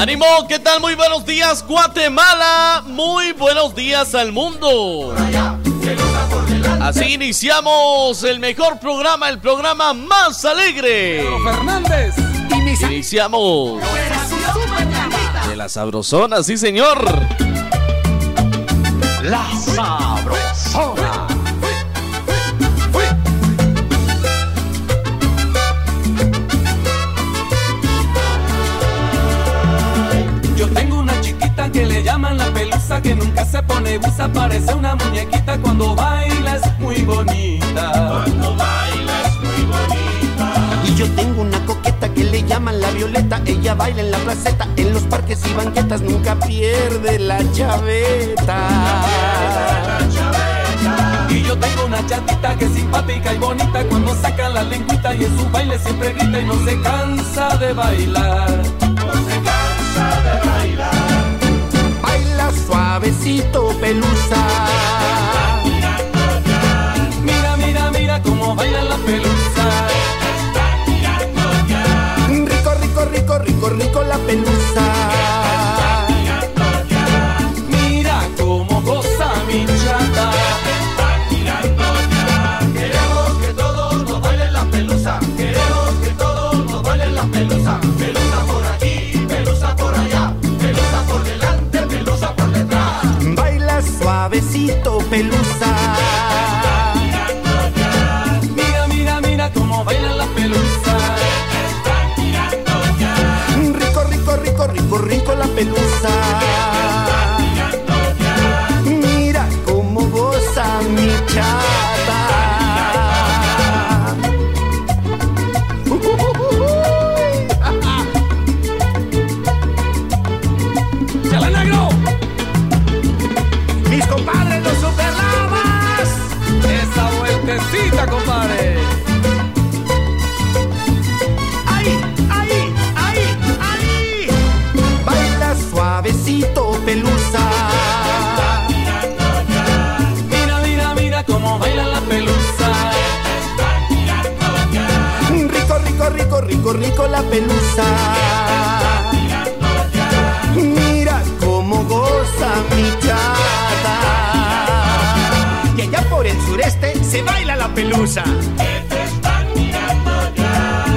¡Ánimo! ¿Qué tal? Muy buenos días, Guatemala. Muy buenos días al mundo. Así iniciamos el mejor programa, el programa más alegre. Fernández. Iniciamos de la sabrosona, sí señor. La pone busa, parece una muñequita cuando baila es muy bonita. Cuando baila es muy bonita. Y yo tengo una coqueta que le llaman la violeta, ella baila en la placeta, en los parques y banquetas, nunca pierde la chaveta. Y yo tengo una chatita que es simpática y bonita cuando saca la lengüita y en su baile siempre grita y no se cansa de bailar. No se cansa de bailar suavecito pelusa. Mira, mira, mira cómo baila la pelusa. Rico, rico, rico, rico, rico la pelusa.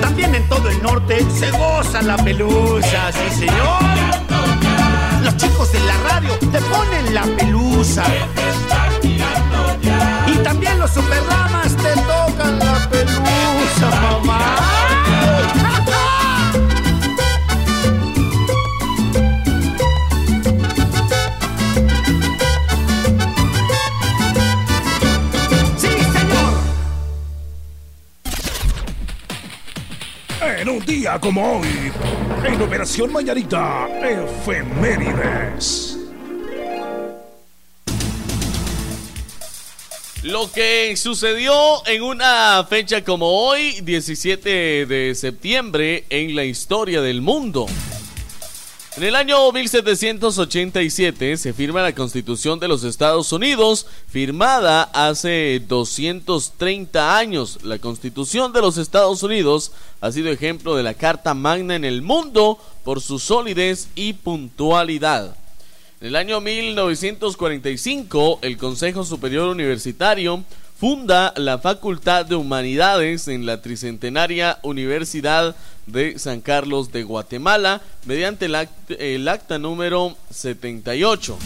También en todo el norte se goza la pelusa, sí señor. Los chicos de la radio te ponen la pelusa. Y también los superramas te tocan la pelusa, mamá. Como hoy, en Operación Mañanita, Efemérides. Lo que sucedió en una fecha como hoy, 17 de septiembre, en la historia del mundo. En el año 1787 se firma la Constitución de los Estados Unidos, firmada hace 230 años. La Constitución de los Estados Unidos ha sido ejemplo de la Carta Magna en el mundo por su solidez y puntualidad. En el año 1945, el Consejo Superior Universitario funda la Facultad de Humanidades en la Tricentenaria Universidad de San Carlos de Guatemala mediante el, acta número 78.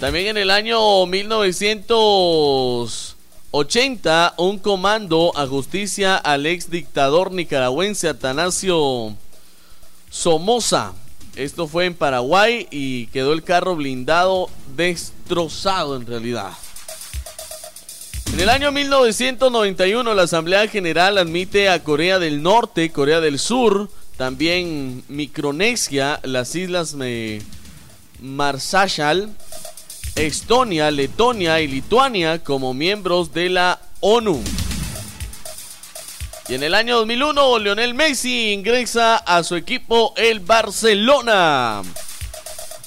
También en el año 1980, un comando a justicia al ex dictador nicaragüense Atanasio Somoza esto fue en Paraguay y quedó el carro blindado destrozado en realidad. En el año 1991 la Asamblea General admite a Corea del Norte, Corea del Sur, también Micronesia, las Islas Marshall, Estonia, Letonia y Lituania como miembros de la ONU. Y en el año 2001, Lionel Messi ingresa a su equipo el Barcelona.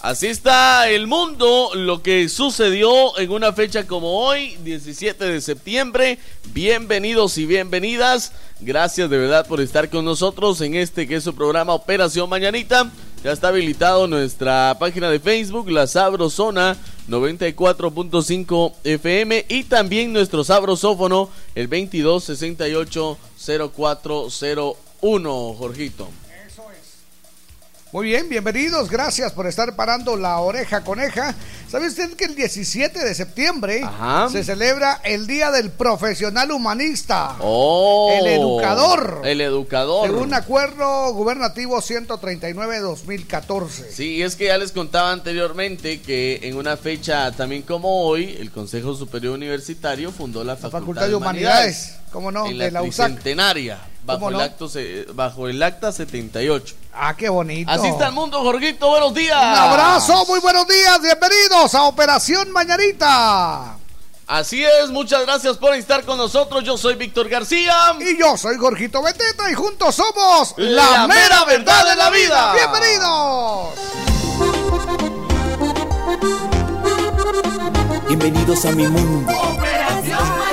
Así está el mundo, lo que sucedió en una fecha como hoy, 17 de septiembre. Bienvenidos y bienvenidas. Gracias de verdad por estar con nosotros en este que es su programa Operación Mañanita. Ya está habilitado nuestra página de Facebook, La Sabrosona 94.5 FM y también nuestro sabrosófono, el 22680401, Jorgito. Muy bien, bienvenidos, gracias por estar parando la oreja coneja. ¿Sabe usted que el 17 de septiembre se celebra el Día del Profesional Humanista? Oh, el educador. El educador. Según acuerdo gubernativo 139-2014. Sí, es que ya les contaba anteriormente que en una fecha también como hoy, el Consejo Superior Universitario fundó la Facultad, de Humanidades. ¿Cómo no? En la, de Tricentenaria bajo, el acto, bajo el acta 78. Ah, qué bonito. Así está el mundo, Jorgito. Buenos días. Un abrazo, muy buenos días. Bienvenidos a Operación Mañanita. Así es, muchas gracias por estar con nosotros. Yo soy Víctor García. Y yo soy Jorgito Beteta y juntos somos la, mera verdad de la vida. Bienvenidos. Bienvenidos a mi mundo. Operación Mañanita.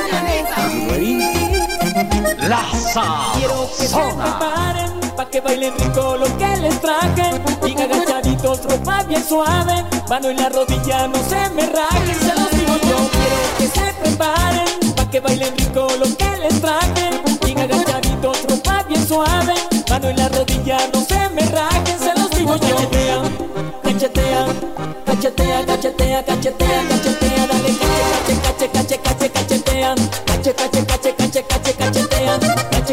Quiero que se preparen pa' que bailen rico lo que les traje. Bien agachaditos, ropa bien suave. Mano en la rodilla, no se me rajen, se los digo yo. Quiero que se preparen pa' que bailen rico lo que les traje. Bien agachaditos, ropa bien suave. Mano en la rodilla, no se me rajen, se los digo yo. Cachetea, cachetea, cachetea, cachetea, cachetea, cachetea, dale cache, cache, cache, cache, cachetea, cache, cache, cache, cache, cache, cachetea,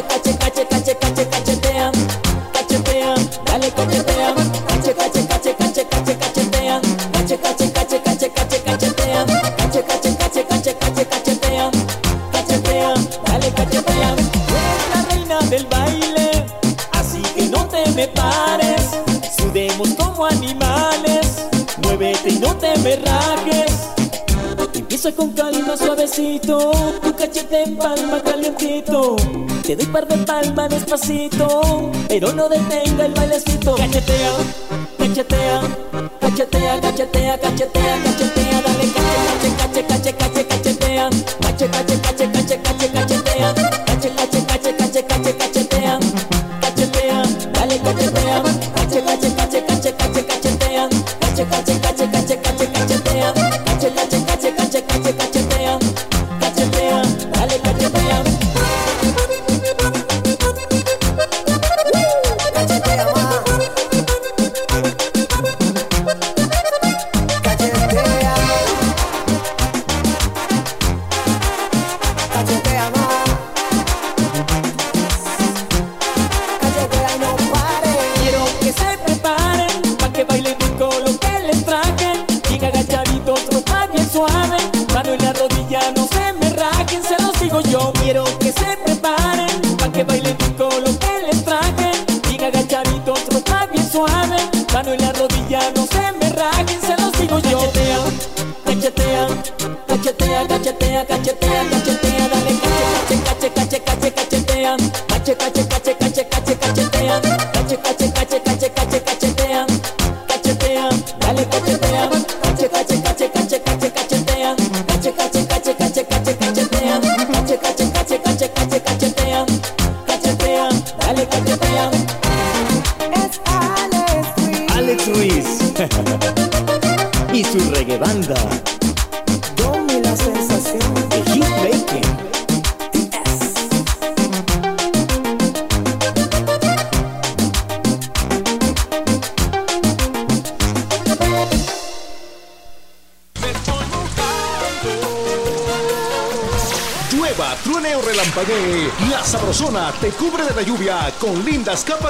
cache, cache, cache, cache, cache, dale cachetea, cache, cache, cache, cache, cache, cachetea, cache, cache, cache, cache, cache, cachetea, cache, cache, cache, cache, cache, cachetea, cachetea, dale cachetea, eres la reina del baile, así que no te me pares, sudemos como animales, muévete y no te me rajes. Con calma, suavecito, tu cachete en palma calientito. Te doy par de palma despacito, pero no detenga el bailecito. Cachetea, cachetea, cachetea, cachetea, cachetea, cachetea, dale cache, cache, cache, cache, cachetea, cache, cache, cache, cache, cache, cachetea,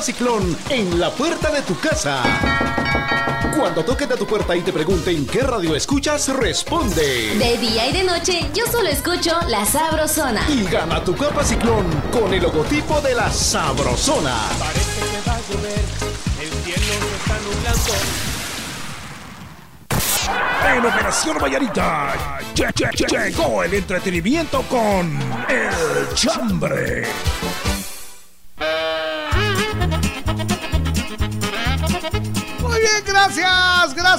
ciclón en la puerta de tu casa. Cuando toquen a tu puerta y te pregunten qué radio escuchas, responde. De día y de noche, yo solo escucho La Sabrosona. Y gana tu capa ciclón con el logotipo de La Sabrosona. Parece que va a llover, el cielo se está nublando. En Operación Vallarita llegó el entretenimiento con El Chambre.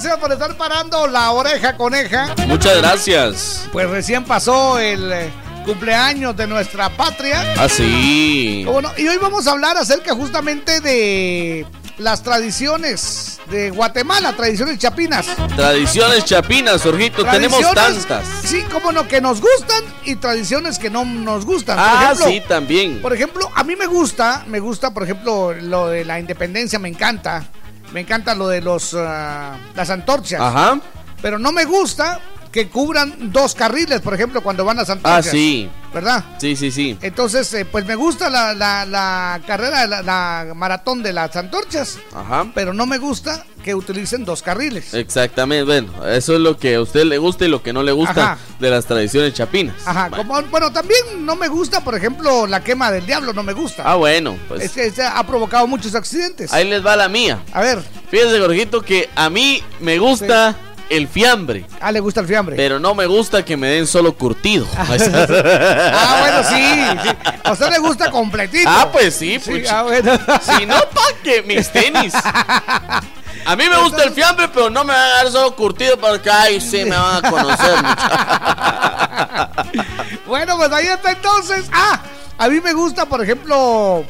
Gracias. Por estar parando la oreja coneja. Muchas gracias. Pues recién pasó el eh, cumpleaños de nuestra patria. Ah, sí. Bueno, y hoy vamos a hablar acerca justamente de las tradiciones de Guatemala, tradiciones chapinas. Tradiciones chapinas, Jorgito, tenemos tantas. Sí, cómo no, que nos gustan y tradiciones que no nos gustan. ah, sí, también. Por ejemplo, a mí me gusta, me gusta, por ejemplo, lo de la independencia, me encanta. Me encanta lo de los uh, las antorchas. Ajá. Pero no me gusta que cubran dos carriles, por ejemplo, cuando van a Santa Ah, sí. ¿Verdad? Sí, sí, sí. Entonces, eh, pues me gusta la, la, la carrera, la, la, maratón de las antorchas. Ajá. Pero no me gusta que utilicen dos carriles. Exactamente. Bueno, eso es lo que a usted le gusta y lo que no le gusta de las tradiciones chapinas. Ajá. Bueno. Como, bueno, también no me gusta, por ejemplo, la quema del diablo, no me gusta. Ah, bueno. Pues. Es que se ha provocado muchos accidentes. Ahí les va la mía. A ver. Fíjese, Jorgito, que a mí me gusta. Sí el fiambre. Ah, le gusta el fiambre. Pero no me gusta que me den solo curtido. ah, bueno, sí, sí. A usted le gusta completito. Ah, pues sí, sí ah, bueno. Si no, ¿pa' qué? Mis tenis. A mí me gusta el fiambre, pero no me van a dar solo curtido porque ahí sí me van a conocer. bueno, pues ahí está entonces. Ah, a mí me gusta, por ejemplo.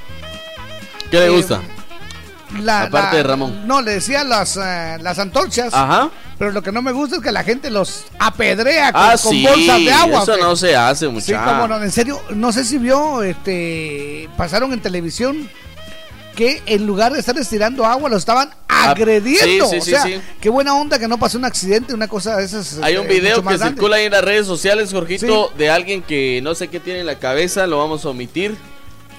¿Qué le gusta? Eh, la, Aparte la, de Ramón. No, le decía las, uh, las antorchas. Ajá. Pero lo que no me gusta es que la gente los apedrea con, ah, con sí, bolsas de agua. Eso no se hace, muchacho. Sí, como no, en serio, no sé si vio, este, pasaron en televisión que en lugar de estar estirando agua lo estaban agrediendo. Sí, sí, o sea, sí, qué buena onda que no pasó un accidente, una cosa de esas. Hay un eh, video que circula ahí en las redes sociales, Jorgito, de alguien que no sé qué tiene en la cabeza, lo vamos a omitir.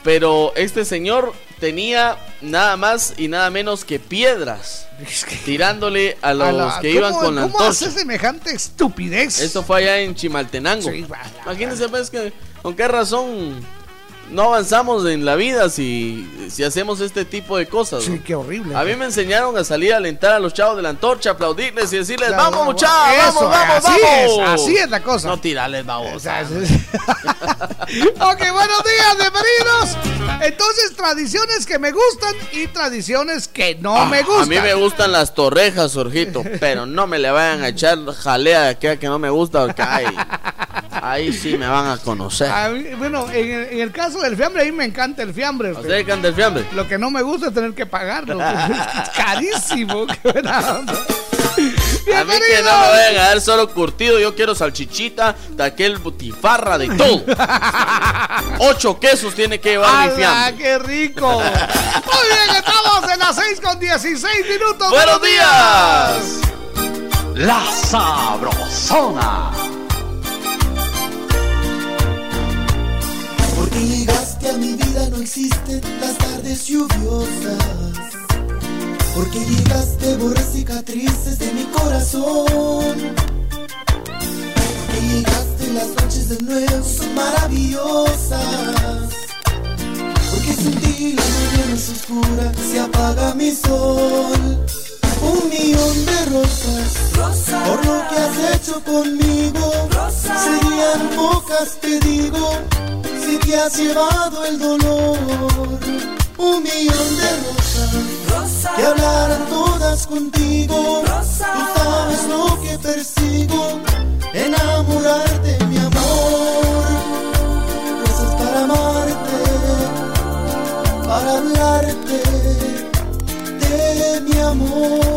Pero este señor tenía nada más y nada menos que piedras tirándole a los A la- que ¿cómo- iban con la ¿Cómo antorcha. hace semejante estupidez? Esto fue allá en Chimaltenango. Sí, va, Imagínense, pues, que con qué razón no avanzamos en la vida si, si hacemos este tipo de cosas. Sí, ¿no? qué horrible. A mí me enseñaron a salir a alentar a los chavos de la antorcha, aplaudirles y decirles, Claro, vamos muchachos, vamos, vamos, así vamos. es, así es la cosa. No tirarles babos. Ok, buenos días, bienvenidos. Entonces, tradiciones que me gustan y tradiciones que no me gustan. Ah, A mí me gustan las torrejas, Jorgito, pero no me le vayan a echar jalea de aquella que no me gusta, porque ay, ahí sí me van a conocer. A mí, bueno, en el, en el caso del fiambre, a mí me encanta el fiambre. ¿A usted le encanta el fiambre? Lo que no me gusta es tener que pagarlo. es carísimo. Qué buena onda. A mí que no me vayan a dar solo curtido, yo quiero salchichita, taquel, butifarra, de todo. Ocho quesos tiene que llevar mi ¡Hala, fiambre. qué rico! Muy bien, estamos en las 6 con 16 minutos. ¡Buenos días! La Sabrosona. Porque llegaste a mi vida no existen las tardes lluviosas. Porque llegaste borré cicatrices de mi corazón. Porque llegaste las noches de nuevo son maravillosas. Porque sin ti la mañana oscura, se apaga mi sol. Un millón de rosas, por lo que has hecho conmigo. Serían pocas, te digo, si te has llevado el dolor. Un millón de rosas, que hablaran todas contigo. Tú sabes lo que persigo, enamorarte, mi amor. Rosas para amarte, para hablarte de mi amor.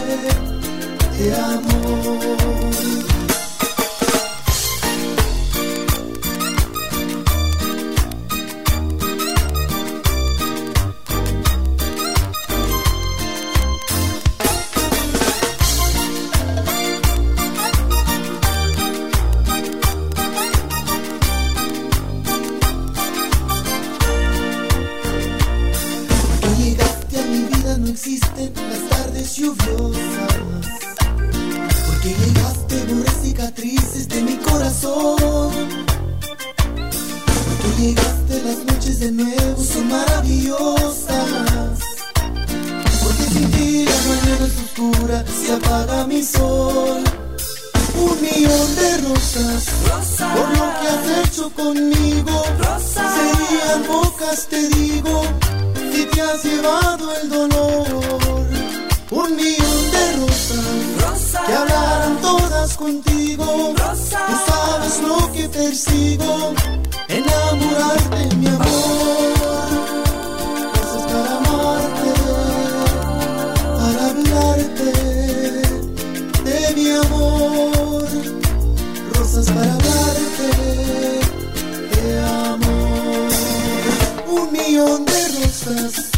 Hablarte de lluviosas. Porque llegaste por cicatrices de mi corazón. Porque llegaste las noches de nuevo son maravillosas. Porque sin ti la mañana es oscura, se apaga mi sol. Un millón de rosas, por lo que has hecho conmigo. Serían pocas, te digo, si te has llevado el dolor. Un millón de rosas, que hablaran todas contigo. Tú sabes lo que persigo, enamorarte, mi amor. Rosas para amarte, para hablarte de mi amor. Rosas para hablarte de amor. Un millón de rosas.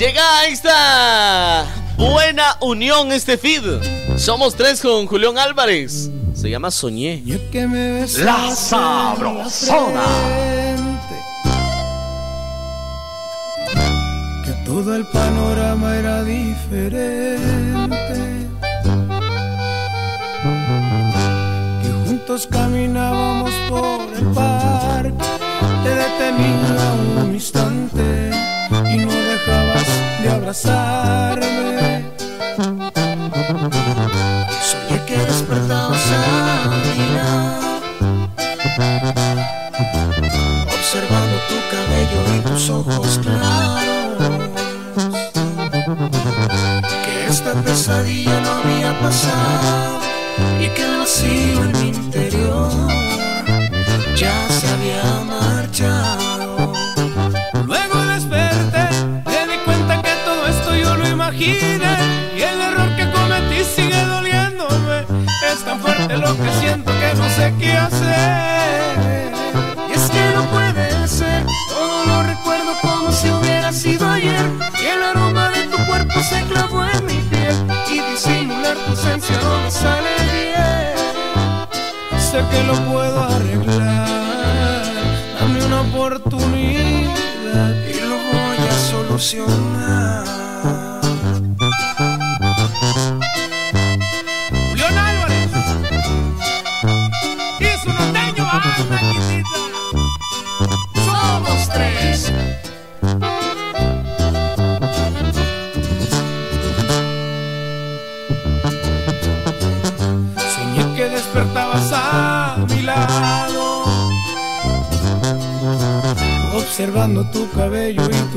Llega esta buena unión, este feed. Somos tres con Julián Álvarez. Se llama Soñé. La sabrosona. Que todo el panorama era diferente. Que juntos caminábamos por el parque. Te detenía un instante y no dejabas de abrazarme. Soñé que despertabas a observando tu cabello y tus ojos claros. Qué hacer. Y es que no puede ser, todo lo recuerdo como si hubiera sido ayer. Y el aroma de tu cuerpo se clavó en mi piel. Y disimular tu ausencia no me sale bien. Sé que lo puedo arreglar, dame una oportunidad y lo voy a solucionar.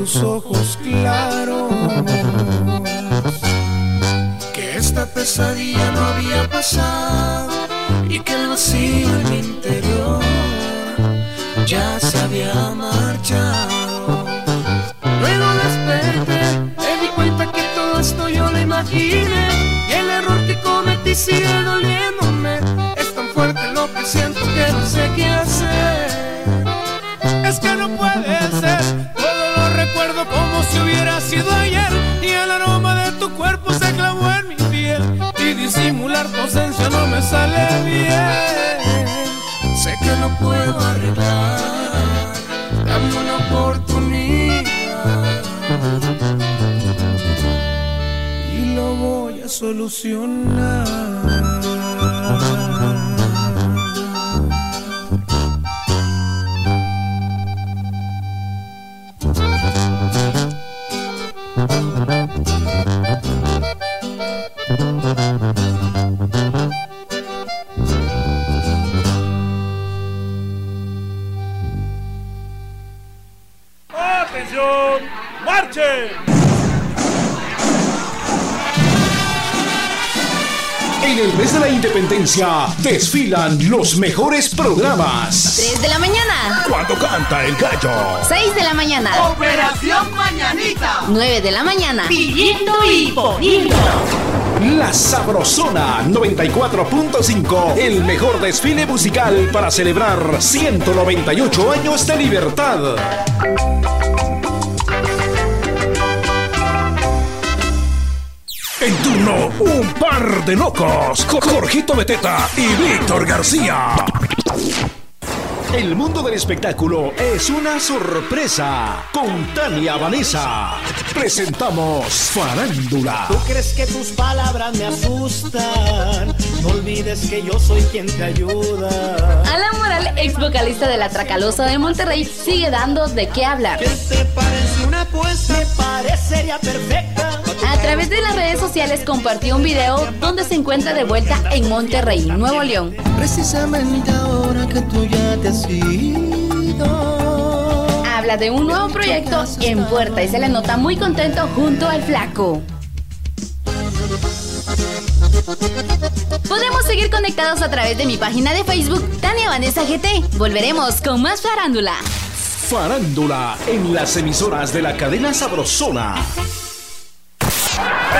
Tus ojos claros. Que esta pesadilla no había pasado y que el vacío en mi interior ya se había marchado. Luego desperté, me di cuenta que todo esto yo lo imaginé y el error que cometí sigue doliéndome. Solucionar. Desfilan los mejores programas. 3 de la mañana. Cuando canta el gallo. 6 de la mañana. Operación Mañanita. 9 de la mañana. Pidiendo y poniendo. La Sabrosona 94.5, el mejor desfile musical para celebrar 198 años de libertad. Un par de locos, con Jorgito Beteta y Víctor García. El mundo del espectáculo es una sorpresa. Con Tania Vanessa presentamos Farándula. ¿Tú crees que tus palabras me asustan? No olvides que yo soy quien te ayuda. Alan Moral, ex vocalista de La Tracalosa de Monterrey, sigue dando de qué hablar. ¿Qué te parece una apuesta? Me parecería perfecta. A través de las redes sociales compartió un video donde se encuentra de vuelta en Monterrey, Nuevo León. Precisamente ahora que tú ya te has ido. Habla de un nuevo proyecto en puerta y se le nota muy contento junto al flaco. Podemos seguir conectados a través de mi página de Facebook, Tania Vanessa GT. Volveremos con más farándula. Farándula en las emisoras de la cadena Sabrosona.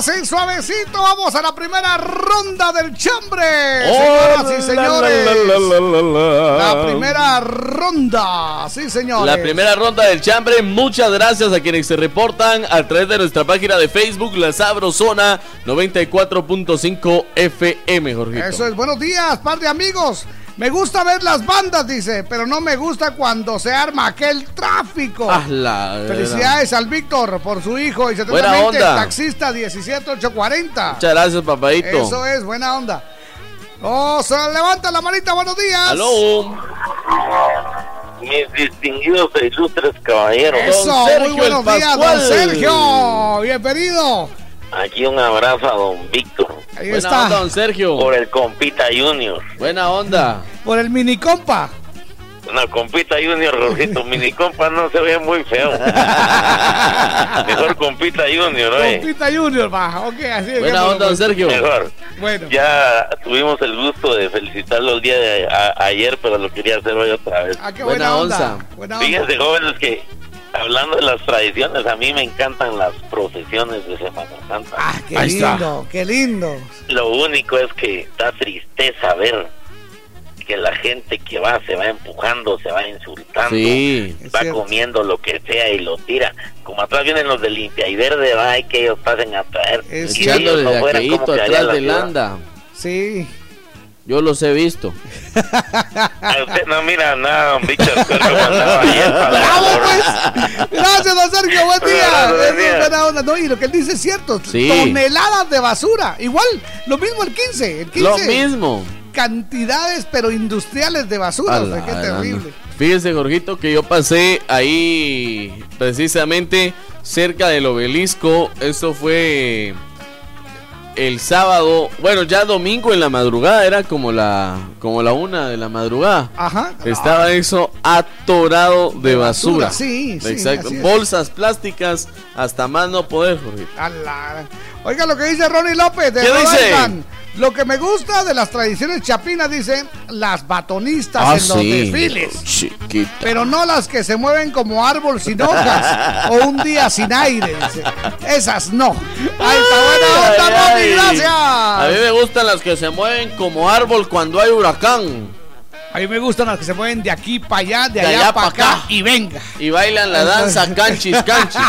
Pasen suavecito. Vamos a la primera ronda del chambre. Señoras y señores. La primera ronda. Sí, señores. La primera ronda del chambre. Muchas gracias a quienes se reportan a través de nuestra página de Facebook, La Sabrosona 94.5 FM, Jorgito. Eso es, buenos días, par de amigos. Me gusta ver las bandas, dice, pero no me gusta cuando se arma aquel tráfico. Ah, la- Felicidades al Víctor por su hijo y Buena atentamente el onda. taxista 17840. Muchas gracias, papadito. Eso es, buena onda. Oh, se levanta la manita, buenos días. Aló. Mis distinguidos e ilustres caballeros. Eso, muy buenos días, don Sergio. Bienvenido. Aquí un abrazo a don Víctor. Ahí Buena está. onda, don Sergio. Por el compita Junior. Buena onda. Por el mini compa. No, compita Junior, Rojito. Mini compa no se ve muy feo. Mejor compita Junior, oye. Compita Junior, va. Ok, así es. Buena onda, don Sergio. Mejor. Bueno. Ya tuvimos el gusto de felicitarlo el día de a- ayer, pero lo quería hacer hoy otra vez. Ah, qué buena, onda. Buena onda. Fíjense, jóvenes, que hablando de las tradiciones, a mí me encantan las procesiones de Semana Santa. Ah, Qué lindo, qué lindo. Lo único es que da tristeza ver que la gente que va se va empujando, se va insultando, Sí. va comiendo lo que sea y lo tira. Como atrás vienen los de limpia y verde, va, y que ellos pasen a traer. Y si ellos Echándole no de fueran, ¿cómo aquelito quedaría atrás del anda. Sí. Yo los he visto. Usted no mira nada, don Víctor, pero como andaba ayer para la hora. Gracias, don Sergio. Buen día. Gracias, buen es día. buena onda. No, y lo que él dice es cierto. Sí. Toneladas de basura. Igual, lo mismo el 15. El 15 Lo mismo. Cantidades, pero industriales de basura. O sea, la qué terrible. Fíjese, Jorgito, que yo pasé ahí precisamente cerca del obelisco. Eso fue el sábado. Bueno, ya domingo en la madrugada. Era como la, como la una de la madrugada. Ajá. Estaba eso atorado de basura. basura, sí, sí, Exacto. es. Bolsas plásticas hasta más no poder, Jorgito. Oiga lo que dice Ronnie López de ¿Qué dice? Lo que me gusta de las tradiciones chapinas, dice, las batonistas Ah, en los sí. desfiles. Chiquita. Pero no las que se mueven como árbol sin hojas o un día sin aire, dice. Esas no. Ahí está buena onda, Ay, Ronnie, ay. gracias. A mí me gustan las que se mueven como árbol cuando hay huracán. A mí me gustan las que se mueven de aquí para allá, de, De allá, allá para pa' acá, acá. y venga. Y bailan la danza canchis canchis.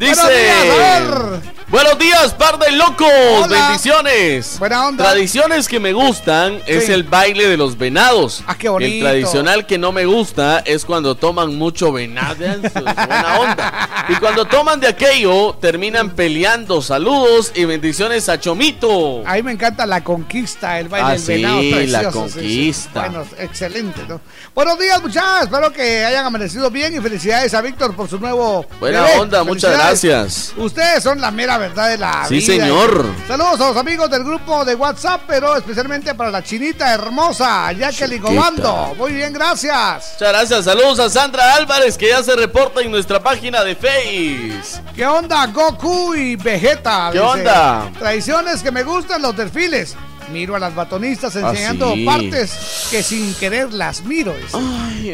Buenos días, a ver. Buenos días, par de locos. Bendiciones. Buena onda. Tradiciones que me gustan es el baile de los venados. Ah, qué bonito. El tradicional que no me gusta es cuando toman mucho venado. Buena onda. Y cuando toman de aquello, terminan peleando. Saludos y bendiciones a Chomito. A mí me encanta la conquista, el baile Ah, del sí, venado. precioso, la sí. conquista. Bueno, excelente, ¿no? Buenos días, muchachos. Espero que hayan amanecido bien y felicidades a Víctor por su nuevo. Buena bebé. onda, muchas gracias. Ustedes son la mera verdad de la Sí, vida. señor. Saludos a los amigos del grupo de WhatsApp, pero especialmente para la chinita hermosa, Jacqueline. Gobando. Muy bien, gracias. Muchas gracias. Saludos a Sandra Álvarez que ya se reporta en nuestra página de Face. ¿Qué onda, Goku y Vegeta? ¿Qué onda? Tradiciones que me gustan los desfiles. Miro a las batonistas enseñando sí. partes que sin querer las miro.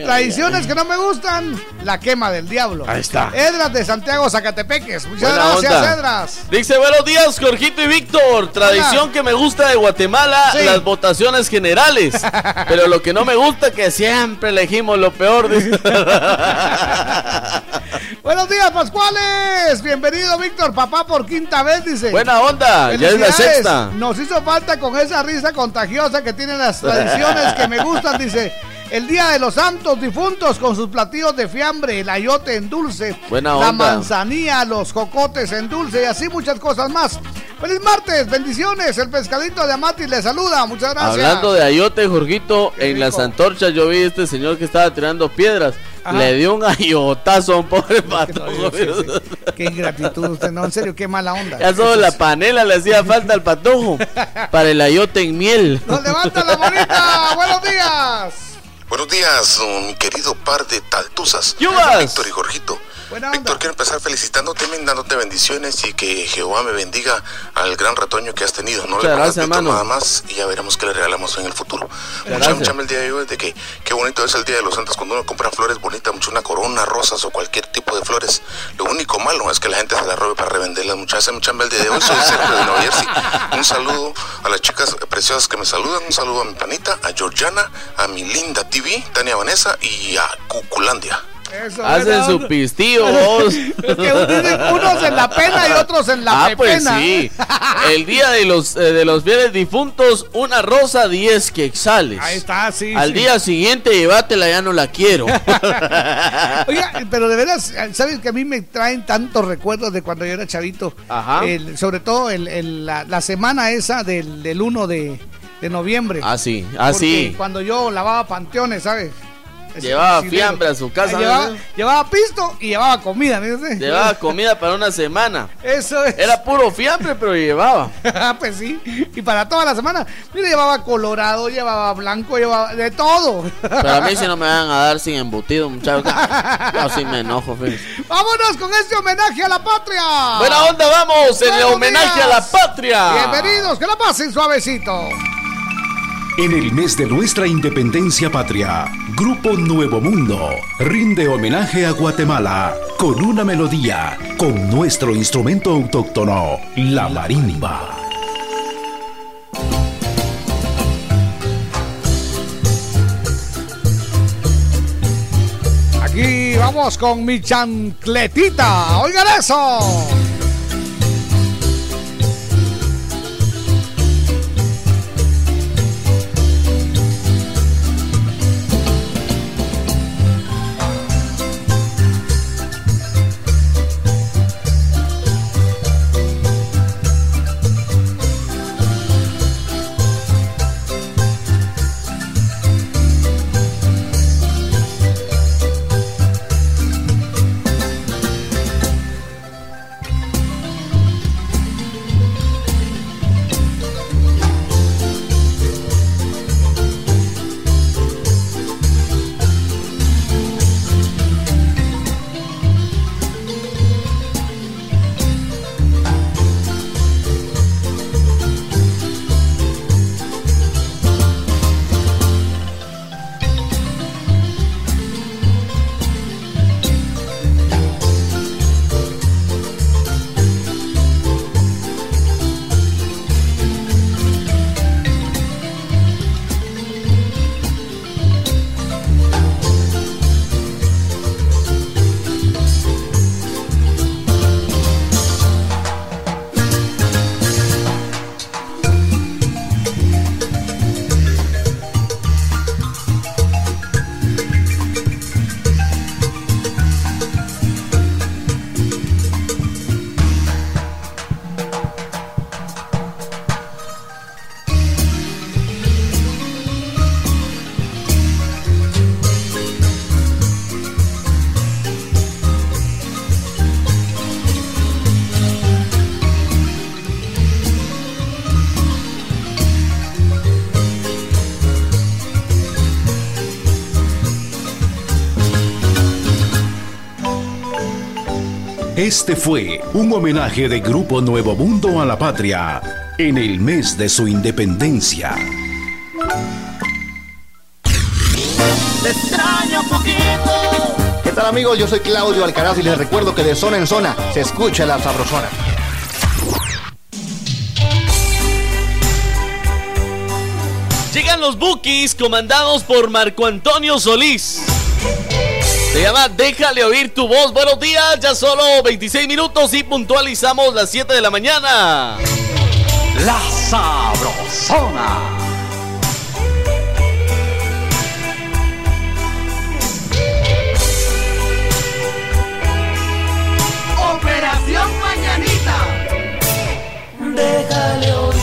Tradiciones que no me gustan. La quema del diablo. Ahí está. Edras de Santiago Zacatepeques. Muchas Buena gracias, onda. Edras. Dice buenos días, Jorgito y Víctor. Tradición Hola. que me gusta de Guatemala, Sí. las votaciones generales. Pero lo que no me gusta que siempre elegimos lo peor. Buenos días, Pascuales. Bienvenido, Víctor, papá, por quinta vez, dice. Buena onda, ya es la sexta. Nos hizo falta con esa risa contagiosa que tienen las tradiciones que me gustan, dice. El Día de los Santos Difuntos con sus platillos de fiambre, el ayote en dulce, Buena la onda. manzanilla, los jocotes en dulce y así muchas cosas más. Feliz martes, bendiciones. El pescadito de Amati le saluda, muchas gracias. Hablando de ayote, Jorgito, Qué en las antorchas yo vi este señor que estaba tirando piedras. Ajá. Le dio un ayotazo a un pobre pato. Qué ingratitud usted, no, en serio, qué mala onda. Ya solo la panela le hacía falta al patojo para el ayote en miel. Nos levanta la bonita. Buenos días. Buenos días, mi querido par de taltuzas. ¡Yubas! Víctor y Jorgito. Víctor, quiero empezar felicitándote, dándote bendiciones y que Jehová me bendiga al gran retoño que has tenido. No Muchas le pongas gracias, hermano. nada más y ya veremos qué le regalamos en el futuro. Mucha, gracias. mucha el día de hoy de que qué bonito es el Día de los Santos cuando uno compra flores bonitas, mucho una corona, rosas o cualquier tipo de flores. Lo único malo es que la gente se la robe para revenderlas. Muchas gracias, mucha el día de hoy. Soy Sergio de Nueva Jersey. Un saludo a las chicas preciosas que me saludan. Un saludo a mi panita, a Georgiana, a mi linda TV, Tania Vanessa y a Cuculandia. Eso, Hacen su pistillo, vos. Es que dicen unos en la pena y otros en la Ah, pues sí. El día de los eh, de los fieles difuntos, una rosa, 10 quexales. Ahí está, sí. Al sí. día siguiente, llévatela, ya no la quiero. Oiga, pero de veras, ¿sabes que a mí me traen tantos recuerdos de cuando yo era chavito? Ajá. El- sobre todo el- el- la, la semana esa del, del 1 de, de noviembre. Ah, sí, ah, Porque sí. Cuando yo lavaba panteones, ¿sabes? Llevaba sí, fiambre a su casa, Llevaba, ¿no? llevaba pisto y llevaba comida, ¿no? Llevaba comida para una semana. Eso es. Era puro fiambre, pero llevaba. Ah, pues sí. Y para toda la semana. Mira, llevaba colorado, llevaba blanco, llevaba de todo. Pero a mí si no me van a dar sin embutido, muchachos. Yo sí me enojo, fíjense. Vámonos con este homenaje a la patria. Buena onda, vamos en el homenaje días. a la patria. Bienvenidos, que la pasen suavecito. En el mes de nuestra independencia patria, Grupo Nuevo Mundo rinde homenaje a Guatemala con una melodía, con nuestro instrumento autóctono, la marimba. Aquí vamos con mi chancletita. Oigan eso. Este fue un homenaje de Grupo Nuevo Mundo a la patria en el mes de su independencia. extraño poquito. ¿Qué tal amigos? Yo soy Claudio Alcaraz y les recuerdo que de zona en zona se escucha la sabrosona. Llegan los Bookies comandados por Marco Antonio Solís. Se llama Déjale oír tu voz. Buenos días, ya solo 26 minutos y puntualizamos las 7 de la mañana. La Sabrosona. Operación Mañanita. Déjale oír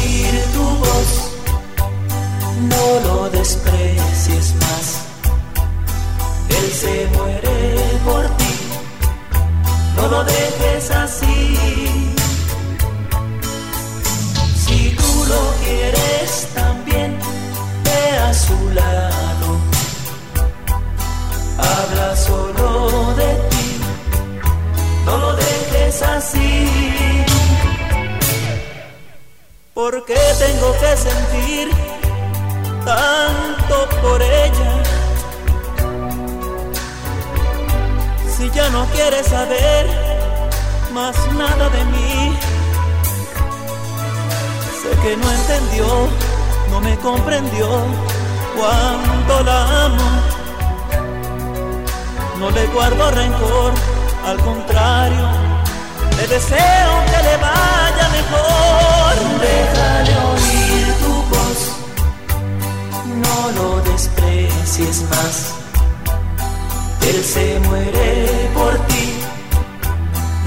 no lo dejes así. Si tú lo quieres también, ve a su lado. Habla solo de ti, no lo dejes así. ¿Por qué tengo que sentir tanto por ella? Si ya no quiere saber más nada de mí, sé que no entendió, no me comprendió cuánto la amo. No le guardo rencor, al contrario, le deseo que le vaya mejor. Déjale oír tu voz, no lo desprecies más. Él se muere por ti,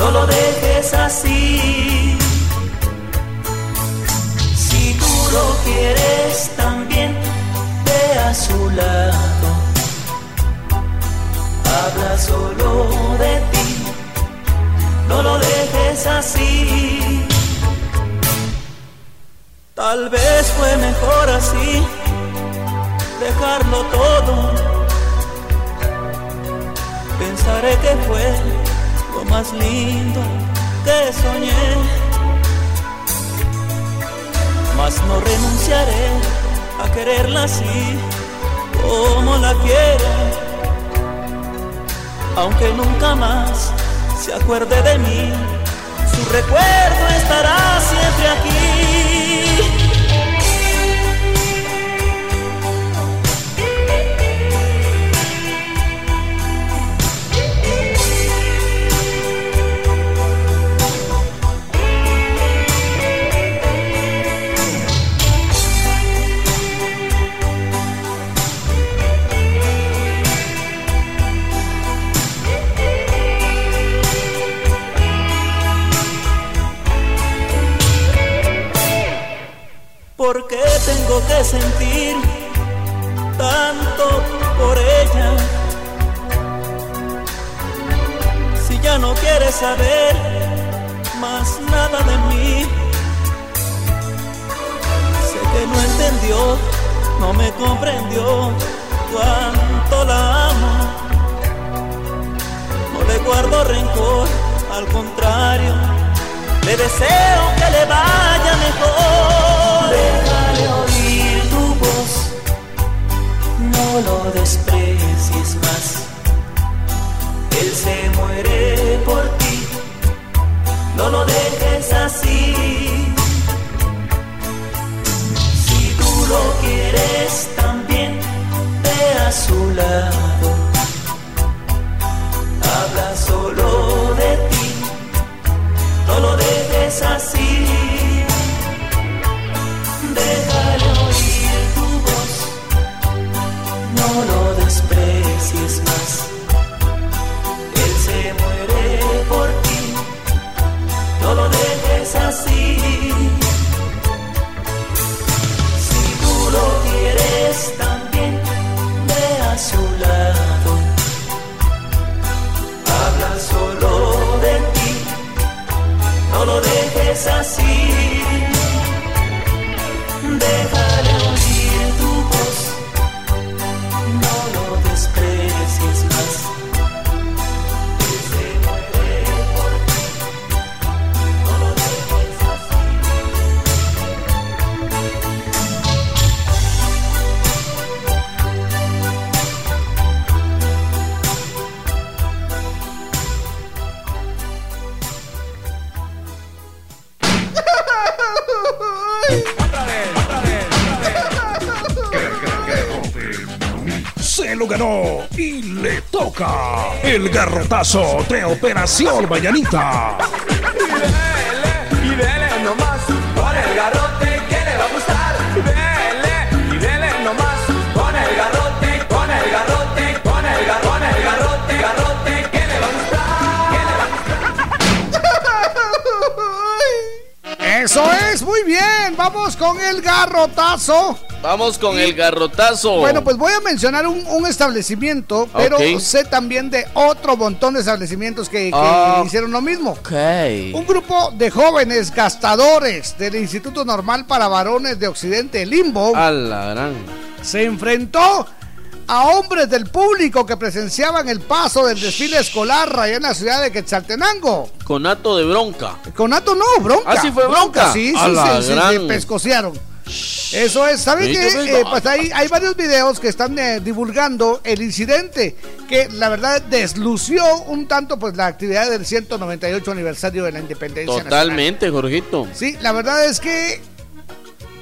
no lo dejes así. Si tú lo quieres también, ve a su lado. Habla solo de ti, no lo dejes así. Tal vez fue mejor así, dejarlo todo. Pensaré que fue más lindo que soñé. Mas no renunciaré a quererla así como la quiero. Aunque nunca más se acuerde de mí, su recuerdo estará siempre aquí. ¿Por qué tengo que sentir tanto por ella? Si ya no quiere saber más nada de mí, sé que no entendió, no me comprendió cuánto la amo. No le guardo rencor, al contrario, le deseo que le vaya mejor. No lo desprecies más. Él se muere por ti, no lo dejes así. Si tú lo quieres también, ve a su lado. Habla solo de ti, no lo dejes así. es así. El garrotazo de Operación Mañanita. Y dele nomás con el garrote que le va a gustar. Dele y dele nomás con el garrote, con el garrote, con el garrote, el garrote, garrote que le va a gustar. Eso es, muy bien. Vamos con el garrotazo. Vamos con el garrotazo. Bueno, pues voy a mencionar un, un establecimiento, pero sé también de otro montón de establecimientos que, que Ah. hicieron lo mismo. Ok. Un grupo de jóvenes gastadores del Instituto Normal para Varones de Occidente, Limbo, A la gran. se enfrentó a hombres del público que presenciaban el paso del desfile escolar allá en la ciudad de Quetzaltenango. Conato de bronca. Conato no, bronca. Ah, ¿sí fue bronca? Sí, sí, A la sí, gran. se pescociaron. Eso es, ¿saben qué? Eh, pues hay, hay varios videos que están eh, divulgando el incidente que la verdad deslució un tanto pues la actividad del 198 aniversario de la independencia nacional. Totalmente, Jorgito. Sí, la verdad es que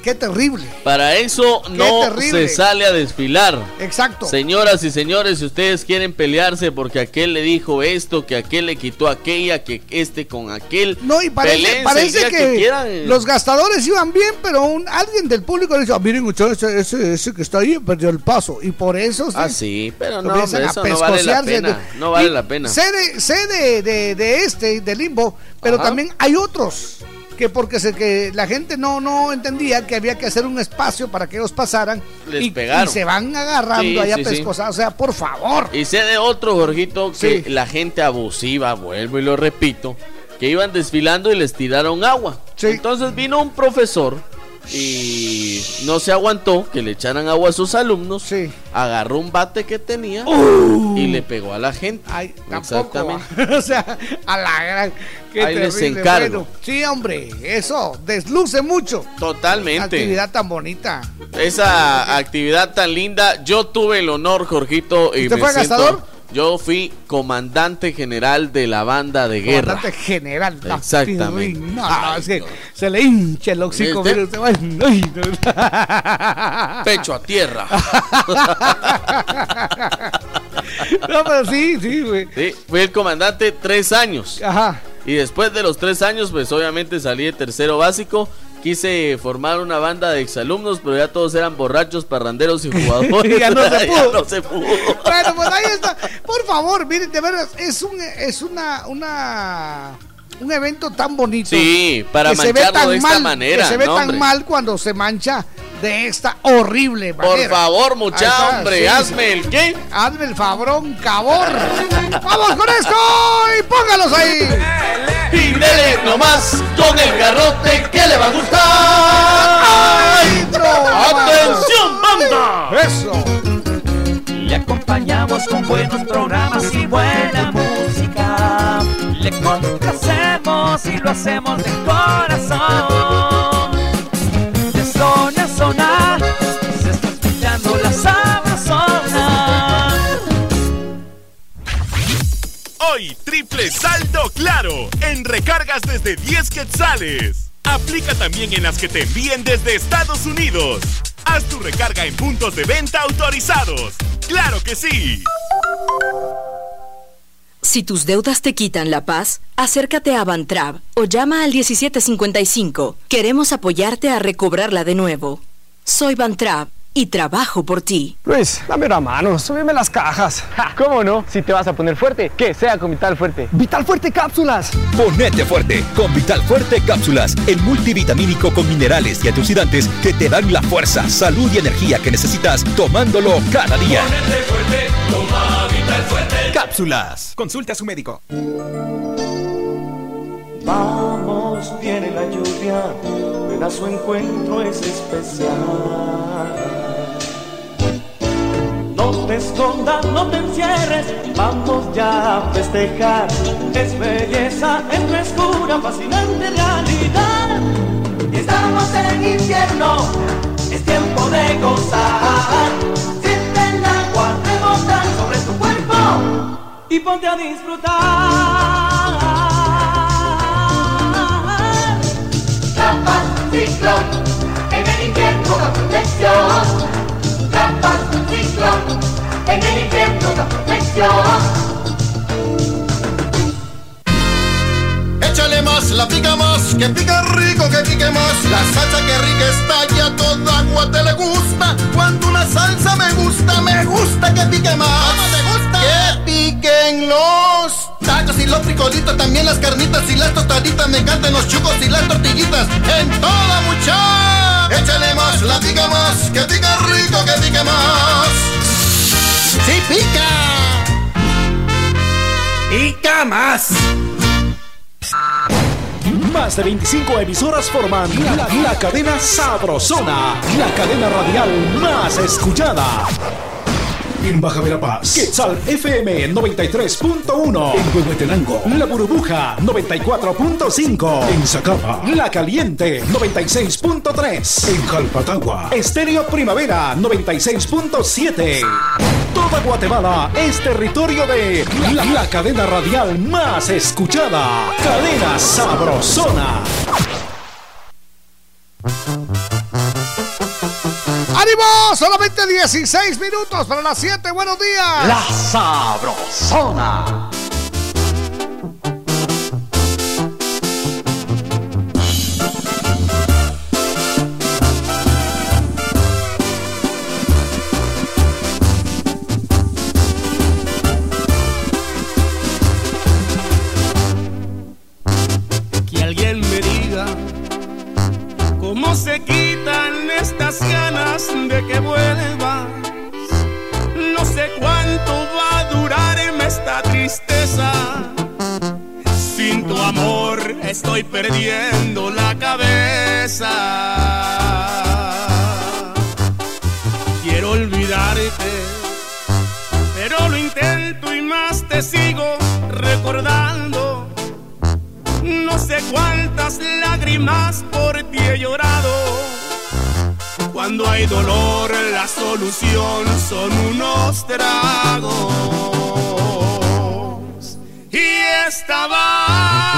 qué terrible. Para eso no terrible. se sale a desfilar. Exacto. Señoras y señores, si ustedes quieren pelearse porque aquel le dijo esto, que aquel le quitó aquella, que este con aquel. No, y parece, parece que, los gastadores iban bien, pero un, alguien del público le dice, "Ah, miren muchachos, ese, ese, ese que está ahí perdió el paso. Y por eso Ah, sí, pero no, hombre, eso no vale la pena. No vale Y la pena. Sé de, sé de, de- de este, de Limbo, pero Ajá. también hay otros que porque se, que la gente no, no entendía que había que hacer un espacio para que ellos pasaran Les y, pegaron. y se van agarrando allá sí. O sea, por favor. Y sé de otro, Jorgito, que la gente abusiva, vuelvo y lo repito, que iban desfilando y les tiraron agua. Entonces vino un profesor y no se aguantó que le echaran agua a sus alumnos. Agarró un bate que tenía y le pegó a la gente. Uh. Tampoco, Exactamente. o sea, a la gran. qué Ahí les encargo. Bueno, sí, hombre, eso desluce mucho. Totalmente. Actividad tan bonita. Esa actividad tan linda, yo tuve el honor, Jorgito. Y ¿Usted me fue siento- gastador? Yo fui comandante general de la banda de guerra. Comandante general. no, Exactamente. No, no, es que se le hincha el ay, no. Pecho a tierra. No, pero sí, sí, güey. Sí, fui el comandante tres años. Ajá. Y después de los tres años, pues obviamente salí de tercero básico. Quise formar una banda de exalumnos, pero ya todos eran borrachos, parranderos y jugadores. Ya no se pudo. no se pudo. Bueno, pues ahí está. Por favor, miren, de veras, es un, es una, una, un evento tan bonito. Sí, para que se ve mancharlo tan de esta mal, manera, Que se ve no, tan hombre. mal cuando se mancha de esta horrible Por manera. favor, Ahí mucha está, hombre, sí. hazme el qué. Hazme el fabrón, cabor. ¡Vamos con esto! ¡Y póngalos ahí! Y dele nomás con el garrote que le va a gustar. ¡Atención, banda! ¡Eso! Le acompañamos con buenos programas y buena música. Le complacemos y lo hacemos de corazón. Triple saldo claro en recargas desde 10 quetzales. Aplica también en las que te envíen desde Estados Unidos. Haz tu recarga en puntos de venta autorizados. ¡Claro que sí! Si tus deudas te quitan la paz, acércate a Bantrab o llama al 1755. Queremos apoyarte a recobrarla de nuevo. Soy Bantrab y trabajo por ti. Luis, dame una mano, súbeme las cajas. ¿Cómo no? Si te vas a poner fuerte, que sea con Vital Fuerte. ¡Vital Fuerte Cápsulas! Ponete fuerte con Vital Fuerte Cápsulas, el multivitamínico con minerales y antioxidantes que te dan la fuerza, salud y energía que necesitas tomándolo cada día. Cápsulas. Consulte a su médico. Vamos, viene la lluvia, ven a su encuentro es especial. Te escondas, no te encierres, vamos ya a festejar. Es belleza, es frescura, fascinante realidad. Estamos en invierno, es tiempo de gozar. Siente el agua rebotar sobre tu cuerpo y ponte a disfrutar. Trampas, ciclón, en el invierno la. Ciclón, en el infierno da protección. Échale más, la pica más, que pica rico, que pique más. La salsa que rica está ya toda agua te le gusta. Cuando una salsa me gusta, me gusta que pique más. ¿Cómo te gusta? Que piquen los tacos y los frijolitos, también las carnitas y las tostaditas. Me encantan los chucos y las tortillitas. En toda mucha. Échale más, la pica más, que pica rico, que pique más. ¡Sí pica! Pica más. Más de 25 emisoras forman la, la cadena Sabrosona, la cadena radial más escuchada. En Baja Verapaz, Quetzal FM 93.1. En Huehuetenango, La Burbuja 94.5. En Zacapa, La Caliente 96.3. En Jalpatagua, Estéreo Primavera 96.7. Toda Guatemala es territorio de la, la cadena radial más escuchada. Cadena Sabrosona. ¡Ánimo! Solamente 16 minutos para las 7. Buenos días. La Sabrosona. Que alguien me diga cómo se quitan estas ganas de que vuelvas. No sé cuánto va a durarme esta tristeza. Sin tu amor estoy perdiendo la cabeza. Quiero olvidarte, pero lo intento y más te sigo recordando. No sé cuántas lágrimas por ti he llorado. Cuando hay dolor, la solución son unos tragos. Y estaba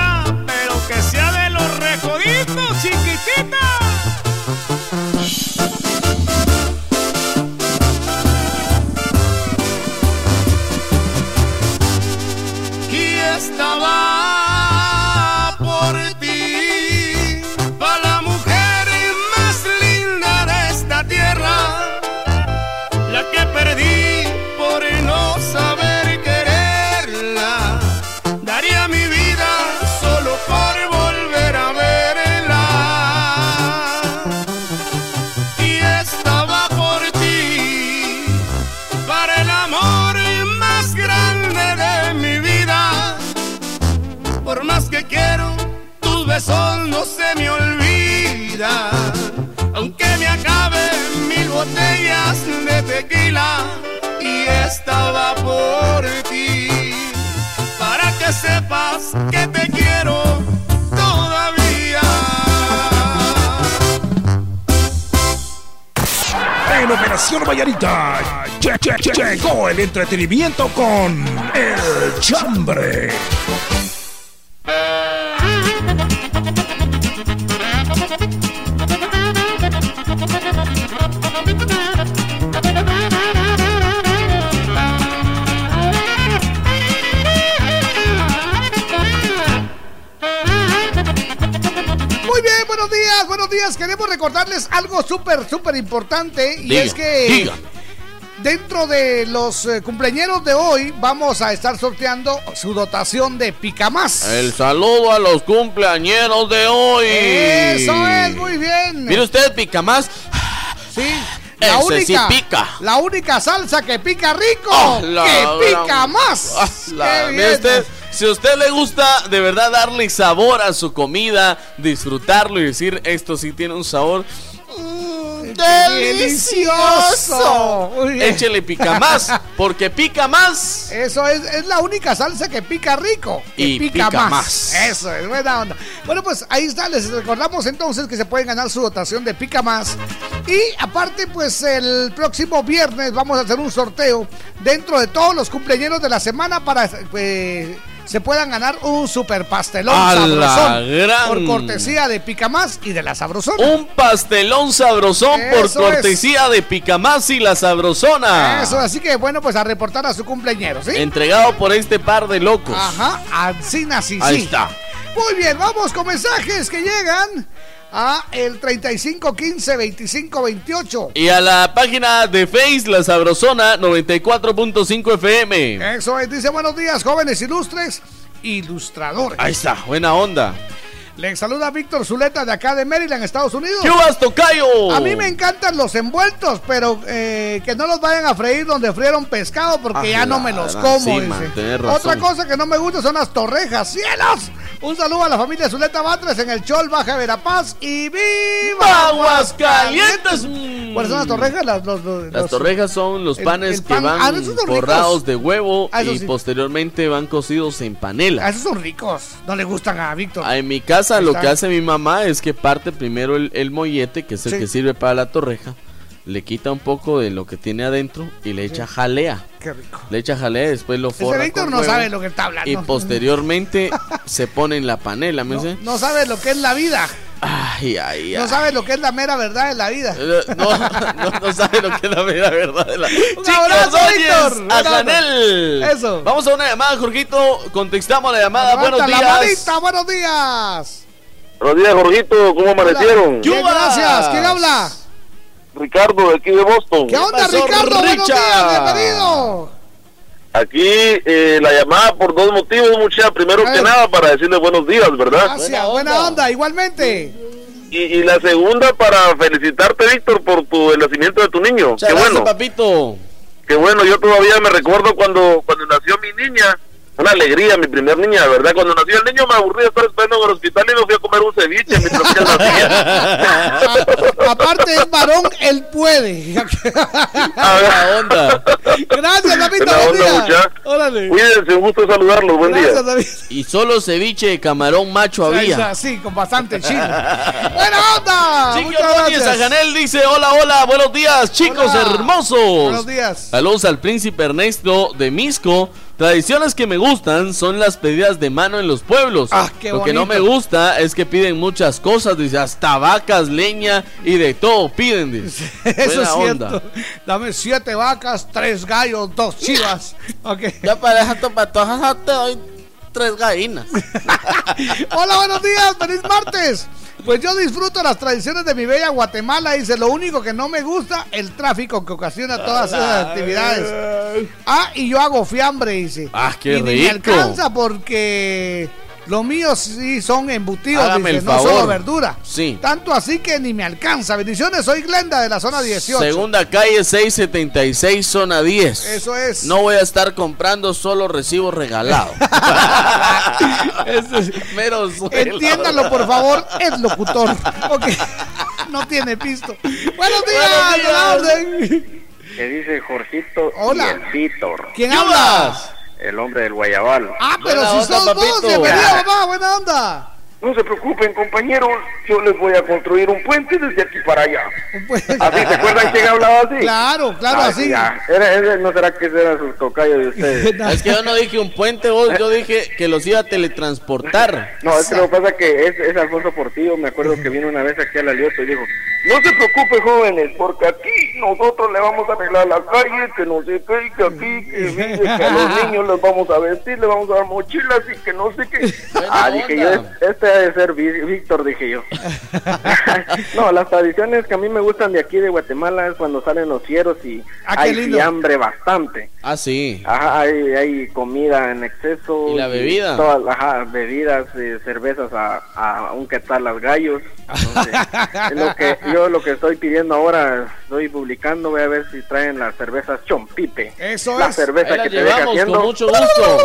estaba por ti. Para que sepas que te quiero todavía. En Operación Vallarita che- che- che- llegó el entretenimiento con El Chambre. Buenos días. Queremos recordarles algo súper, súper importante. Y Diga, es que diga. dentro de los eh, cumpleaños de hoy vamos a estar sorteando su dotación de Pica Más. El saludo a los cumpleañeros de hoy. Eso es, muy bien. Mire usted, Pica Más. Sí. Ese La única, sí pica. la única salsa que pica rico, la que pica gran- más. Ah, la- Si a usted le gusta de verdad darle sabor a su comida, disfrutarlo y decir esto sí tiene un sabor delicioso. Muy bien. Échele pica más, porque pica más. Eso es, es la única salsa que pica rico. Que Y pica, pica más. más. Eso es, buena onda. Bueno, pues ahí está. Les recordamos entonces que se pueden ganar su dotación de pica más. Y aparte, pues el próximo viernes vamos a hacer un sorteo dentro de todos los cumpleaños de la semana para que se puedan ganar un super pastelón ¡A sabrosón. gran! Por cortesía de pica más y de la sabrosona. Un pastelón sabrosón por Eso es. cortesía de Picamás y la Sabrosona. Eso, así que bueno, pues a reportar a su cumpleañero, ¿sí? Entregado por este par de locos. Ajá, Ancina sí, Ahí sí. está. Muy bien, vamos con mensajes que llegan a el 3515 2528. Y a la página de Face, La Sabrosona 94.5 FM. Eso es, dice buenos días, jóvenes ilustres, ilustradores. Ahí está, buena onda. Les saluda Víctor Zuleta de acá de Maryland, Estados Unidos. ¿Qué vas, tocayo? A mí me encantan los envueltos, pero eh, que no los vayan a freír donde frieron pescado porque Ah, ya no me los como. sí, dice. man, tenés razón. Otra cosa que no me gusta son las torrejas. ¡Cielos! Un saludo a la familia Zuleta Batres en el Chol, Baja Verapaz y ¡Viva Aguascalientes! ¿Cuáles son las torrejas? Las, los- los- Las torrejas son los panes el que pan- van ah, forrados de huevo Ah, y sí. posteriormente van cocidos en panela. Ah, esos son ricos. No le gustan a Víctor. Ah, En mi casa Lo que hace mi mamá es que parte primero el, el mollete, que es el Sí. que sirve para la torreja, le quita un poco de lo que tiene adentro y le echa jalea. Qué rico. Le echa jalea, después lo Ese forra Víctor con no huevo sabe lo que está hablando. Y posteriormente se pone en la panela, ¿me dice? No sabe lo que es la vida. Ay, ay, No ay. sabe lo que es la mera verdad de la vida. Eh, No, no, no sabe lo que es la mera verdad de la... Un abrazo, Víctor. a Buena onda. Janel. Eso. Vamos a una llamada, Jorgito. Contestamos la llamada. Levanta Buenos la días. manita, buenos días. Buenos días, Jorgito. ¿Cómo amanecieron? Bien, gracias. ¿Quién habla? Ricardo, de aquí de Boston. ¿Qué onda, Ricardo? Buenos Richa? días, bienvenido. Aquí eh, la llamada por dos motivos, mucha. Primero que ver. nada, para decirle buenos días, ¿verdad? Gracias, buena onda, igualmente. Y, y la segunda, para felicitarte, Víctor, por tu, el nacimiento de tu niño. Muchas Qué gracias, bueno. papito. Qué bueno, yo todavía me recuerdo cuando, cuando nació mi niña. Una alegría, mi primer niña, de verdad. Cuando nació el niño me aburrí de estar esperando en el hospital y me fui a comer un ceviche mientras que él nacía. A- aparte es varón, él puede. Buena onda. Gracias. Buena buen onda, día. Órale. Cuídense, un gusto saludarlos. Buen Gracias, día. David. Y solo ceviche de camarón macho había. Sí, con bastante chile. Buena onda. Chico Muchas Núñez gracias. Janel dice, hola, hola, buenos días, chicos Hola. hermosos. Buenos días. Saludos al príncipe Ernesto de Misco. Tradiciones que me gustan son las pedidas de mano en los pueblos. Ah, qué Lo que no me gusta es que piden muchas cosas, dice, hasta vacas, leña y de todo piden, dice. Eso es cierto. onda. Dame siete vacas, tres gallos, dos chivas. Ok. Ya para dejar tu patoja, te doy tres gallinas. Hola, buenos días, feliz martes. Pues yo disfruto las tradiciones de mi bella Guatemala. Dice, lo único que no me gusta, el tráfico que ocasiona todas esas actividades. Ah, y yo hago fiambre, dice. Ah, qué y ni me rico. alcanza porque los míos sí son embutidos, Hágame dice, el no favor. solo verdura. Sí. Tanto así que ni me alcanza. Bendiciones, soy Glenda de la zona 18. Segunda calle 676, zona 10. Eso es. No voy a estar comprando solo recibos regalados. Mero suelo. Entiéndalo, por favor, es locutor. Ok. No tiene pisto. Buenos días, Buenos días. a la orden. Que dice Jorgito Hola. y el Víctor, ¿Quién habla? El hombre del Guayabal. Ah, pero Buena si onda, sos vos, papito. bienvenido, mamá, buena onda. No se preocupen, compañeros, yo les voy a construir un puente desde aquí para allá. Pues, ¿Así se acuerdan quién hablaba así? Claro, claro, Ah, así. ya. Era- era- ¿No será que era su tocayo de ustedes? Es que yo no dije un puente, vos, yo dije que los iba a teletransportar. No, es que lo que pasa es que es, es Alfonso Portillo, me acuerdo que vino una vez aquí a la Lioto y dijo, no se preocupe jóvenes, porque aquí nosotros le vamos a arreglar la calle, que no sé qué, y que aquí, que, que a los niños les vamos a vestir, les vamos a dar mochilas y que no sé qué. Ah, dije yo, este ha de ser Víctor, dije yo. no, las tradiciones que a mí me gustan de aquí de Guatemala es cuando salen los fieros y Ah, hay fiambre bastante. Ah, sí. Ajá, hay, hay comida en exceso. ¿Y la bebida? todas, ajá, bebidas, eh, cervezas a, a un quetzal las gallos. Entonces, es lo que, yo lo que estoy pidiendo ahora, estoy publicando, voy a ver si traen las cervezas Chompipe. Eso la es. cerveza Ahí la que te deja llevamos haciendo. con mucho gusto.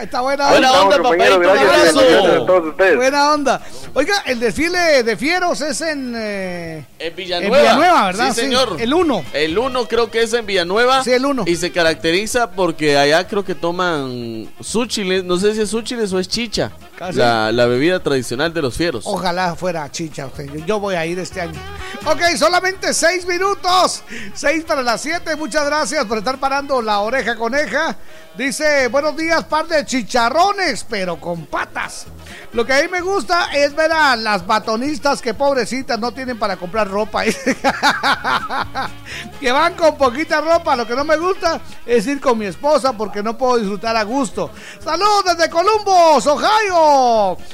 Está buena Buena onda. onda, compañero, papadito, un abrazo. a todos ustedes. Buena onda. Oiga, el desfile de fieros es en. eh, En Villanueva. En Villanueva, ¿verdad? Sí, señor. El 1. El 1 creo que es en Villanueva. Sí, el 1. Y se caracteriza porque allá creo que toman súchiles. No sé si es súchiles o es chicha. La, la bebida tradicional de los fieros. Ojalá fuera chicha usted. Yo, yo voy a ir este año. Ok, solamente seis minutos. Seis para las siete. Muchas gracias por estar parando la oreja coneja. Dice, buenos días, par de chicharrones, pero con patas. Lo que a mí me gusta es ver a las batonistas que pobrecitas no tienen para comprar ropa. que van con poquita ropa. Lo que no me gusta es ir con mi esposa porque no puedo disfrutar a gusto. Saludos desde Columbus, Ohio.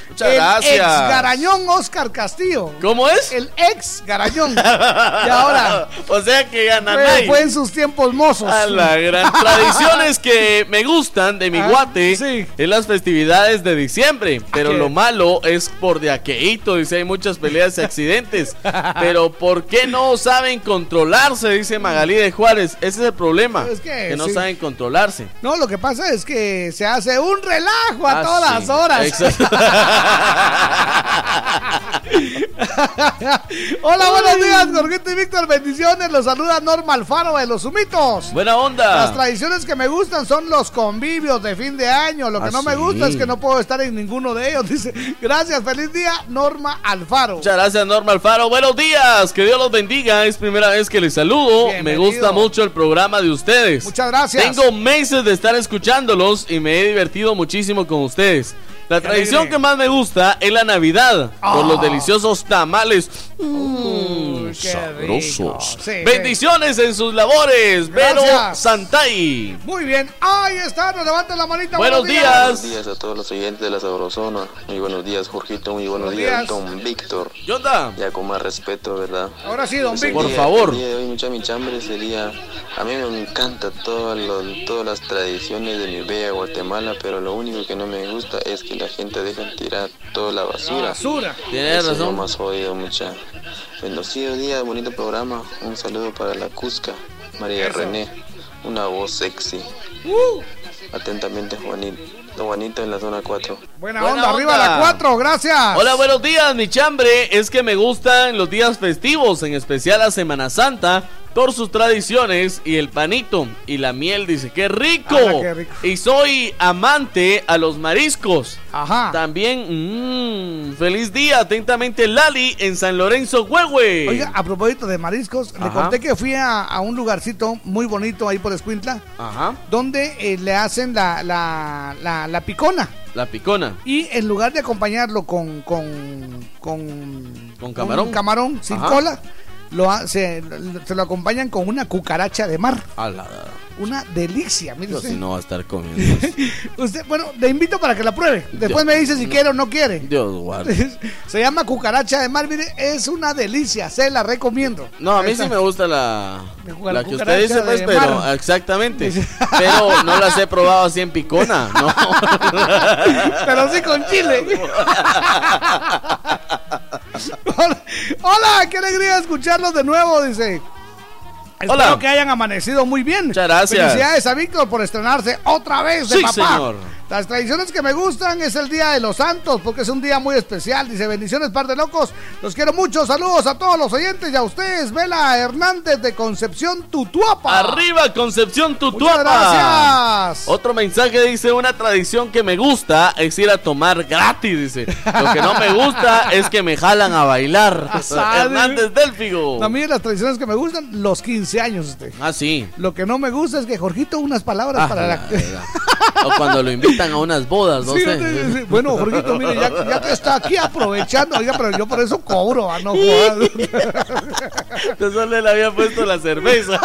Muchas El gracias. Ex Garañón Oscar Castillo. ¿Cómo es? El ex Garañón. y ahora o sea que ganan fue, fue en sus tiempos mozos. A la gran tradiciones que me gustan de mi Ah, guate sí. es las festividades de diciembre. Pero qué? lo malo es por de aqueíto, dice hay muchas peleas y accidentes. pero ¿por qué no saben controlarse? Dice Magalí de Juárez. Ese es el problema. Es que no sí. saben controlarse. No, lo que pasa es que se hace un relajo a Ah, todas sí. horas. Exacto. Hola, buenos días, Jorgito y Víctor. Bendiciones. Los saluda Norma Alfaro de los Humitos. Buena onda. Las tradiciones que me gustan son los convivios de fin de año. Lo que Ah, no me sí. gusta es que no puedo estar en ninguno de ellos. Dice, gracias, feliz día, Norma Alfaro. Muchas gracias, Norma Alfaro. Buenos días, que Dios los bendiga. Es primera vez que les saludo. Me gusta mucho el programa de ustedes. Muchas gracias. Tengo meses de estar escuchándolos y me he divertido muchísimo con ustedes. La tradición que más me gusta es la Navidad, con Ah. los deliciosos tamales. Mm, qué sabrosos. Sí, Bendiciones en sus labores, Vero. Santay. Muy bien, ahí está, nos levanten la manita. Buenos Buenos días a todos los oyentes de la Sabrosona. Muy buenos días, Jorgito. Muy buenos, Buenos días, días. don Víctor. ¿Qué onda? Ya con más respeto, ¿verdad? Ahora sí, don Pues Víctor. Por día- favor. El día de hoy, mucha mi chambre sería. A mí me encanta todas las tradiciones de mi bella Guatemala, pero lo único que no me gusta es que la gente deja tirar toda la basura. basura. Tienes Eso es lo razón. más jodido, mucha. Bendecido día, bonito programa. Un saludo para la Cusca, María Eso. René. Una voz sexy. Uh, Atentamente, Juanito. Juanito en la zona 4. buena, Buena onda, arriba onda. la 4, gracias. Hola, buenos días, mi chambre. Es que me gustan los días festivos, en especial la Semana Santa, por sus tradiciones y el panito y la miel. Dice, ¡qué rico! Ala, qué rico. Y soy amante a los mariscos. Ajá. También, mmm, feliz día, atentamente Lali en San Lorenzo, Huehue. Oiga, a propósito de mariscos, le Ajá. conté que fui a, a un lugarcito muy bonito ahí por Escuintla, Ajá, donde eh, le hacen la, la, la, la picona. la picona. Y en lugar de acompañarlo con, con, con, ¿Con camarón? un camarón sin Ajá. cola, lo, se, se lo acompañan con una cucaracha de mar. Una delicia, mire Yo usted. si no va a estar comiendo. Usted, bueno, le invito para que la pruebe. Después me dice si quiere o no quiere. Dios guarde. Se llama cucaracha de mar, mire, es una delicia, se la recomiendo. No, a mí sí me gusta la, La la que usted dice, pues, pero mar. exactamente. Pero no las he probado así en picona, no. Pero sí con chile. hola, qué alegría escucharlos de nuevo, dice. Espero Hola. que hayan amanecido muy bien. Muchas gracias. Felicidades a Víctor por estrenarse otra vez de Sí, papá. señor. Las tradiciones que me gustan es el Día de los Santos, porque es un día muy especial. Dice, bendiciones, par de locos. Los quiero mucho. Saludos a todos los oyentes y a ustedes. Vela Hernández de Concepción Tutuapa. Arriba, Concepción Muchas Tutuapa. gracias. Otro mensaje dice, una tradición que me gusta es ir a tomar gratis, dice. Lo que no me gusta es que me jalan a bailar. Asade. Hernández Delfigo. A mí las tradiciones que me gustan, los 15 años. Este. Ah, sí. Lo que no me gusta es que Jorgito unas palabras Ah, para la... la. O cuando lo invitan a unas bodas, no Sí, sé. sí, sí. Bueno, Jorgito, mire, ya, ya que está aquí aprovechando, oiga, pero yo por eso cobro, ah, no jodas. Yo solo le había puesto la cerveza.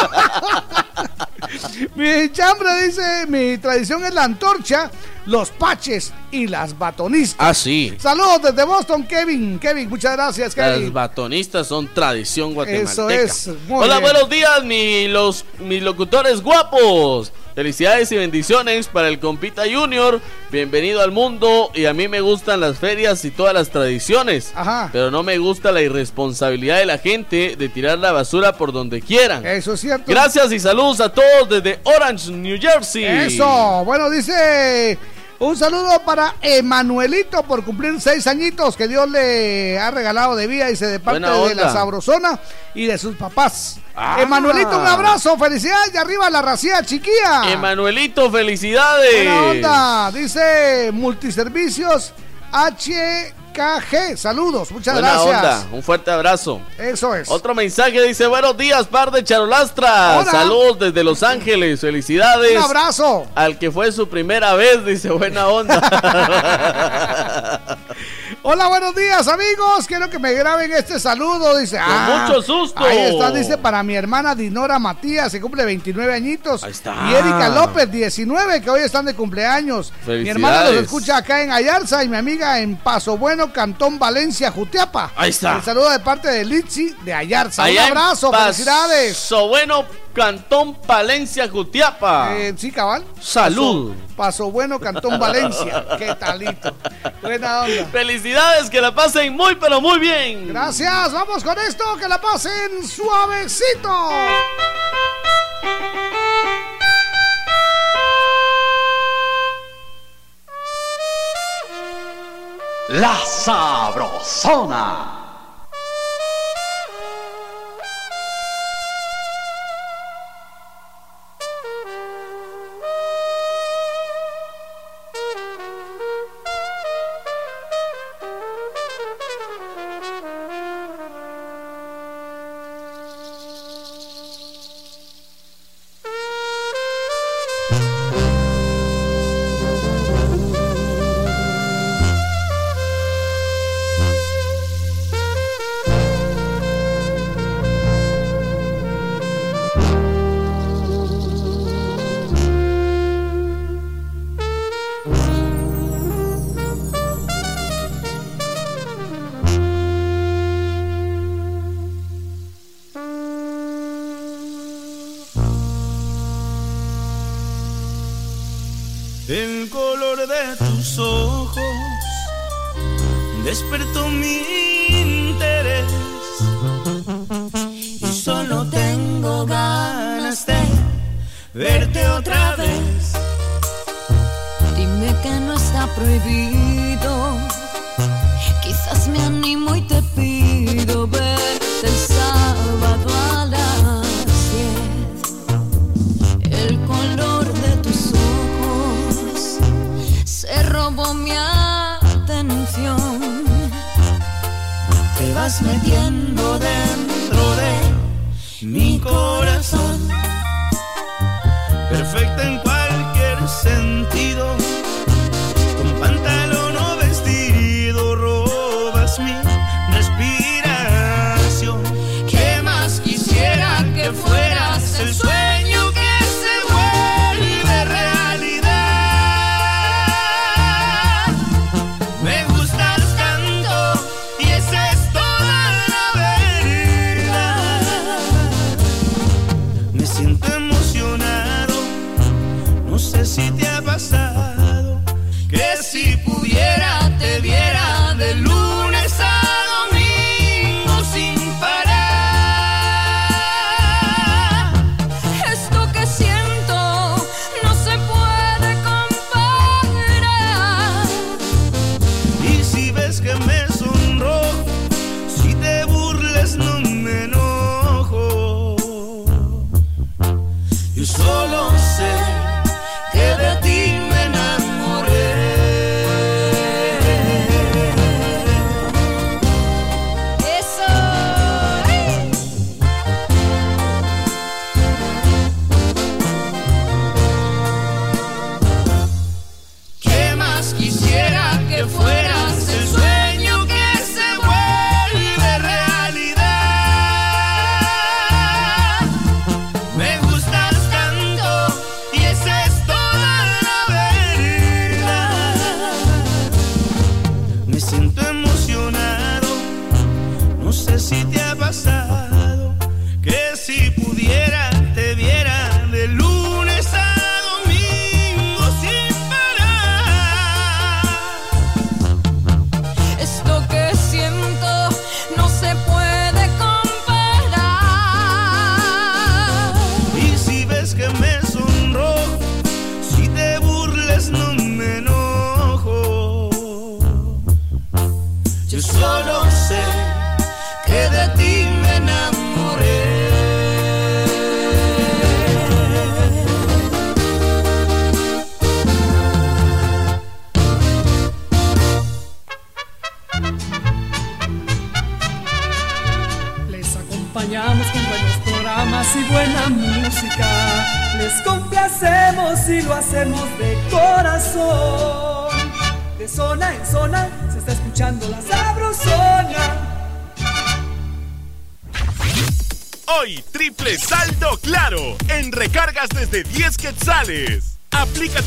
mi chambre dice, mi tradición es la antorcha, los paches y las batonistas. Ah, sí. Saludos desde Boston, Kevin. Kevin, muchas gracias, Kevin. Las batonistas son tradición guatemalteca. Eso es. Hola, bien. buenos días, mi, los, mis locutores guapos. Felicidades y bendiciones para el compita Junior. Bienvenido al mundo. Y a mí me gustan las ferias y todas las tradiciones. Ajá. Pero no me gusta la irresponsabilidad de la gente de tirar la basura por donde quieran. Eso es cierto. Gracias y saludos a todos desde Orange, New Jersey. Eso. Bueno, dice. Un saludo para Emanuelito por cumplir seis añitos que Dios le ha regalado de vida y se de parte de la sabrosona y de sus papás. Ah. Emanuelito, un abrazo, felicidades de arriba la racía chiquilla. Emanuelito, felicidades. Buena onda, dice Multiservicios HKG. Saludos, muchas Buena gracias. onda, un fuerte abrazo. Eso es. Otro mensaje dice, buenos días, par de charolastras. Hola. Saludos desde Los Ángeles, felicidades. Un abrazo. Al que fue su primera vez, dice, buena onda. Hola, buenos días, amigos. Quiero que me graben este saludo. Dice, Con ah, mucho susto. Ahí está, dice para mi hermana Dinora Matías, que cumple 29 añitos. Ahí está. Y Erika López, 19, que hoy están de cumpleaños. Mi hermana los escucha acá en Ayarza y mi amiga en Paso Bueno, Cantón Valencia, Jutiapa. Ahí está. El saludo de parte de Litsi de Ayarza. Allá Un abrazo, felicidades. Bueno, Cantón Palencia, Jutiapa. Eh, sí, cabal. Salud. Paso, Paso Bueno, Cantón Valencia. Qué talito. Buena onda. Felicidades, que la pasen muy, pero muy bien. Gracias, vamos con esto, que la pasen suavecito. La Sabrosona.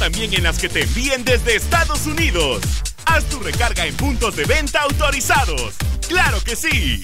También en las que te envíen desde Estados Unidos. Haz tu recarga en puntos de venta autorizados. ¡Claro que sí!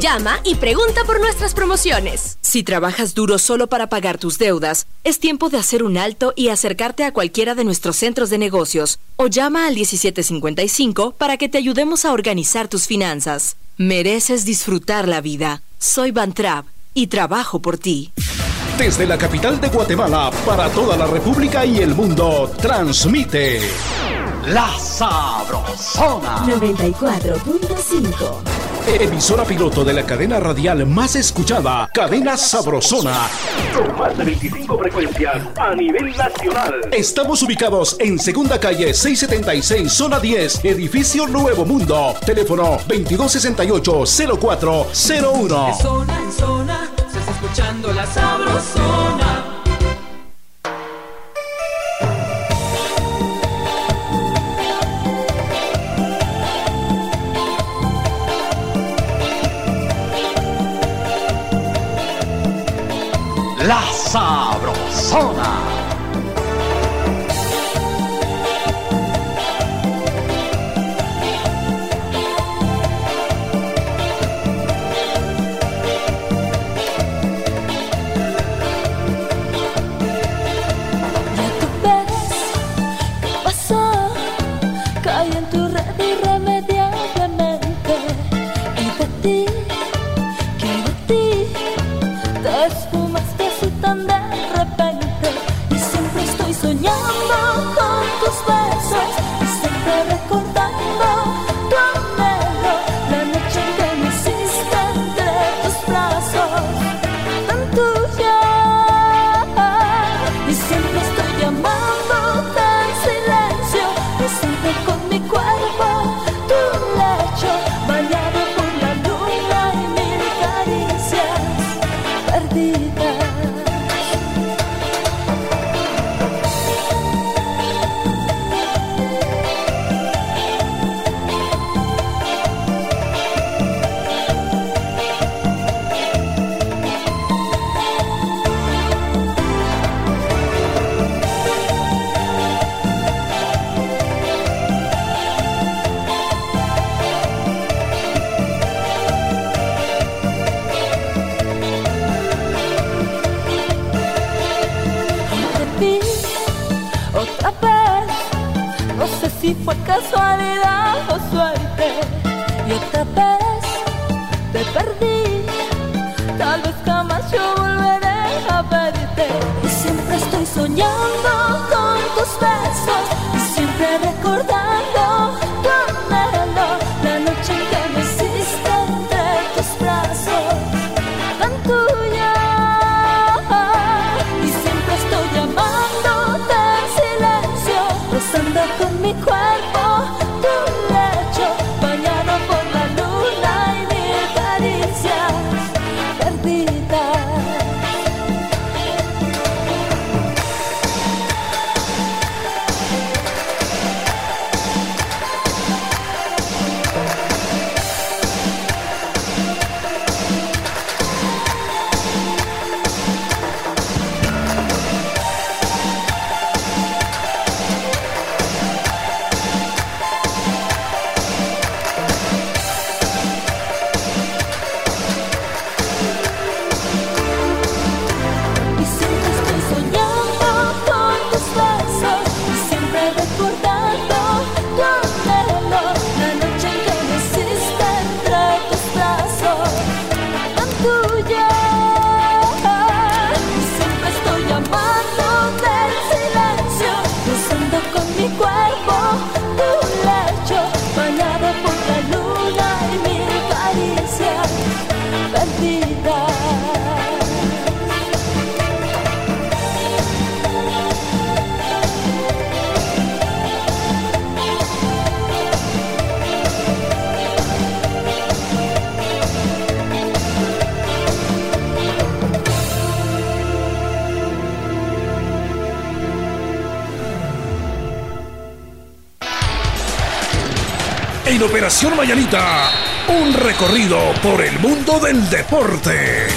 Llama y pregunta por nuestras promociones. Si trabajas duro solo para pagar tus deudas, es tiempo de hacer un alto y acercarte a cualquiera de nuestros centros de negocios o llama al 1755 para que te ayudemos a organizar tus finanzas. Mereces disfrutar la vida. Soy Van Trapp y trabajo por ti. Desde la capital de Guatemala para toda la República y el mundo, transmite La Sabrosona 94.5. Emisora piloto de la cadena radial más escuchada, Cadena Sabrosona. Con más de 25 frecuencias a nivel nacional. Estamos ubicados en Segunda Calle 676, Zona 10, Edificio Nuevo Mundo. Teléfono 2268-0401. De zona en zona se está escuchando la sabrosona. La Sabrosona. Un recorrido por el mundo del deporte.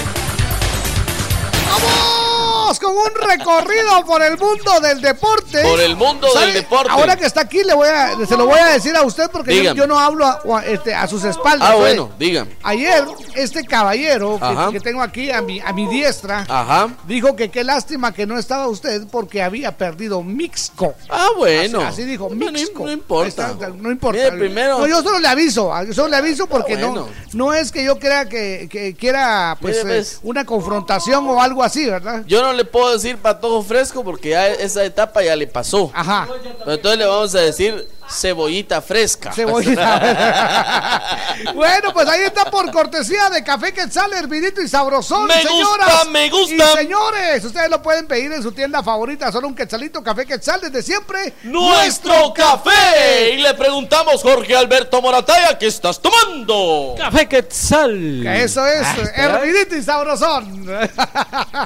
¡Vamos! Con un recorrido por el mundo del deporte. Por el mundo del deporte. Ahora que está aquí, le voy a, se lo voy a decir a usted porque yo, no hablo a, a- este, a sus espaldas. Ah, ¿sabe? bueno, dígame. Ayer, este caballero que, que tengo aquí a mi, a mi diestra Ajá. dijo que qué lástima que no estaba usted porque había perdido Mixco. Ah, bueno. Así, así dijo, No, Mixco. no importa. Está, no importa. Mire, primero- No, yo solo le aviso, yo solo le aviso porque Ah, bueno. no, no es que yo crea que, que quiera pues, Mire, eh, pues. una confrontación o algo así, ¿verdad? Yo no le puedo decir patojo fresco porque ya esa etapa ya le pasó. Ajá. Entonces le vamos a decir cebollita fresca. Cebollita. bueno, pues ahí está por cortesía de Café Quetzal, hervidito y sabrosón, Me gusta, señoras. me gusta. Y señores, ustedes lo pueden pedir en su tienda favorita, solo un Quetzalito Café Quetzal desde siempre. ¡Nuestro café! Y le preguntamos, Jorge Alberto Morataya, ¿qué estás tomando? Café Quetzal. Que eso es, Ah, hervidito y sabrosón.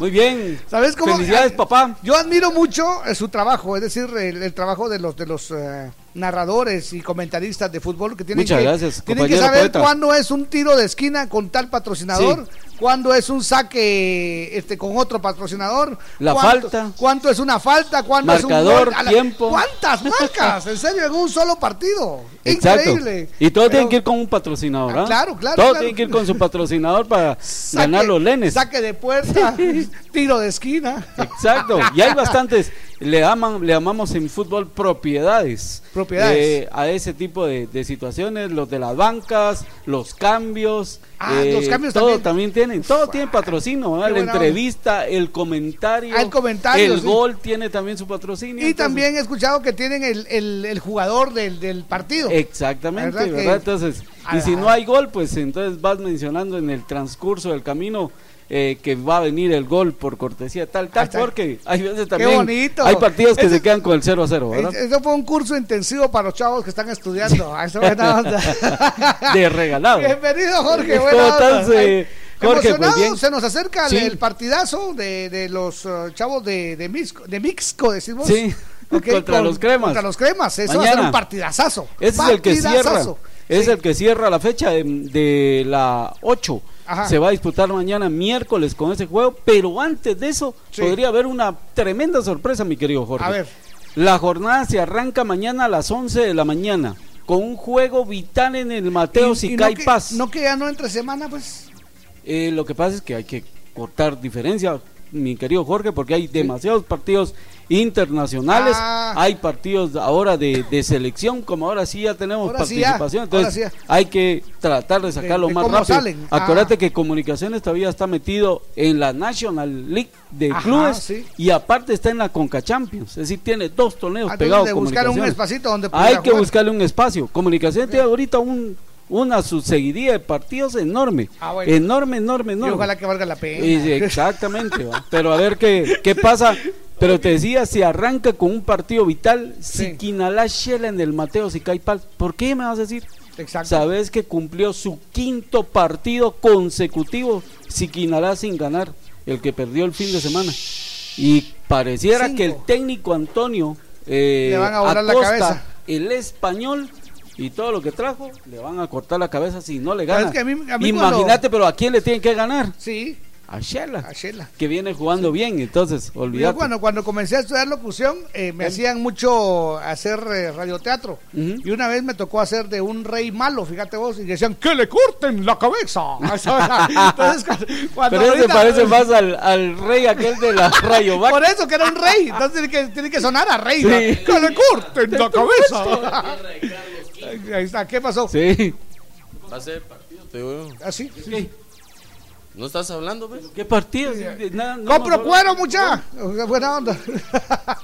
Muy bien. ¿Sabes cómo? Felicidades, papá. Yo admiro mucho eh, su trabajo, es decir, el, el trabajo de los de los eh, narradores y comentaristas de fútbol que tienen Muchas que gracias, tienen que compañero saber poeta. cuándo es un tiro de esquina con tal patrocinador, cuándo es un saque este con otro patrocinador, La cuánto- falta. cuánto es una falta, cuándo es un la- tiempo. ¿Cuántas marcas? En serio, en un solo partido. Exacto. Increíble. Y todo Pero- tiene que ir con un patrocinador, Ah, ¿ah? claro, claro, Todo claro. tiene que ir con su patrocinador para Saque- ganar los lenes. Saque de puerta, tiro de esquina. Exacto. Y hay bastantes. Le aman, le llamamos en fútbol propiedades. Propiedades. Eh, a ese tipo de, de situaciones, los de las bancas, los cambios. Ah, eh, los cambios todo también. tienen, todo tiene patrocinio, ¿verdad? La entrevista, el comentario, Ah, el comentario, el sí. gol tiene también su patrocinio. Y entonces- también he escuchado que tienen el, el- el jugador del, del partido. Exactamente, ¿Verdad ¿verdad? que- Entonces, y si no hay gol, pues entonces vas mencionando en el transcurso del camino eh, que va a venir el gol por cortesía tal, tal, porque hay veces también bonito. hay partidos que Ese- se quedan con el 0 a 0, ¿verdad? Es- Eso fue un curso intensivo para los chavos que están estudiando. Ah, esa buena onda. De regalado. Bienvenido, Jorge. ¿Cómo buena estás, onda. eh, Jorge? Pues bien. Se nos acerca el- Sí. el partidazo de, de los uh, chavos de, de, Mixco, de Mixco, decimos. Sí, Ok, contra con- los cremas. Contra los cremas. Eso va a ser Mañana. un partidazazo. Ese es el que cierra. Partidazazo. Es el que cierra la fecha de, de la 8. Ajá. Se va a disputar mañana miércoles con ese juego, pero antes de eso Sí. podría haber una tremenda sorpresa, mi querido Jorge. A ver. La jornada se arranca mañana a las 11 de la mañana con un juego vital en el Mateo Sicay no Paz. No que ya no entre semana, pues. Eh, lo que pasa es que hay que cortar diferencia, mi querido Jorge, porque hay demasiados partidos internacionales, Ah. hay partidos ahora de, de selección, como ahora sí ya tenemos Ahora sí ya, participación, entonces sí hay que tratar de sacarlo de más rápido. salen. Ah. Acuérdate que Comunicaciones todavía está metido en la National League de Ajá, clubes sí. y aparte está en la Conca Champions, es decir, tiene dos torneos Ah, pegados. de buscar un Comunicaciones. espacito donde Hay que jugar. buscarle un espacio. Comunicaciones tiene ahorita un una subseguidía de partidos enorme, Ah, bueno. enorme, enorme, Y enorme. ojalá que valga la pena. Y- exactamente, ¿va? pero a ver qué, qué pasa. Pero te decía, si arranca con un partido vital, si Quinalá Shela en el Mateo Sicaipal, ¿por qué me vas a decir? Exacto. Sabes que cumplió su quinto partido consecutivo, Siquinalá sin ganar, el que perdió el fin de semana. Y pareciera Cinco. que el técnico Antonio eh, Le van a volar la Acosta, cabeza. el español y todo lo que trajo, le van a cortar la cabeza si no le Pero gana. es que Imagínate, cuando- pero ¿a quién le tienen que ganar? Sí. A Shela, A Shela. que viene jugando bien, entonces, Yo, olvídate. bueno, cuando comencé a estudiar locución, eh, me hacían mucho hacer eh, radioteatro. Y una vez me tocó hacer de un rey malo, fíjate vos, y decían, ¡que le corten la cabeza! Entonces, cuando, cuando Pero ese ahorita- parece más al, al rey aquel de la Rayo. Por eso que era un rey, entonces tiene que, tiene que sonar a rey. Sí. ¿no? ¡Que le corten la cabeza! Ahí está, ¿qué pasó? Sí. Va a ser partido, te digo. ¿Ah, sí? ¿No estás hablando, pues? ¿Qué partido? Nada, no ¡Compro cuero, mucha! Buena onda.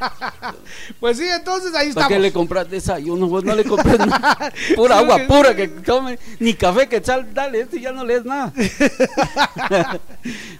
pues sí, entonces ahí ¿Para qué estamos. le compras desayuno? Vos no le compras nada. Pura agua pura que tome. Ni café que sal, dale, este ya no lees nada.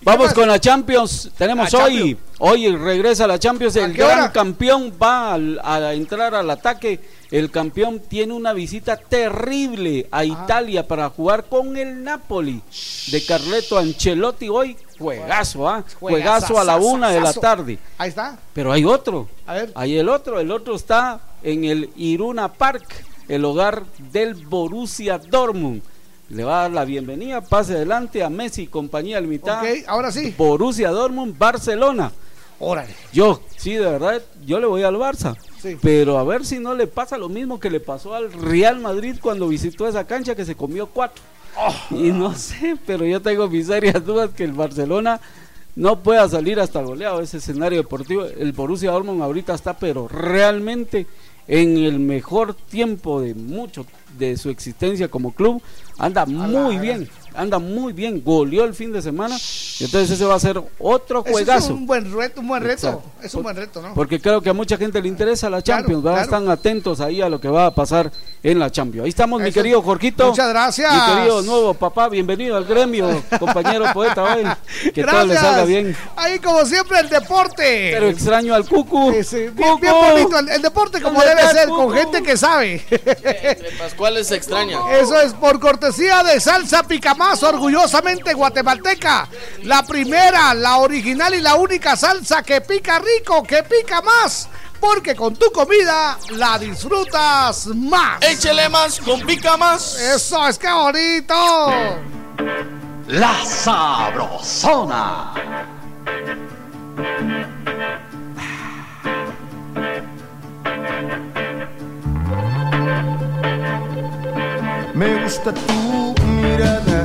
Vamos con la Champions. Tenemos La hoy, Champions. Hoy regresa la Champions. El gran hora? campeón va al- a entrar al ataque. El campeón tiene una visita terrible Ah. a Italia para jugar con el Napoli de Carleto Ancelotti hoy. Juegazo, ¿ah? Juegazo a la una de la tarde. Ahí está. Pero hay otro. A ver. Hay el otro. El otro está en el Iruna Park el hogar del Borussia Dortmund. Le va a dar la bienvenida, pase adelante a Messi y compañía limitada. Ok, ahora sí. Borussia Dortmund, Barcelona. Órale. Yo, sí, de verdad, yo le voy al Barça. Sí. Pero a ver si no le pasa lo mismo que le pasó al Real Madrid cuando visitó esa cancha que se comió cuatro. Y no sé, pero yo tengo mis serias dudas que el Barcelona no pueda salir hasta goleado ese escenario deportivo. El Borussia Dortmund ahorita está, pero realmente en el mejor tiempo de mucho de su existencia como club, anda muy bien, anda muy bien, goleó el fin de semana, y entonces ese va a ser otro juegazo. Es un buen reto, un buen reto. Exacto. Es un buen reto, ¿no? Porque creo que a mucha gente le interesa la Champions, ¿verdad? claro. Están atentos ahí a lo que va a pasar en la Champions. Ahí estamos, mi querido Jorgito. Muchas gracias. Mi querido nuevo papá, bienvenido al gremio, compañero poeta hoy. Que todo le Gracias. salga bien. Ahí como siempre el deporte. Pero extraño al Cucu. Bien, bien bonito, el, el deporte como ¿Dónde debe ser, Cucu? con gente que sabe. Entre Pascuales se extraña. Eso es por cortesía de Salsa Picamás, orgullosamente guatemalteca. La primera, la original y la única salsa que pica rico, que pica más. Porque con tu comida la disfrutas más. Échele más, con pica más. Eso es que bonito. La Sabrosona. Me gusta tu mirada,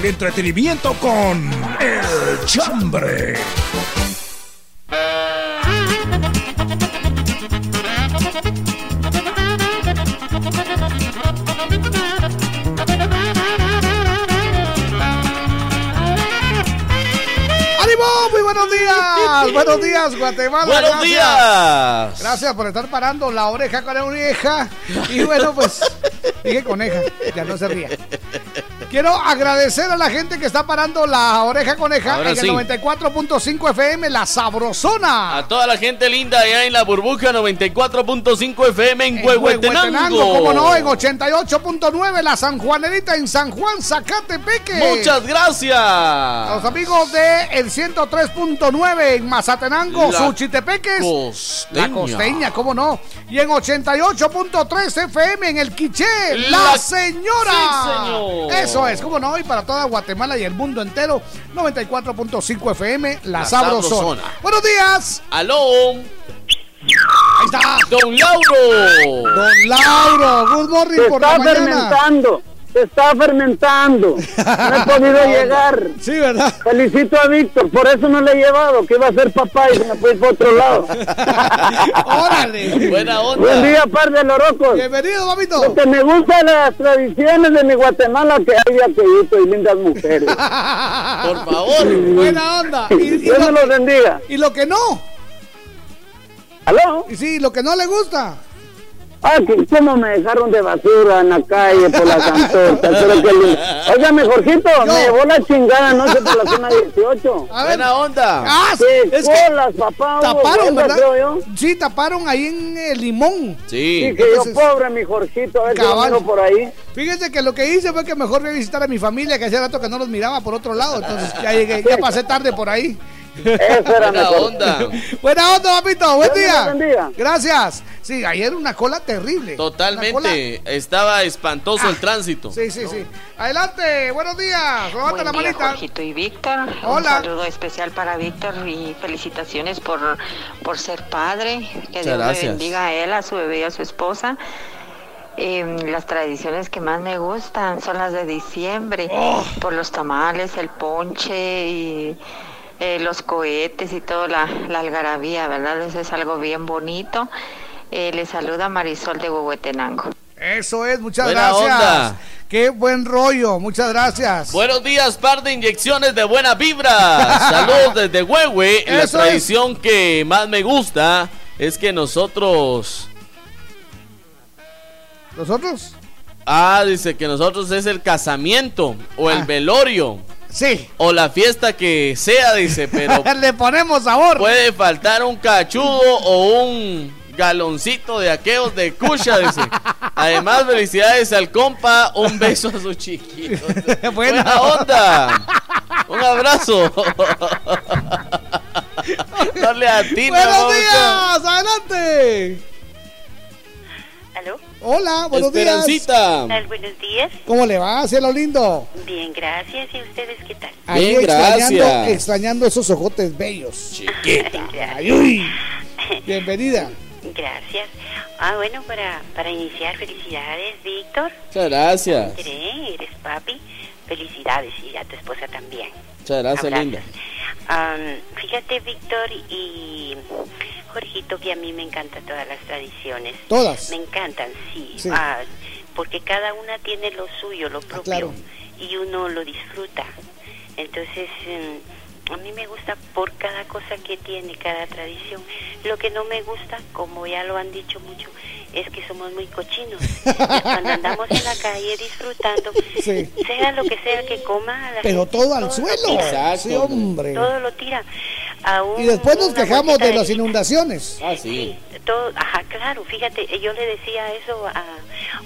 el entretenimiento con El Chambre. Muy buenos días. Buenos días, Guatemala. Buenos gracias. días. Gracias por estar parando la oreja con la oreja. Y bueno, pues dije coneja, ya no se ría. Quiero agradecer a la gente que está parando la oreja coneja Ahora en sí. el 94.5 FM, la Sabrosona. A toda la gente linda allá en la burbuja 94.5 FM en, En Huehuetenango. Cómo no, en 88.9 la San Juanerita en San Juan, Zacatepeque. Muchas gracias. Los amigos de el 103.9 en Mazatenango, La Suchitepeques. Costeña. La costeña, cómo no. Y en 88.3 FM en el Quiché, La- La, Señora. Sí, señor. Eso es, cómo no. Y para toda Guatemala y el mundo entero, 94.5 FM, La, La Sabrosona. Sabrosona. Buenos días. Aló. Ahí está. Don Lauro. Don Lauro, good morning Se por está la mañana. fermentando, se está fermentando. No he podido llegar. Sí, ¿verdad? Felicito a Víctor, por eso no le he llevado, que iba a ser papá y se me fue por otro lado. Órale. Buena onda. Buen día, par de lorocos. Bienvenido, mamito. Lo que me gusta de las tradiciones de mi Guatemala que hay aquellito y lindas mujeres. Por favor. Buena onda. Y, y Dios me lo, los bendiga. y lo que no. ¿Aló? Y sí, lo que no le gusta. Ah, que cómo me dejaron de basura en la calle por la cantota. Pero que lindo. Óigame, Jorgito, Yo. me llevó la chingada anoche por la zona 18. A ver. Buena onda. Ah, Qué es que papá. taparon, ¿verdad? creo yo. Sí, taparon ahí en el limón. Sí. Sí, que Entonces- yo pobre, mi Jorgito, a ver si Cabal. miro por ahí. Fíjese que lo que hice fue que mejor fui a visitar a mi familia, que hacía rato que no los miraba por otro lado. Entonces ya llegué, ya pasé tarde por ahí. Eso era Buena mejor. onda. Buena onda, papito. Buen día. Gracias. Sí, ayer una cola terrible. Cola- Totalmente. Estaba espantoso el tránsito. Sí, sí, sí. Adelante, buenos días. Levanta Buen la día, manita. Jorgito y Víctor. Hola. Un saludo especial para Víctor y felicitaciones por, por ser padre. Que Dios gracias. le bendiga a él, a su bebé y a su esposa. Em, las tradiciones que más me gustan son las de diciembre, Oh. por los tamales, el ponche y eh, los cohetes y toda la, la algarabía, ¿verdad? Eso es algo bien bonito. Eh, le saluda Marisol de Huehuetenango. Eso es, muchas Buena gracias. onda. Qué buen rollo, muchas gracias. Buenos días, par de inyecciones de buena vibra. Saludos desde Huehue. La es. tradición que más me gusta es que nosotros. ¿Nosotros? Ah, dice que nosotros es el casamiento o el Ah. velorio Sí. o la fiesta que sea, dice, pero Le ponemos sabor. puede faltar un cachudo o un galoncito de aqueos de cucha, dice. Además, felicidades al compa, un beso a su chiquito. Buena Buena onda. Un abrazo. No le atina, ¡Buenos días! ¡Adelante! Hola, buenos días. Esperancita. ¿Qué tal? Buenos días. ¿Cómo le va? Cielo lindo. Bien, gracias. ¿Y ustedes qué tal? Ahí Bien, extrañando, gracias. extrañando esos ojotes bellos. Chiquita. Ay, uy. Bienvenida. Gracias. Ah, bueno, para, para iniciar, felicidades, Víctor. Muchas gracias. Eres papi. Felicidades y a tu esposa también. Muchas gracias, Abrazos. linda. Am, fíjate, Víctor y Jorgito, que a mí me encantan todas las tradiciones. Todas. Me encantan, sí. Sí. Ah, porque cada una tiene lo suyo, lo propio. claro. Y uno lo disfruta. Entonces, em, a mí me gusta por cada cosa que tiene, cada tradición. Lo que no me gusta, como ya lo han dicho mucho, es que somos muy cochinos. Cuando andamos en la calle disfrutando, Sí. sea lo que sea que coma, la Pero gente todo al lo suelo. tira. Sí, hombre. Todo lo tira. Aún Y después nos quejamos de las inundaciones. Ah, sí. Todo, ajá, claro, fíjate, yo le decía eso a,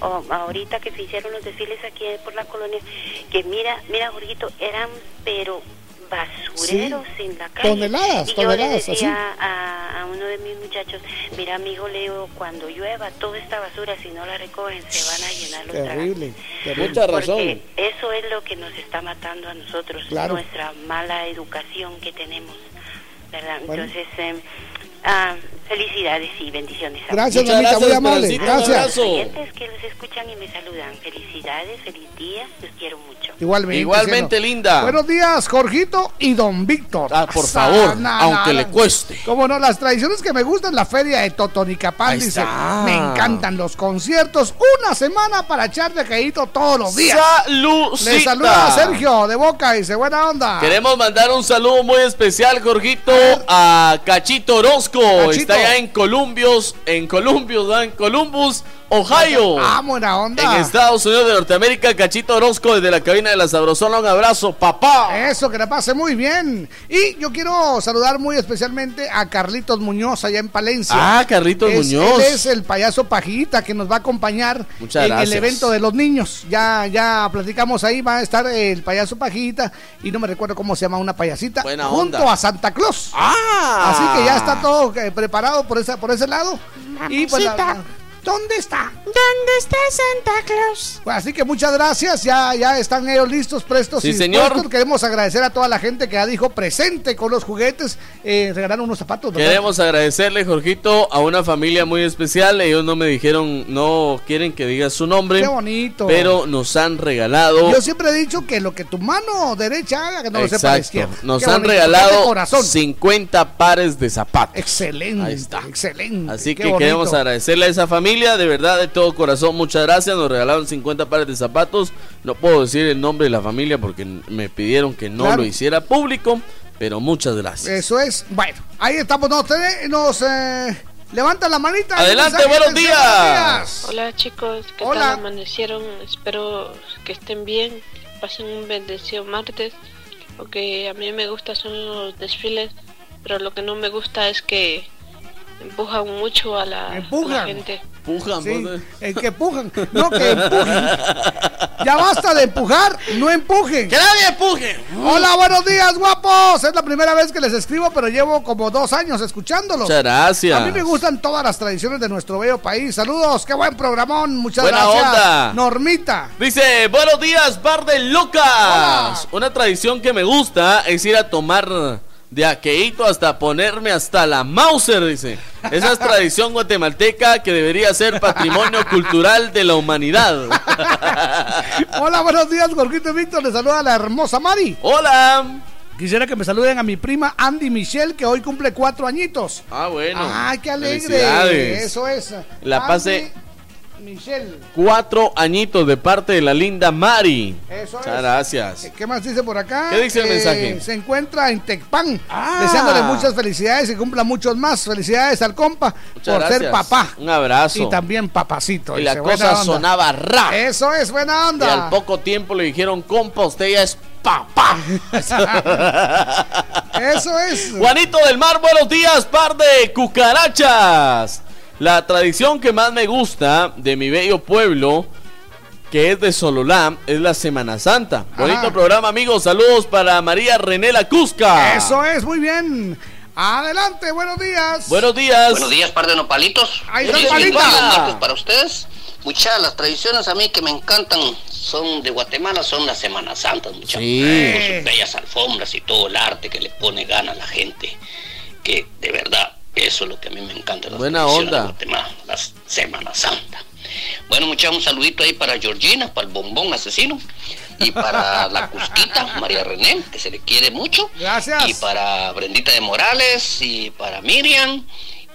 a- ahorita que se hicieron los desfiles aquí por la colonia, que mira, mira, Jorgito, eran pero basureros en la calle. Toneladas, y yo le decía a, a uno de mis muchachos, mira, amigo Leo, cuando llueva, toda esta basura, si no la recogen, se van a llenar los Terrible. terrible. Mucha razón. porque eso es lo que nos está matando a nosotros, Claro. nuestra mala educación que tenemos, ¿verdad? Bueno. Entonces, eh, ah, felicidades y bendiciones. a Gracias, todos. mamita, muy gracias, amable. Esperancita, un Gracias. oyentes que los escuchan y me saludan. Felicidades, feliz día, los quiero mucho. Igualmente. Igualmente, cielo. linda. Buenos días, Jorgito y don Víctor. Ah, por favor, na- aunque na- le cueste. Como no, las tradiciones que me gustan, la feria de Totonicapán, dice. Me encantan los conciertos. Una semana para echar de caído todos los días. Saludcita. Le saluda a Sergio de Boca, dice, buena onda. Queremos mandar un saludo muy especial, Jorgito, a Cachito Orozco. Cachito. Está allá en Columbios, en Columbios, en Columbus, Ohio. Ah, buena onda. En Estados Unidos de Norteamérica, Cachito Orozco desde la cabina de la Sabrosona. Un abrazo, papá. Eso, que la pase muy bien. Y yo quiero saludar muy especialmente a Carlitos Muñoz allá en Palencia. Ah, Carlitos Es- Muñoz. Él es el payaso Pajita que nos va a acompañar Muchas en gracias. el evento de los niños. Ya, ya platicamos ahí, va a estar el payaso Pajita y no me recuerdo cómo se llama una payasita. Buena junto onda. a Santa Claus. Ah. Así que ya está todo eh, preparado por, esa, por ese lado. Y pues la-. ¿Dónde está? ¿Dónde está Santa Claus? Pues así que muchas gracias, ya, ya están ellos listos, prestos Sí, y señor. Queremos agradecer a toda la gente que ya dijo presente con los juguetes, eh, regalaron unos zapatos. ¿verdad? Queremos agradecerle, Jorgito, a una familia muy especial. Ellos no me dijeron, no quieren que diga su nombre. Qué bonito. Pero nos han regalado. Yo siempre he dicho que lo que tu mano derecha haga, que no lo sepa la Exacto. izquierda. Nos Qué han bonito, regalado de corazón. 50 pares de zapatos. Excelente. Ahí está. Excelente. Así qué que bonito. queremos agradecerle a esa familia, de verdad, de todo corazón, muchas gracias. Nos regalaron 50 pares de zapatos. No puedo decir el nombre de la familia porque me pidieron que no Claro. lo hiciera público, pero muchas gracias. Eso es. Bueno, ahí estamos. Nos, nos eh, levantan la manita. Adelante, Mensaje, buenos días. Hola chicos, ¿qué Hola. tal amanecieron? Espero que estén bien, pasen un bendecido martes. Lo que a mí me gusta son los desfiles, pero lo que no me gusta es que empujan mucho a la, a la Empujan. gente. Empujan, Sí, el que empujan. No, que empujen. Ya basta de empujar, no empujen. ¡Que nadie empuje! Hola, buenos días, guapos. Es la primera vez que les escribo, pero llevo como dos años escuchándolos. Muchas gracias. A mí me gustan todas las tradiciones de nuestro bello país. Saludos, qué buen programón. Muchas Buena gracias. onda. Normita. Dice, buenos días, par de locas. Una tradición que me gusta es ir a tomar de aqueíto hasta ponerme hasta la Mauser, dice. Esa es tradición guatemalteca que debería ser patrimonio cultural de la humanidad. Hola, buenos días, Jorgito Víctor. Les saluda la hermosa Mari. Hola. Quisiera que me saluden a mi prima Andy Michelle, que hoy cumple cuatro añitos. Ah, bueno. Ay, qué alegre. Eso es. La Andy pase Michelle. cuatro añitos de parte de la linda Mari. Eso Muchas es. gracias. ¿Qué más dice por acá? ¿Qué dice el mensaje? Se encuentra en Tecpan, Ah. deseándole muchas felicidades y cumpla muchos más. Felicidades al compa Muchas por ser papá. Un abrazo. Y también papacito. Y la dice, cosa onda. sonaba ra. Eso es, buena Y al onda. poco tiempo le dijeron, compa, usted ya es papá. Eso es. Juanito del Mar, buenos días, par de cucarachas. La tradición que más me gusta de mi bello pueblo, que es de Sololá, es la Semana Santa. Bonito programa, amigos. Saludos para María René La Cusca. Eso es, muy bien. Adelante, buenos días. Buenos días. Buenos días, par de nopalitos. Ahí está, Feliz Palita. buen martes para ustedes. Muchas las tradiciones a mí que me encantan son de Guatemala, son las Semanas Santas, muchachos. Sí. Con sus bellas alfombras y todo el arte que le pone gana a la gente. Que de verdad, eso es lo que a mí me encanta. las Buena onda. De Guatemala, las Semanas Santa. Bueno, muchachos, un saludito ahí para Georgina, para el bombón asesino. Y para la Cusquita, María René, que se le quiere mucho. Gracias. Y para Brendita de Morales, y para Miriam,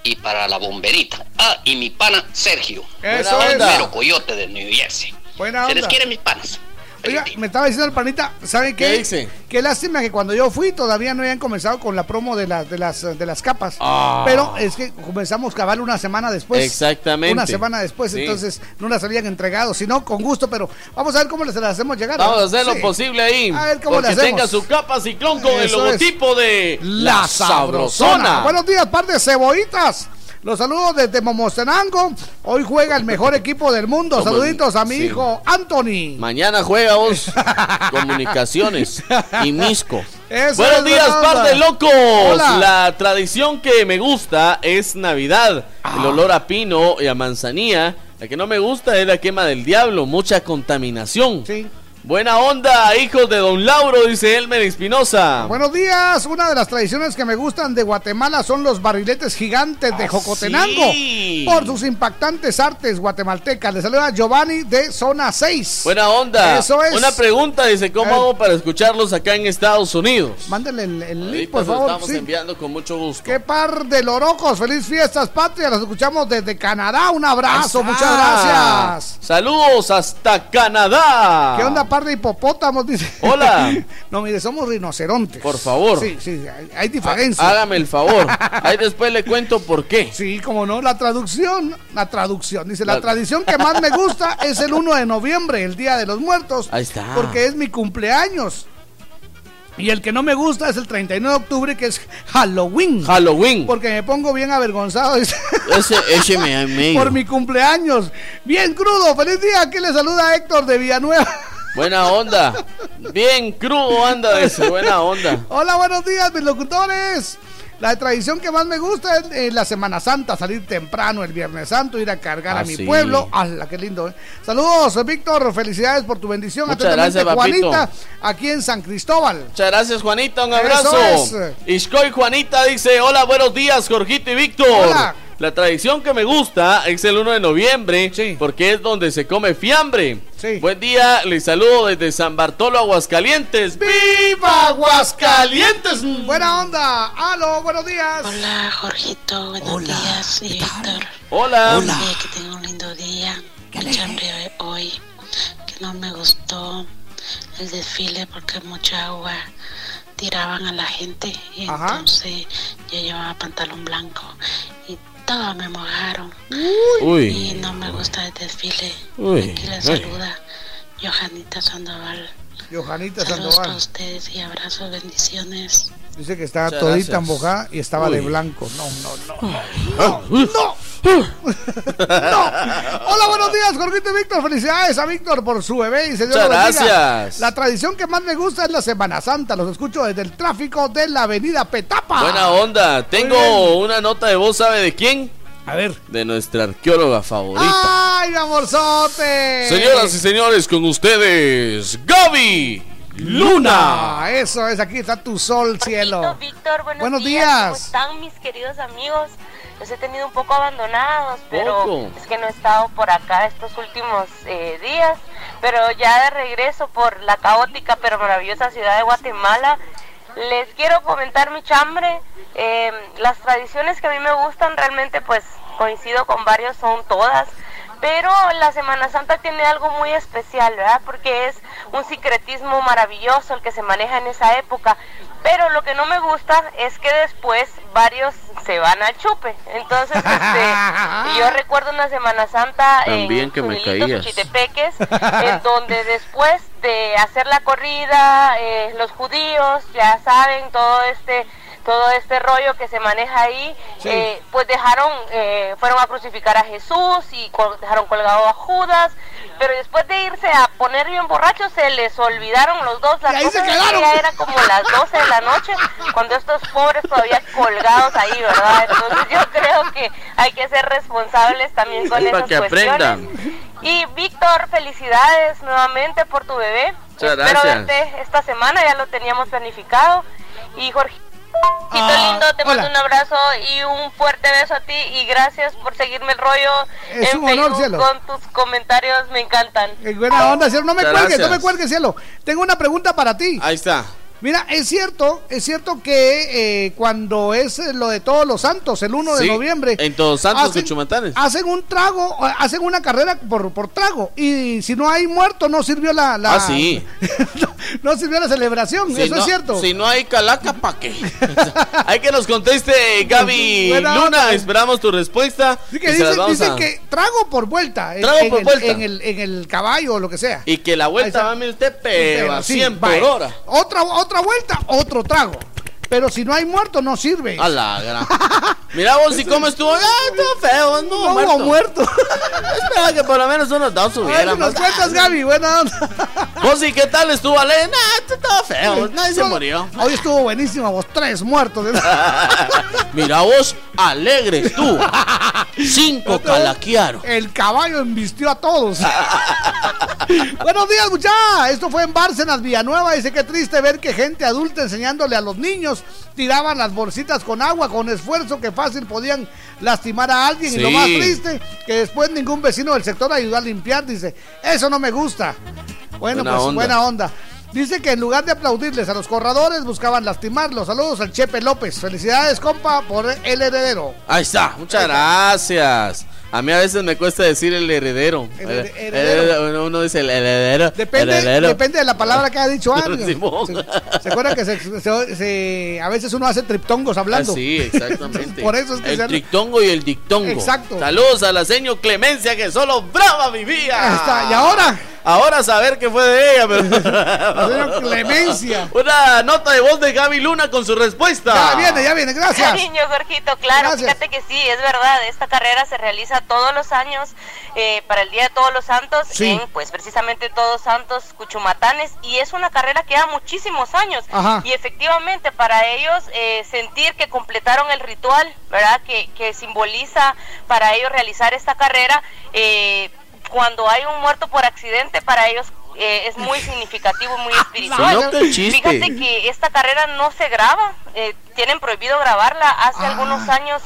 y para la bomberita. Ah, y mi pana Sergio. Eso el es. mero coyote de New Jersey. Buena Se les onda. quiere mis panas. Oiga, me estaba diciendo el panita, ¿saben qué? ¿Qué dice? Qué lástima que cuando yo fui todavía no habían comenzado con la promo de, las de, las, de las capas. Ah. Pero es que comenzamos cabal una semana después. Exactamente. Una semana después, Sí. entonces no las habían entregado, sino con gusto, pero vamos a ver cómo les las hacemos llegar. Vamos a ¿no? hacer lo posible ahí. A ver cómo le hacemos. tenga su capa ciclón con el Eso es. logotipo de La Sabrosona. Buenos días, par de cebollitas. Los saludos desde Momostenango. Hoy juega el mejor equipo del mundo. Como- Saluditos a mi sí. hijo Anthony. Mañana juega vos Comunicaciones y Misco. Eso Buenos días, par de locos. Hola. La tradición que me gusta es Navidad. Ah. El olor a pino y a manzanilla. La que no me gusta es la quema del diablo. Mucha contaminación. Buena onda, hijos de Don Lauro, dice Elmer Espinosa. Buenos días. Una de las tradiciones que me gustan de Guatemala son los barriletes gigantes de Jocotenango. Ah, sí. Por sus impactantes artes guatemaltecas. Le saluda Giovanni de Zona 6. Buena onda. Eso es. Una pregunta, dice, ¿cómo Eh. hago para escucharlos acá en Estados Unidos? Mándale el, el link, Ahorita por favor. estamos sí. enviando con mucho gusto. Qué par de lorocos. Feliz fiestas, patria. Los escuchamos desde Canadá. Un abrazo. Muchas gracias. Saludos hasta Canadá. ¿Qué onda, par de hipopótamos, dice. Hola. no, mire, somos rinocerontes. Por favor. Sí, sí, hay, hay diferencia. Hágame el favor. Ahí después le cuento por qué. Sí, como no, la traducción, la traducción. Dice, la, tradición que más me gusta es el 1 de noviembre, el Día de los Muertos. Ahí está. Porque es mi cumpleaños. Y el que no me gusta es el 39 de octubre, que es Halloween. Halloween. Porque me pongo bien avergonzado. Ese, ese me, me- Por mi cumpleaños. Bien crudo. Feliz día. Aquí le saluda Héctor de Villanueva. Buena onda. Bien crudo anda ese. Buena onda. Hola, buenos días, mis locutores. La tradición que más me gusta es eh, la Semana Santa, salir temprano el Viernes Santo, ir a cargar Ah, a mi sí. pueblo. ¡Hala, qué lindo! eh! Saludos, Víctor, felicidades por tu bendición. Muchas gracias, papito. Juanita, aquí en San Cristóbal. Muchas gracias, Juanita. Un abrazo. es. Ishkoy Juanita dice: Hola, buenos días, Jorgito y Víctor. Hola. La tradición que me gusta es el 1 de noviembre, porque es donde se come fiambre. Buen día, les saludo desde San Bartolo, Aguascalientes. ¡Viva Aguascalientes! Buena onda. ¡Aló, buenos días! Hola, Jorgito. Buenos días. Y Víctor. Hola. Oye, que tenga un lindo día. Mucha hambre hoy. Que no me gustó el desfile porque mucha agua tiraban a la gente. Y Ajá. entonces yo llevaba pantalón blanco. Y todos me mojaron. Uy. Y no me gusta el desfile. Uy. Aquí Uy. saluda Johanita Sandoval. Johanita Saludos Sandoval. ustedes y abrazos, bendiciones. Dice que estaba Muchas todita gracias. mojada y estaba de blanco. No, no, no. No, no. Hola, buenos días, Jorgito y Víctor. Felicidades a Víctor por su bebé y se bendiga. gracias. La tradición que más me gusta es la Semana Santa. Los escucho desde el tráfico de la avenida Petapa. Buena onda. Tengo una nota de voz, ¿sabe de quién? A ver. De nuestra arqueóloga favorita. ¡Ay, amorzote! Señoras y señores, con ustedes, Gaby Luna. Eso es, aquí está tu sol, cielo. Víctor, buenos, Buenos días. días. ¿Cómo están mis queridos amigos? Los he tenido un poco abandonados, pero Poco. es que no he estado por acá estos últimos eh, días. Pero ya de regreso por la caótica pero maravillosa ciudad de Guatemala, les quiero comentar mi chambre. Eh, las tradiciones que a mí me gustan realmente pues coincido con varios, son todas. Pero la Semana Santa tiene algo muy especial, ¿verdad? Porque es un secretismo maravilloso el que se maneja en esa época. Pero lo que no me gusta es que después varios se van al chupe. Entonces, este, yo recuerdo una Semana Santa También en que me caías. En donde después de hacer la corrida, eh, los judíos, ya saben, todo este todo este rollo que se maneja ahí, Sí. eh, pues dejaron, eh, fueron a crucificar a Jesús y col- dejaron colgado a Judas, pero después de irse a poner bien borrachos se les olvidaron los dos, las Y ahí cosas quedaron. ya era como las 12 de la noche, cuando estos pobres todavía colgados ahí, ¿verdad? Entonces yo creo que hay que ser responsables también con Para esas que cuestiones. aprendan. Y Víctor, felicidades nuevamente por tu bebé. Muchas Espero gracias. verte esta semana, ya lo teníamos planificado. Y Jorge. Ah, lindo, te mando hola. un abrazo y un fuerte beso a ti y gracias por seguirme el rollo Es en un honor, Facebook cielo. con tus comentarios, me encantan. Eh, buena onda, cielo. No me Muchas cuelgues, no gracias. me cuelgues, cielo. Tengo una pregunta para ti. Ahí está. Mira, es cierto, es cierto que eh, cuando es eh, lo de todos los santos, el 1 de Sí, noviembre, En Todos Santos hacen- de Chumantanes. hacen un trago, hacen una carrera por, por trago. Y si no hay muerto, no sirvió la, la- Ah, sí. no sirvió la celebración. Si Eso no, es cierto. Si no hay calaca, ¿pa' qué? hay que nos conteste Gaby Buena Luna. onda. Esperamos tu respuesta. Así que dicen, dicen a- que trago por vuelta. en- Trago en por el- vuelta. En el, en el caballo o lo que sea. Y que la vuelta va, mire usted, pero a sí, 100 por hora. Otra, otra vuelta, otro trago. Pero si no hay muerto, no sirve. A la gran. Mira vos, si cómo estuvo. Ah, estuvo feo, no, No hubo muerto. Esperaba que por lo menos unos dos si nos cuentas, Gaby. Buena onda. Vos, ¿y qué tal estuvo, Ale? Nah, estaba feo. Nadie se murió. Hoy estuvo buenísimo, vos tres muertos. Mira vos, alegre estuvo. Cinco calaquearon. El caballo embistió a todos. Buenos días, muchachos. Esto fue en Bárcenas, Villanueva. Dice que triste ver que gente adulta enseñándole a los niños tiraban las bolsitas con agua con esfuerzo que fácil podían lastimar a alguien. Y lo más triste, que después ningún vecino del sector ayudó a limpiar. Dice, eso no me gusta. Bueno, Buena pues onda. buena onda. Dice que en lugar de aplaudirles a los corredores, buscaban lastimarlos. Saludos al Chepe López. Felicidades, compa, por el heredero. Ahí está, muchas gracias. A mí a veces me cuesta decir el heredero. El El- her- heredero. el- Uno dice el heredero. Depende, heredero. depende de la palabra que ha dicho antes. ¿Se, se acuerda que se- se- se- a veces uno hace triptongos hablando? Ah, sí, exactamente. Por eso es que el trictongo y el dictongo. Exacto. Saludos a la señor Clemencia que solo brava vivía. Ahí está, ¿y ahora? Ahora saber qué fue de ella, pero. La señora Clemencia. Una nota de voz de Gaby Luna con su respuesta. Ya viene, ya viene, gracias. Cariño, Jorgito, claro, Gracias. fíjate que sí, es verdad, esta carrera se realiza todos los años eh, para el Día de Todos los Santos Sí. en, pues, precisamente Todos Santos, Cuchumatanes, y es una carrera que lleva muchísimos años, Ajá. y efectivamente para ellos eh, sentir que completaron el ritual, ¿verdad?, que, que simboliza para ellos realizar esta carrera, eh, cuando hay un muerto por accidente, para ellos eh, es muy significativo, muy espiritual. qué chiste. Fíjate que esta carrera no se graba, eh, tienen prohibido grabarla. Hace algunos años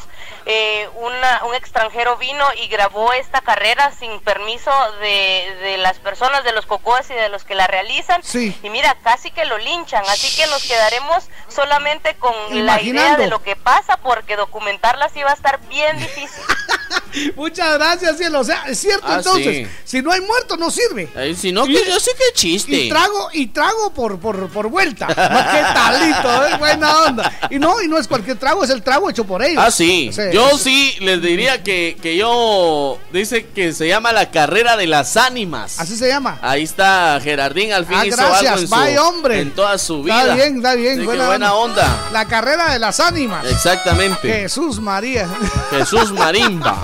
eh, una- un extranjero vino y grabó esta carrera sin permiso de, de las personas, de los cocoas y de los que la realizan. Sí. Y mira, casi que lo linchan, así que nos quedaremos solamente con la idea de lo que pasa porque documentarla sí va a estar bien difícil. Muchas gracias, cielo. O sea, es cierto, Ah, entonces, sí. si no hay muerto, no sirve. Ay, si no, que yo sé que chiste. Y trago, y trago por, por, por vuelta. ¿Qué talito? eh? Buena onda. Y no, y no es cualquier trago, es el trago hecho por ellos. Ah, sí. Yo sí les diría que, que yo. Dice que se llama la carrera de las ánimas. Así se llama. Ahí está Gerardín, al fin Ah, hizo gracias, algo en, su- bye, hombre. en toda su vida. Está bien, está bien. Qué buena onda. La carrera de las ánimas. Exactamente. Jesús María. Jesús Marimba.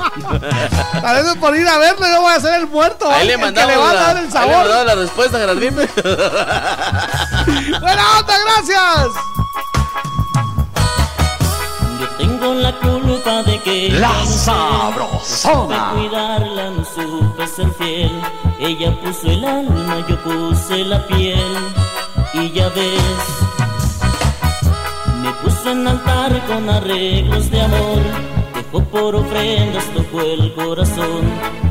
Tal vez por ir a verlo yo voy a ser el muerto. Ahí ¿eh? le El que mandamos le va a la, dar el le sabor. mandamos la respuesta, Gerardín. Buena onda, gracias. Yo tengo la culpa de que La no sabrosona. no supe cuidarla, no supe ser fiel. Ella puso el alma, yo puse la piel. Y ya ves, me puso en altar con arreglos de amor. Dejó por ofrendas, tocó el corazón.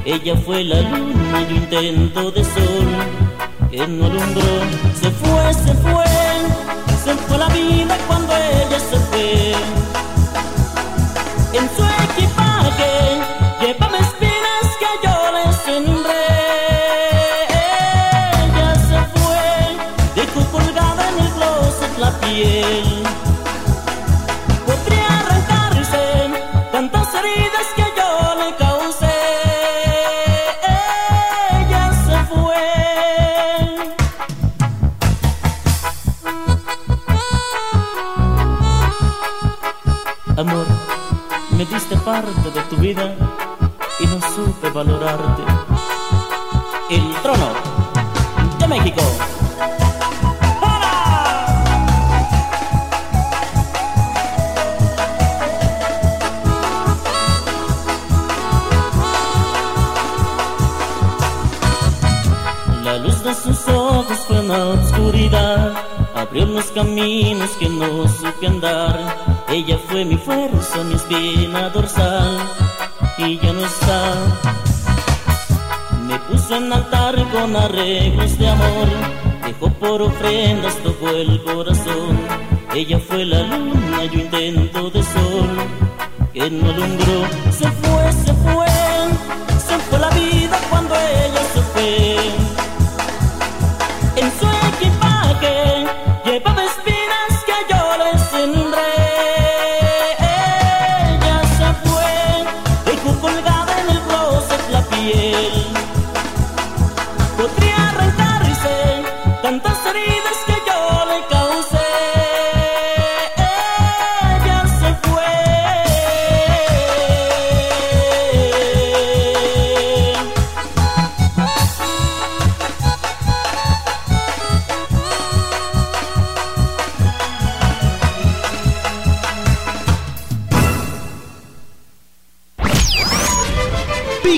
Ella fue la luna, yo intento de sol. Que no alumbró, se fue, se fue. Se fue la vida cuando ella se fue en su equipaje llevaba espinas que yo le sembré. Ella se fue, dejó colgada en el closet la piel. Amor, me diste parte de tu vida y no supe valorarte. El trono de México. La luz de sus ojos fue una oscuridad, abrió los caminos que no supe andar. Ella fue mi fuerza, mi espina dorsal, y ya no está. Me puso en altar con arreglos de amor, dejó por ofrendas, tocó el corazón. Ella fue la luna, yo intento de sol, que no alumbró. Se fue, se fue, se fue la vida cuando ella se fue.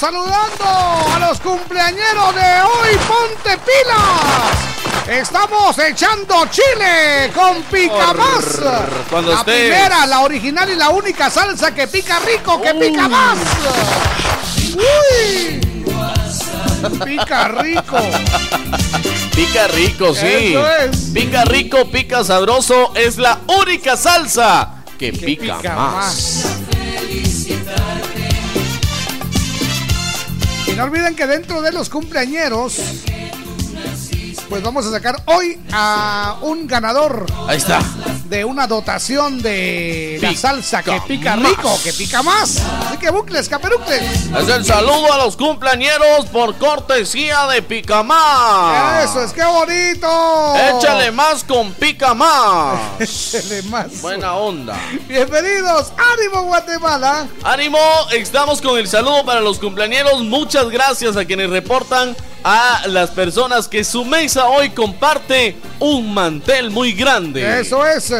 Saludando a los cumpleañeros de hoy. ¡Ponte pilas! Estamos echando chile con pica más. Cuando la primera, la original y la única salsa que pica rico, que pica más. ¡Uy! Pica rico. Pica rico, sí. Eso es. Pica rico, pica sabroso. Es la única salsa que, pica, pica más. No olviden que dentro de los cumpleañeros, pues vamos a sacar hoy a un ganador Ahí está. de una dotación de la Pica salsa que pica más. rico, que pica más. Así que bucles, caperucles. Es el saludo a los cumpleañeros por cortesía de Pica Más. Eso es, qué bonito. Échale más con Pica Más. Échale más. Buena onda. Bienvenidos, ánimo Guatemala. Ánimo, estamos con el saludo para los cumpleañeros. Muchas gracias a quienes reportan a las personas que su mesa hoy comparte un mantel muy grande. Eso es.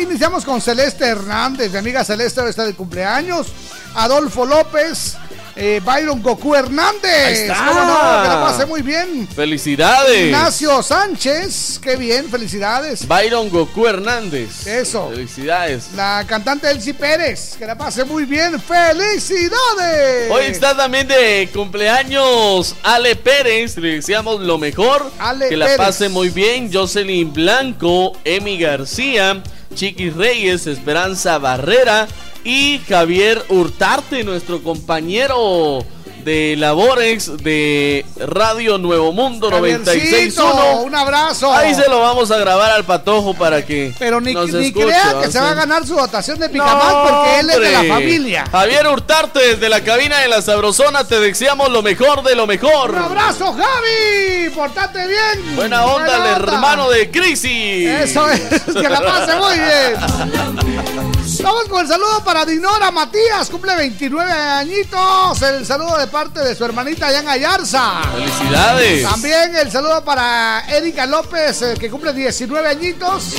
Iniciamos con Celeste Hernández, mi amiga Celeste está de cumpleaños. Adolfo López, eh, Byron Goku Hernández. Ahí está. ¿Cómo no? Que la pase muy bien. Felicidades. Ignacio Sánchez, qué bien, felicidades. Byron Goku Hernández. Eso. Felicidades. La cantante Elsie Pérez, que la pase muy bien. ¡Felicidades! Hoy está también de cumpleaños Ale Pérez, le deseamos lo mejor, Ale que la Pérez. pase muy bien, Jocelyn Blanco, Emi García, Chiqui Reyes, Esperanza Barrera y Javier Hurtarte, nuestro compañero de labores de Radio Nuevo Mundo Javiercito, 96.1. Un abrazo. Ahí se lo vamos a grabar al patojo para que Pero ni, nos ni escuche, crea va que se va a ganar su dotación de Picamás porque él es de la familia. Javier Hurtarte desde la cabina de la Sabrosona, te deseamos lo mejor de lo mejor. Un abrazo, Javi. Portate bien. Buena onda, Buena el hermano de Crisis. Eso es, que la pase muy bien. Vamos con el saludo para Dinora Matías, cumple 29 añitos. El saludo de parte de su hermanita Jan Ayarza. Felicidades. También el saludo para Erika López, eh, que cumple 19 añitos,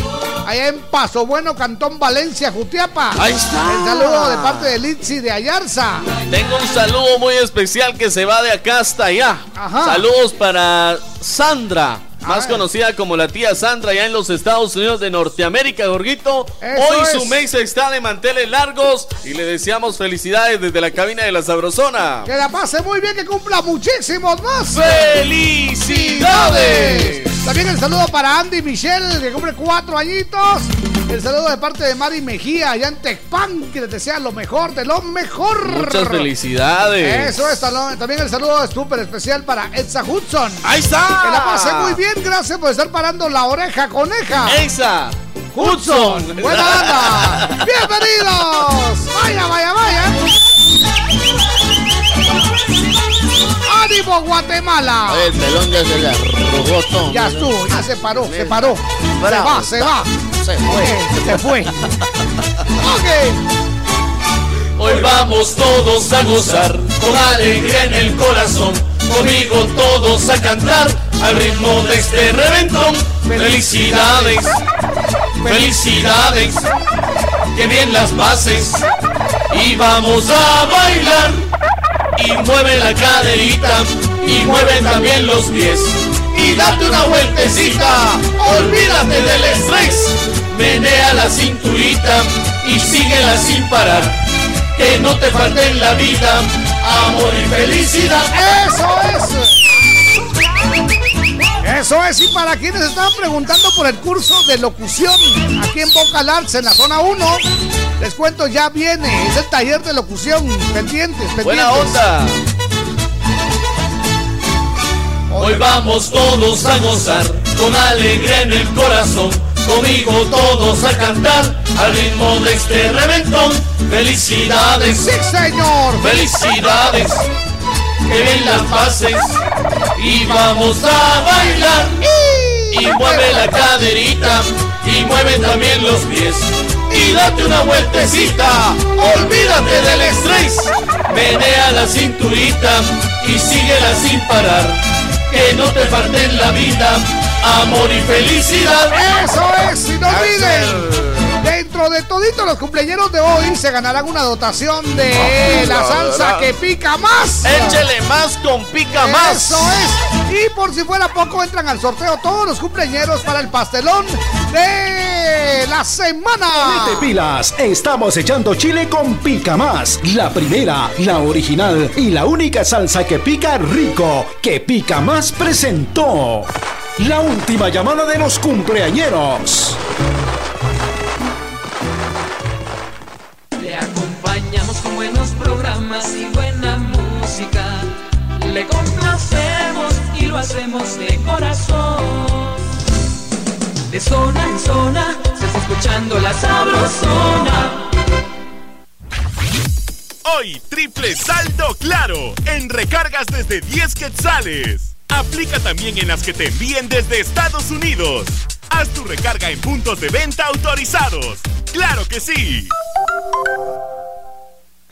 allá en Paso Bueno, Cantón Valencia, Jutiapa. Ahí está. El saludo de parte de Litsi de Ayarza. Tengo un saludo muy especial que se va de acá hasta allá. Ajá. Saludos para Sandra. Más conocida como la tía Sandra, allá en los Estados Unidos de Norteamérica, Gorguito. Eso Hoy es. su mesa está de manteles largos y le deseamos felicidades desde la cabina de la Sabrosona. Que la pase muy bien, que cumpla muchísimos más. ¡Felicidades! También el saludo para Andy Michelle, que cumple cuatro añitos. El saludo de parte de Mari Mejía, allá en Tecpan, que les desea lo mejor de lo mejor. Muchas felicidades. Eso es, también el saludo súper especial para Elsa Hudson. Ahí está. Que la pase muy bien, gracias por estar parando la oreja coneja. Elsa Hudson, buena onda. Bienvenidos. Vaya, vaya, vaya. ¡Ánimo, Guatemala! El pelón ya se le arrugó todo. Ya estuvo, ya se paró, se paró. Se va, se va. Se Ok, se fue. Ok. Hoy vamos todos a gozar con alegría en el corazón. Conmigo todos a cantar al ritmo de este reventón. Felicidades, felicidades, que bien las bases. Y vamos a bailar. Y mueve la caderita y mueve también los pies. Y date una vueltecita, olvídate del estrés. Menea la cinturita y síguela sin parar. Que no te falte en la vida amor y felicidad. Eso es. Eso es, y para quienes estaban preguntando por el curso de locución aquí en Vocal Arts, en la zona 1, les cuento, ya viene, es el taller de locución, pendientes, pendientes. Buena onda. Hoy vamos todos a gozar con alegría en el corazón. Conmigo todos a cantar al ritmo de este reventón. Felicidades, Sí, señor. felicidades, que bien las pases y vamos a bailar. Y mueve la caderita y mueve también los pies. Y date una vueltecita, olvídate del estrés. Menea la cinturita y síguela sin parar. Que no te en la vida amor y felicidad. Eso es, y no olviden, dentro de todo Saluditos los cumpleaños de hoy. Se ganarán una dotación de la salsa que pica más. Échele más con pica más. Eso es. Y por si fuera poco, entran al sorteo todos los cumpleaños para el pastelón de la semana. Mete pilas, estamos echando chile con pica más. La primera, la original y la única salsa que pica rico, que pica más presentó. La última llamada de los cumpleañeros. Le acompañamos con buenos programas y buena música. Le complacemos y lo hacemos de corazón. De zona en zona se está escuchando la sabrosona. Hoy, triple saldo claro en recargas desde 10 quetzales. Aplica también en las que te envíen desde Estados Unidos. Haz tu recarga en puntos de venta autorizados. ¡Claro que sí!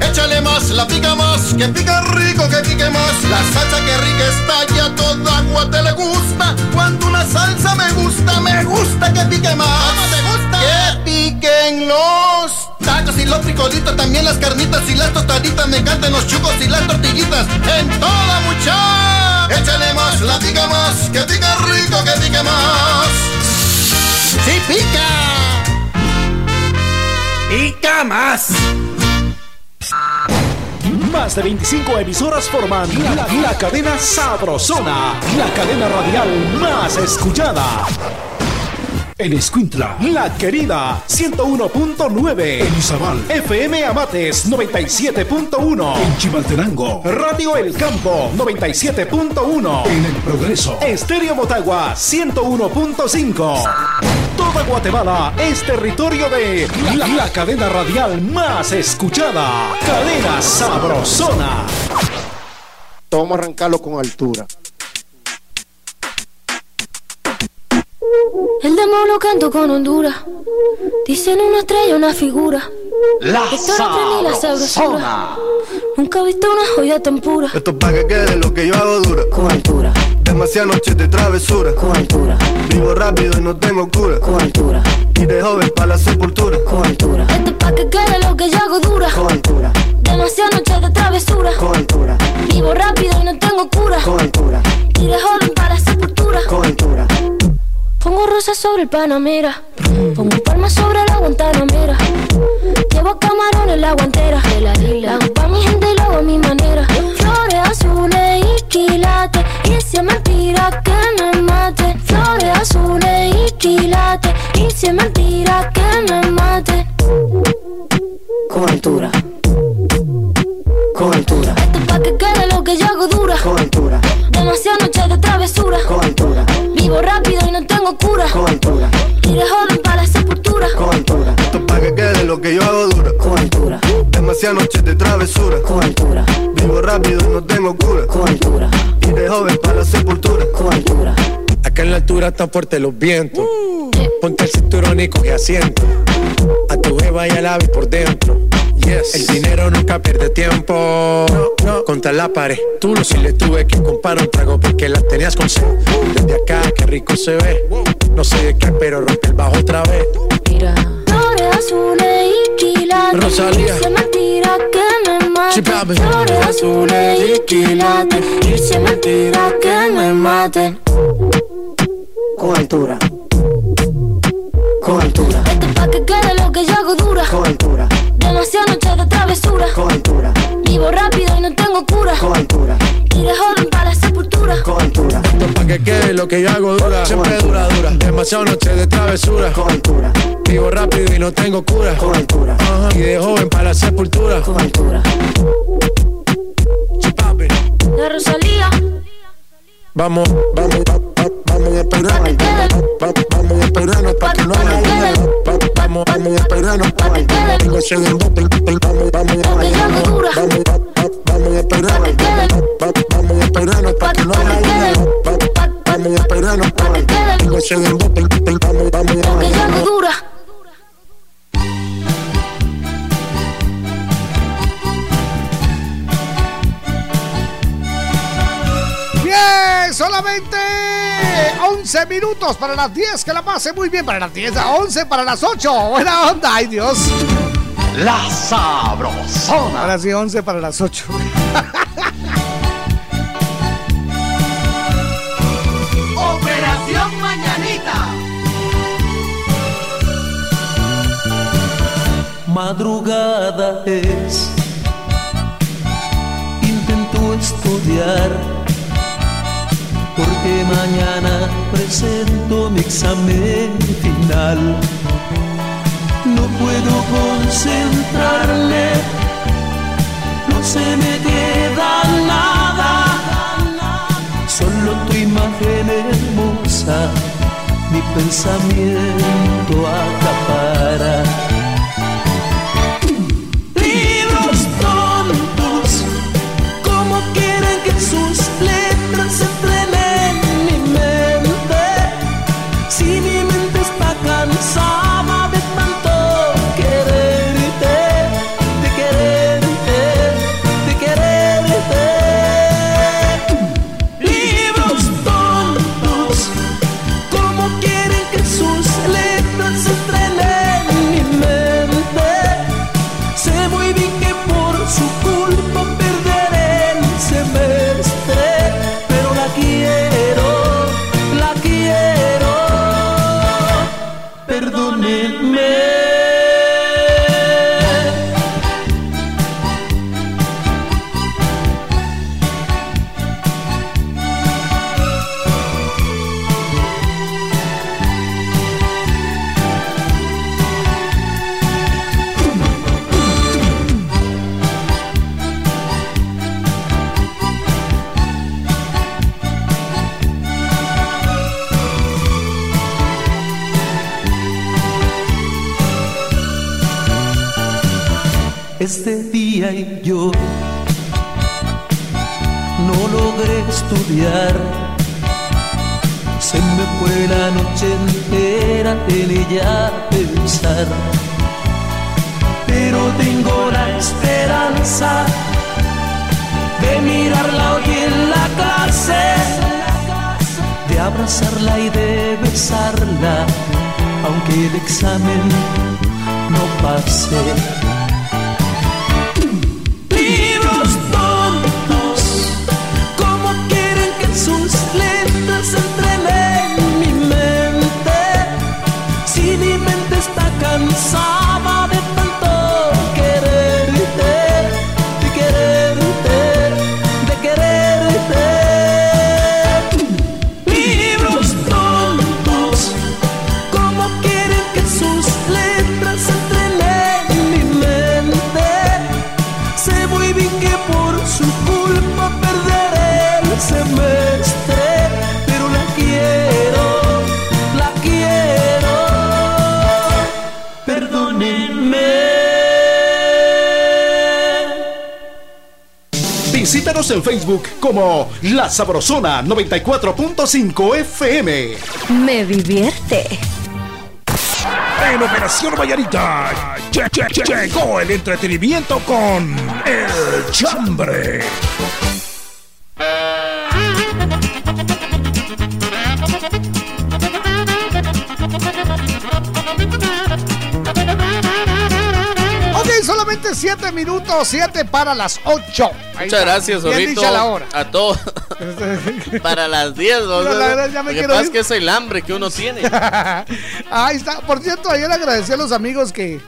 Échale más, la pica más, que pica rico, que pique más. La salsa que rica está ya toda agua te le gusta. Cuando una salsa me gusta, me gusta que pique más. ¿Cómo te gusta? Que piquen los tacos y los frijolitos, también las carnitas y las tostaditas. Me encantan los chucos y las tortillitas. En toda mucha. Échale más, la pica más, que pica rico, que pique más. ¡Sí pica! Pica más. Más de 25 emisoras forman la, la cadena Sabrosona, la cadena radial más escuchada. En Escuintla, La Querida, 101.9. En Izabal, FM Amates, 97.1. En Chimaltenango, Radio El Campo, 97.1. En El Progreso, Estéreo Motagua, 101.5. Toda Guatemala es territorio de la, cadena radial más escuchada. Cadena Sabrosona. Vamos a arrancarlo con altura. El demo lo canto con Honduras. Dicen una estrella, una figura. La sabrosura. Nunca he visto una joya tan pura. Esto es pa' que quede lo que yo hago dura. Con altura. Demasiadas noches de travesura. Con altura. Vivo rápido y no tengo cura. Con altura. Y de joven para la sepultura. Con altura. Esto es pa' que quede lo que yo hago dura. Con altura. Demasiadas noches de travesura. Con altura. Vivo rápido y no tengo cura. Con altura. Y de joven para la sepultura. Con altura. Pongo rosas sobre el Panamera. Pongo palmas sobre la Guantanamera. Llevo camarones en la guantera. Hago pa' mi gente y lo hago a mi manera. Flores azules y quilates. Y si es mentira que me mate. Flores azules y quilates. Y si es mentira que me mate. Con altura. Con altura. Esto es pa' que quede lo que yo hago dura. Con altura. Demasiadas noches de travesura. Con altura. Y de joven para la sepultura. Con altura. Esto es pa' que quede lo que yo hago dura. Con altura. Demasiadas noches de travesura. Con altura. Vivo rápido y no tengo cura. Con altura. Y de joven para la sepultura. Con altura. Acá en la altura están fuertes los vientos. Ponte el cinturón y coge asiento. A tu jeva y al ave por dentro. Yes. El dinero nunca pierde tiempo. Contra la pared. Tú no si le tuve que comprar un trago porque la tenías con sed. Desde acá, qué rico se ve. No sé de qué, pero rompe el bajo otra vez. Mira. Flores azules y quilates. Rosalía. Es mentira que me mate. Flores azules y quilates. Es mentira que me mate. Con altura. Con altura. Esto es pa' que quede lo que yo hago dura. Con altura. Demasiadas noches de travesura. Con altura. Vivo rápido y no tengo cura. Con altura. Y de joven para la sepultura. Con altura. Esto es pa' que quede lo que yo hago dura. Siempre dura, dura. Demasiado noche de travesura. Con altura. Vivo rápido y no tengo cura. Con altura. Ajá. Y de joven para la sepultura. Con altura. La Rosalía. Vamos, vamos, va- va- vamos a esperarnos. Va- Vamos a esperarnos para que no haya Vamos, vamos a esperarnos ese dembote, el- el- Vamos, vamos, vamos, vamos, vamos, va- va- vamos a esperarnos. Va- Vamos a esperarnos para que no haya Vamos a en el bote, vamos, vamos, vamos. Que solamente 11 minutos para las 10. Que la pase muy bien para las 10. A 11 para las 8. Buena onda, ay Dios. La sabrosona. Ahora sí, 11 para las 8. Operación Mañanita. Madrugada es, intento estudiar, porque mañana presento mi examen final. No puedo concentrarme, no se me queda nada, solo tu imagen hermosa, mi pensamiento acapara. La Sabrosona 94.5 FM. Me divierte. En Operación Vallarita lle- lle- lle- llegó el entretenimiento con El Chambre. Ok, solamente 7 minutos, 7 para las 8. Muchas gracias, Bien dicha la hora. A todos. Para las 10, ¿no? Pero la verdad ya me Lo que pasa ir. es que es el hambre que uno tiene. Ahí está. Por cierto, ayer agradecí a los amigos que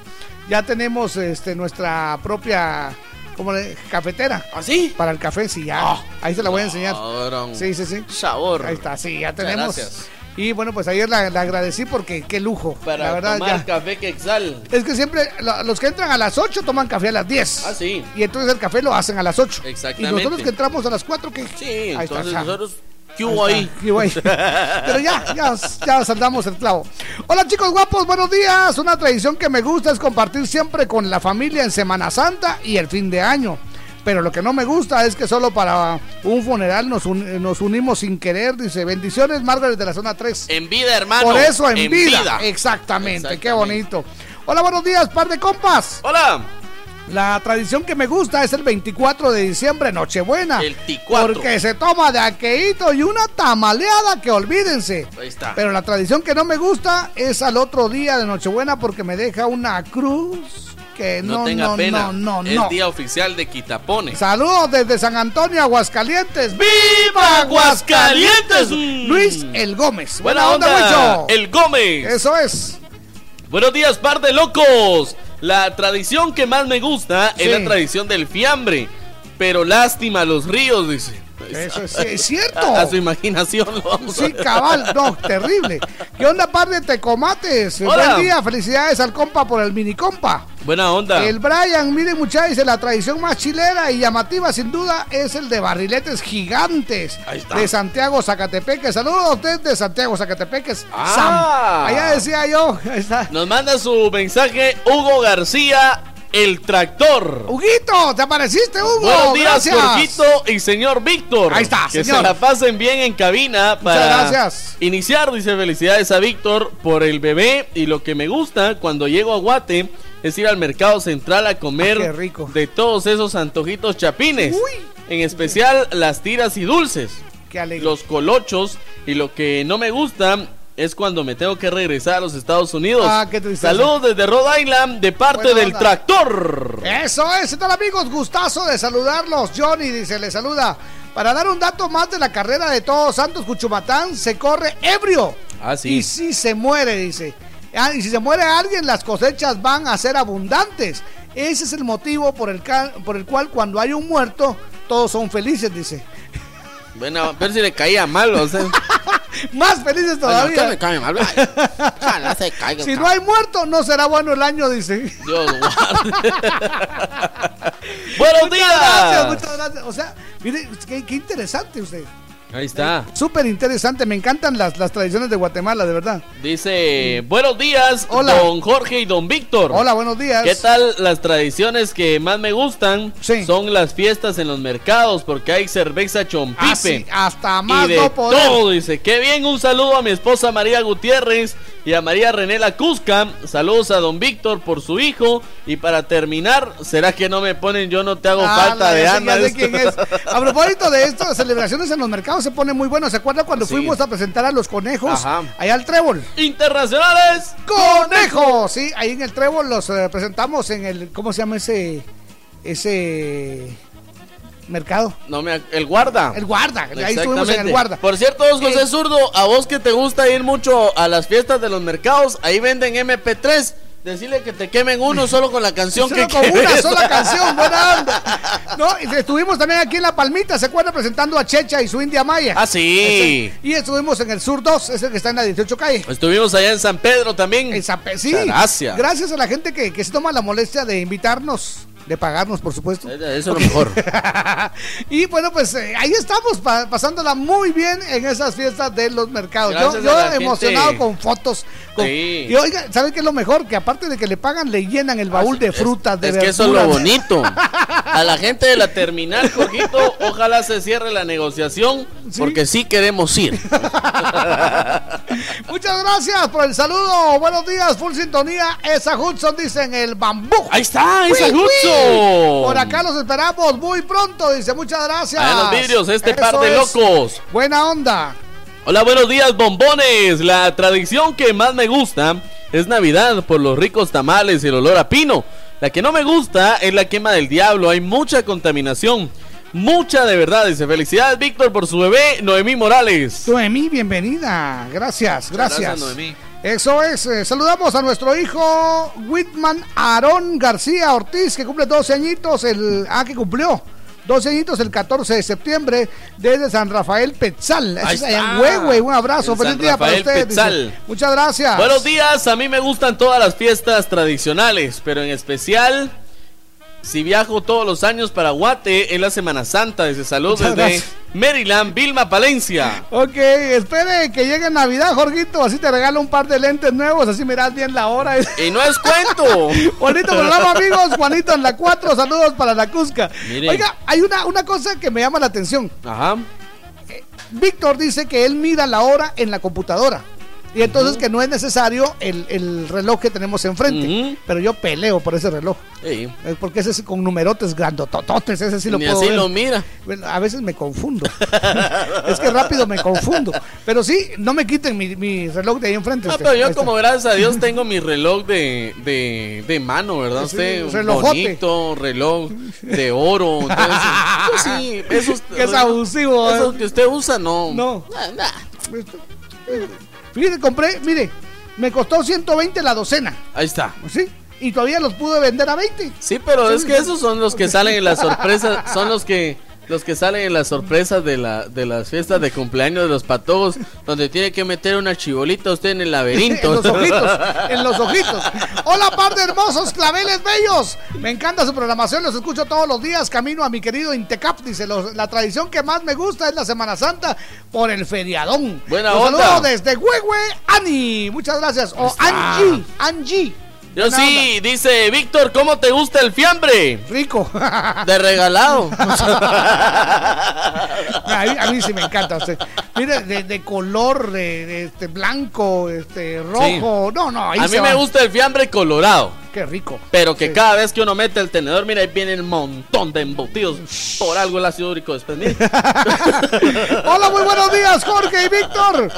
ya tenemos este nuestra propia como le- cafetera. ¿Ah, sí? Para el café, sí, ya. Ahí se la voy a enseñar. Cabrón. Sí, sí, sí. Sabor. Ahí está, sí, ya Muchas tenemos. gracias. Y bueno, pues ayer la, la agradecí porque qué lujo. Para la verdad, tomar ya. café Quexal. Es que siempre los que entran a las 8 toman café a las 10. Ah, sí. Y entonces el café lo hacen a las 8. Exactamente. Y nosotros que entramos a las 4, que Sí, Ahí entonces nosotros. ¿Qué hubo ahí? ¿Qué hubo ahí? Pero ya, ya, ya saldamos el clavo. Hola chicos guapos, buenos días. Una tradición que me gusta es compartir siempre con la familia en Semana Santa y el fin de año. Pero lo que no me gusta es que solo para un funeral nos, nos unimos sin querer. Dice, bendiciones, Margaret de la zona 3. En vida, hermano. Por eso, en, vida. Exactamente. qué bonito. Hola, buenos días, par de compas. Hola. La tradición que me gusta es el 24 de diciembre, Nochebuena. El T4. Porque se toma de aqueíto y una tamaleada que olvídense. Ahí está. Pero la tradición que no me gusta es al otro día de Nochebuena porque me deja una cruz que no, no tenga pena. No, no, es día oficial de Quitapones. Saludos desde San Antonio, Aguascalientes. ¡Viva Aguascalientes! Luis El Gómez. Buena, onda, El Gómez. Eso es. Buenos días, par de locos. La tradición que más me gusta es la tradición del fiambre. Pero lástima los ríos, dice. Eso es, cierto. A, su imaginación Sí, cabal, no, terrible. ¿Qué onda, par de tecomates? Buen día, felicidades al compa por el mini compa. Buena onda. El Brian, miren muchachos, dice la tradición más chilera y llamativa sin duda es el de barriletes gigantes de Santiago Zacatepeques. Saludos a usted de Santiago Zacatepeques. Ah. Sam. Allá decía yo. Nos manda su mensaje Hugo García el tractor. Huguito, te apareciste, Hugo. Buenos días, Jorgito y señor Víctor. Ahí está, Que se la pasen bien en cabina para gracias. iniciar. Dice felicidades a Víctor por el bebé y lo que me gusta cuando llego a Guate es ir al mercado central a comer Ah, rico. de todos esos antojitos chapines. En especial las tiras y dulces. Qué. Los colochos y lo que no me gusta es cuando me tengo que regresar a los Estados Unidos. Ah, qué tristeza. Saludos desde Rhode Island de parte Buena del onda. tractor. Eso es, ¿qué tal amigos? Gustazo de saludarlos. Johnny dice, le saluda. Para dar un dato más de la carrera de Todos Santos Cuchumatán, se corre ebrio. Ah, sí. Y si se muere, dice. Ah, y si se muere alguien, las cosechas van a ser abundantes. Ese es el motivo por el, por el cual cuando hay un muerto, todos son felices, dice. Bueno, pero si le caía mal, o sea. Más felices todavía. me cae mal. Ojalá se caiga. Si no hay muerto, no será bueno el año, dice. Dios. Buenos Muchas días. gracias, muchas gracias. O sea, mire, qué, qué interesante usted. Ahí está. Súper interesante, me encantan las, las tradiciones de Guatemala, de verdad. Dice, buenos días, Hola. don Jorge y don Víctor. Hola, buenos días. ¿Qué tal las tradiciones que más me gustan? Son las fiestas en los mercados porque hay cerveza chompipe. Ah, sí, hasta más y de no poder. todo, dice. Qué bien, un saludo a mi esposa María Gutiérrez y a María René La Cusca. Saludos a don Víctor por su hijo. Y para terminar, ¿será que no me ponen yo no te hago Ah, falta de Ana? A propósito de esto, las celebraciones en los mercados se ponen muy buenos. ¿Se acuerdan cuando Sí. fuimos a presentar a los conejos Ajá. allá al Trébol? Internacionales ¡Conejos! Sí, ahí en el Trébol los eh, presentamos en el. ¿Cómo se llama ese. ese. Mercado? No me, el guarda. El guarda. Ahí estuvimos en el guarda. Por cierto, vos, José Eh, Zurdo, a vos que te gusta ir mucho a las fiestas de los mercados, ahí venden MP3. Decirle que te quemen uno solo con la canción Solo que con una sola canción, buena onda. No, y estuvimos también aquí en La Palmita, ¿se acuerdan? Presentando a Checha y su India Maya. Ah, sí. Ese- y estuvimos en el Sur 2, es el que está en la 18 calle. Estuvimos allá en San Pedro también. En San Pe- sí. Gracias. Gracias a la gente que, que se toma la molestia de invitarnos, de pagarnos, por supuesto. Eso es lo mejor. y bueno, pues eh, ahí estamos pa- pasándola muy bien en esas fiestas de los mercados. Yo, Gracias yo emocionado gente. con fotos. Con- Sí. Y oiga, ¿saben qué es lo mejor? Que aparte de que le pagan, le llenan el baúl de frutas, de Ah, es que eso es lo bonito. A la gente de la terminal, Jorgito, ojalá se cierre la negociación, porque sí queremos ir. Muchas gracias por el saludo. Buenos días, full sintonía. Esa Hudson dice en el bambú. Ahí está, esa uy. Hudson. Por acá los esperamos muy pronto. Dice muchas gracias. En los vidrios, este Eso par de locos. Buena onda. Hola, buenos días, bombones. La tradición que más me gusta es Navidad por los ricos tamales y el olor a pino. La que no me gusta es la quema del diablo. Hay mucha contaminación. Mucha de verdad. Dice felicidades, Víctor, por su bebé, Noemí Morales. Noemí, bienvenida. Gracias, gracias. gracias, Noemí. Eso es. eh, saludamos a nuestro hijo Whitman Aarón García Ortiz, que cumple 12 añitos. El, ah, que cumplió. 12 añitos el 14 de septiembre desde San Rafael Petzal. Ahí es allá en. Huehue. Un abrazo. Feliz día para Rafael usted. dice. Petzal. Muchas gracias. Buenos días, a mí me gustan todas las fiestas tradicionales, pero en especial si viajo todos los años para Guate en la Semana Santa. Desde salud Muchas desde. Maryland, Vilma Palencia. Ok, espere que llegue Navidad, Jorgito, así te regalo un par de lentes nuevos, así miras bien la hora. Y no es cuento. Bonito programa, amigos. Juanito en la 4, saludos para la Cusca. Oiga, hay una, una cosa que me llama la atención. Ajá. Eh, Víctor dice que él mira la hora en la computadora. Y entonces que no es necesario el, el reloj que tenemos enfrente. Pero yo peleo por ese reloj. Sí. Eh, Porque ese es con numerotes grandotototes, ese sí lo Ni puedo así ver. lo mira. Bueno, a veces me confundo. es que rápido me confundo. Pero sí, no me quiten mi, mi reloj de ahí enfrente. No, este. pero yo como gracias a Dios tengo mi reloj de, de, de mano, ¿verdad? Sí, Usted, relojote. bonito, reloj de oro. Entonces, pues sí, esos... Que es abusivo, ¿eh? Esos que usted usa, no. No. Fíjate, compré, mire, me costó 120 la docena. Ahí está. ¿Sí? Y todavía los pude vender a 20. Sí, pero Sí, es que esos son los que salen en las sorpresas, son los que los que salen en las sorpresas de la de las fiestas de cumpleaños de los patojos, donde tiene que meter una chibolita usted en el laberinto. en los ojitos, en los ojitos. Hola, par de hermosos claveles bellos. Me encanta su programación, los escucho todos los días. Camino a mi querido Intecap. Dice: los- La tradición que más me gusta es la Semana Santa por el feriadón. Buena Los onda. saludo desde Huehue, Ani. Muchas gracias. O. Angie, Angie. Yo Buena sí, dice Víctor, ¿cómo te gusta el fiambre? Rico. De regalado. A mí, a mí sí me encanta. usted. Mire, de, de color, de, de este blanco, este rojo. No, no, ahí a mí me gusta el fiambre colorado. Qué rico. Pero que cada vez que uno mete el tenedor, mira, ahí viene un montón de embutidos. Por algo el ácido úrico después. Hola, muy buenos días, Jorge y Víctor.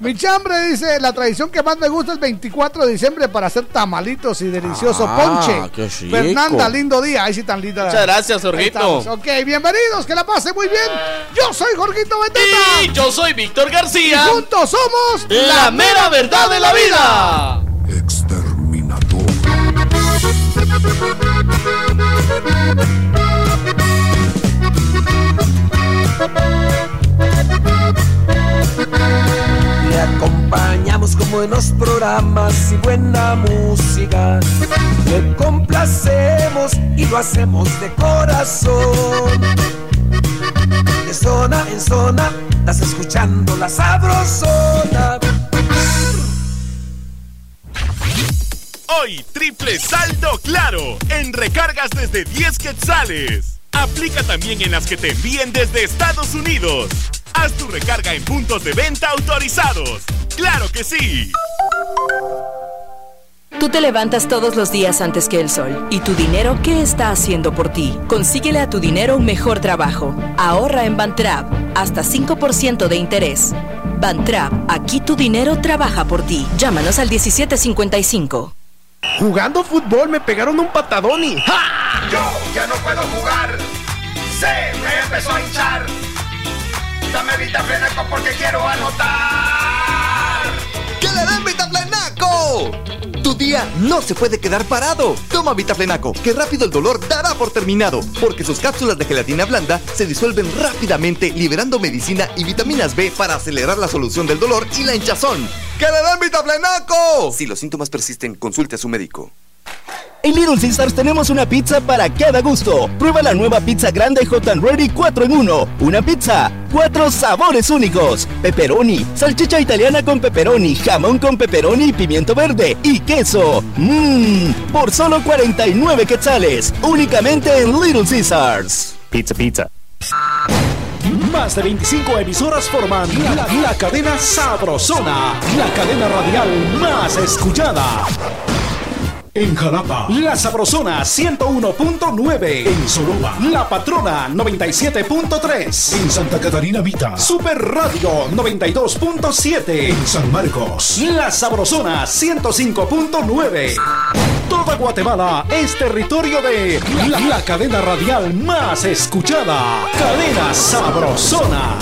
Mi chambre dice, la tradición que más me gusta es el 24 de diciembre para hacer tamalitos y delicioso Ah, ponche. qué chico. Fernanda, lindo día. Ahí sí tan linda. Muchas gracias, Jorgito. Ok, bienvenidos, que la pase muy bien. Yo soy Jorgito Beteta. Y yo soy Víctor García. Y juntos somos La mera verdad de la vida. Le acompañamos con buenos programas y buena música. Le complacemos y lo hacemos de corazón. De zona en zona, estás escuchando la sabrosona. Hoy, triple saldo claro en recargas desde 10 quetzales. Aplica también en las que te envíen desde Estados Unidos. Haz tu recarga en puntos de venta autorizados. ¡Claro que sí! Tú te levantas todos los días antes que el sol. ¿Y tu dinero qué está haciendo por ti? Consíguele a tu dinero un mejor trabajo. Ahorra en Bantrap. Hasta 5% de interés. Bantrap, aquí tu dinero trabaja por ti. Llámanos al 1755. Jugando fútbol me pegaron un patadón y Yo ya no puedo jugar. Se me empezó a hinchar. Dame Vitaflenaco porque quiero anotar. ¡Que le den Vitaflenaco! Día no se puede quedar parado. Toma Vitaflenaco, que rápido el dolor dará por terminado, porque sus cápsulas de gelatina blanda se disuelven rápidamente, liberando medicina y vitaminas B para acelerar la solución del dolor y la hinchazón. ¡Que le den Vitaflenaco! Si los síntomas persisten, consulte a su médico. En Little Caesars tenemos una pizza para cada gusto. Prueba la nueva pizza grande Hot and Ready 4 en 1. Una pizza, cuatro sabores únicos. Pepperoni, salchicha italiana con pepperoni, jamón con pepperoni, pimiento verde y queso. Mmm, por solo 49 quetzales. Únicamente en Little Caesars. Pizza, pizza. Más de 25 emisoras forman la, la cadena Sabrosona, la cadena radial más escuchada. En Jalapa, La Sabrosona 101.9. En Soroba, La Patrona 97.3. En Santa Catarina Vita, Super Radio 92.7. En San Marcos, La Sabrosona 105.9. Toda Guatemala es territorio de la cadena radial más escuchada. Cadena Sabrosona.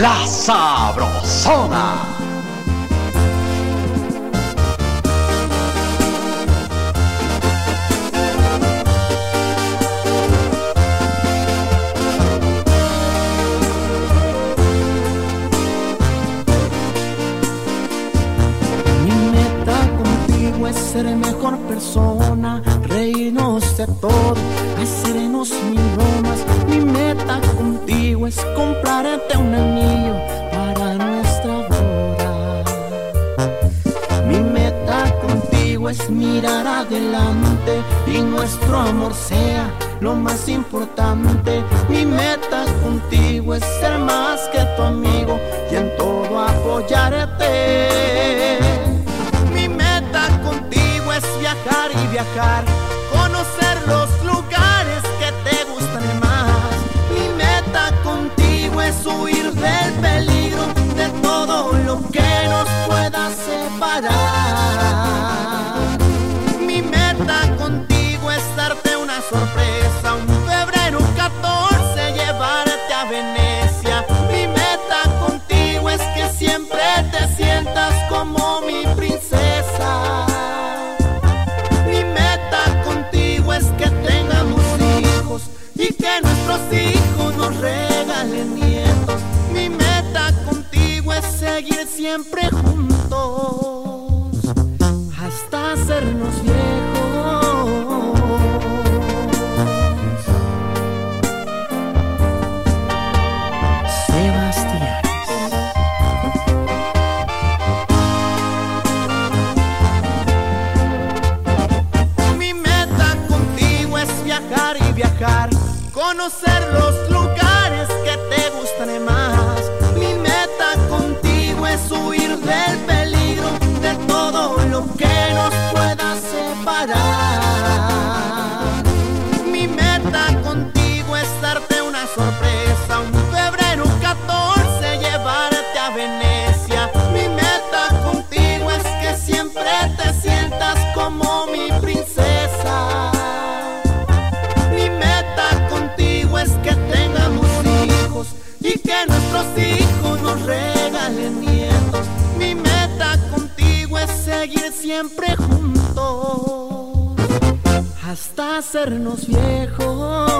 La Sabrosona. Mi meta contigo es ser mejor persona, reírnos de todo, hacernos mil bromas mi meta contigo es comprarte un anillo para nuestra boda. Mi meta contigo es mirar adelante y nuestro amor sea lo más importante. Mi meta contigo es ser más que tu amigo y en todo apoyarte. Mi meta contigo es viajar y viajar, conocer los lo que nos pueda separar. Mi meta contigo es darte una sorpresa, un febrero 14 llevarte a Venecia. Mi meta contigo es que siempre te sientas como mi princesa. Mi meta contigo es que tengamos hijos y que nuestros hijos nos reen. siempre juntos hasta hacernos viejos. Sebastián. Mi meta contigo es viajar y viajar, conocer los siempre juntos hasta hacernos viejos.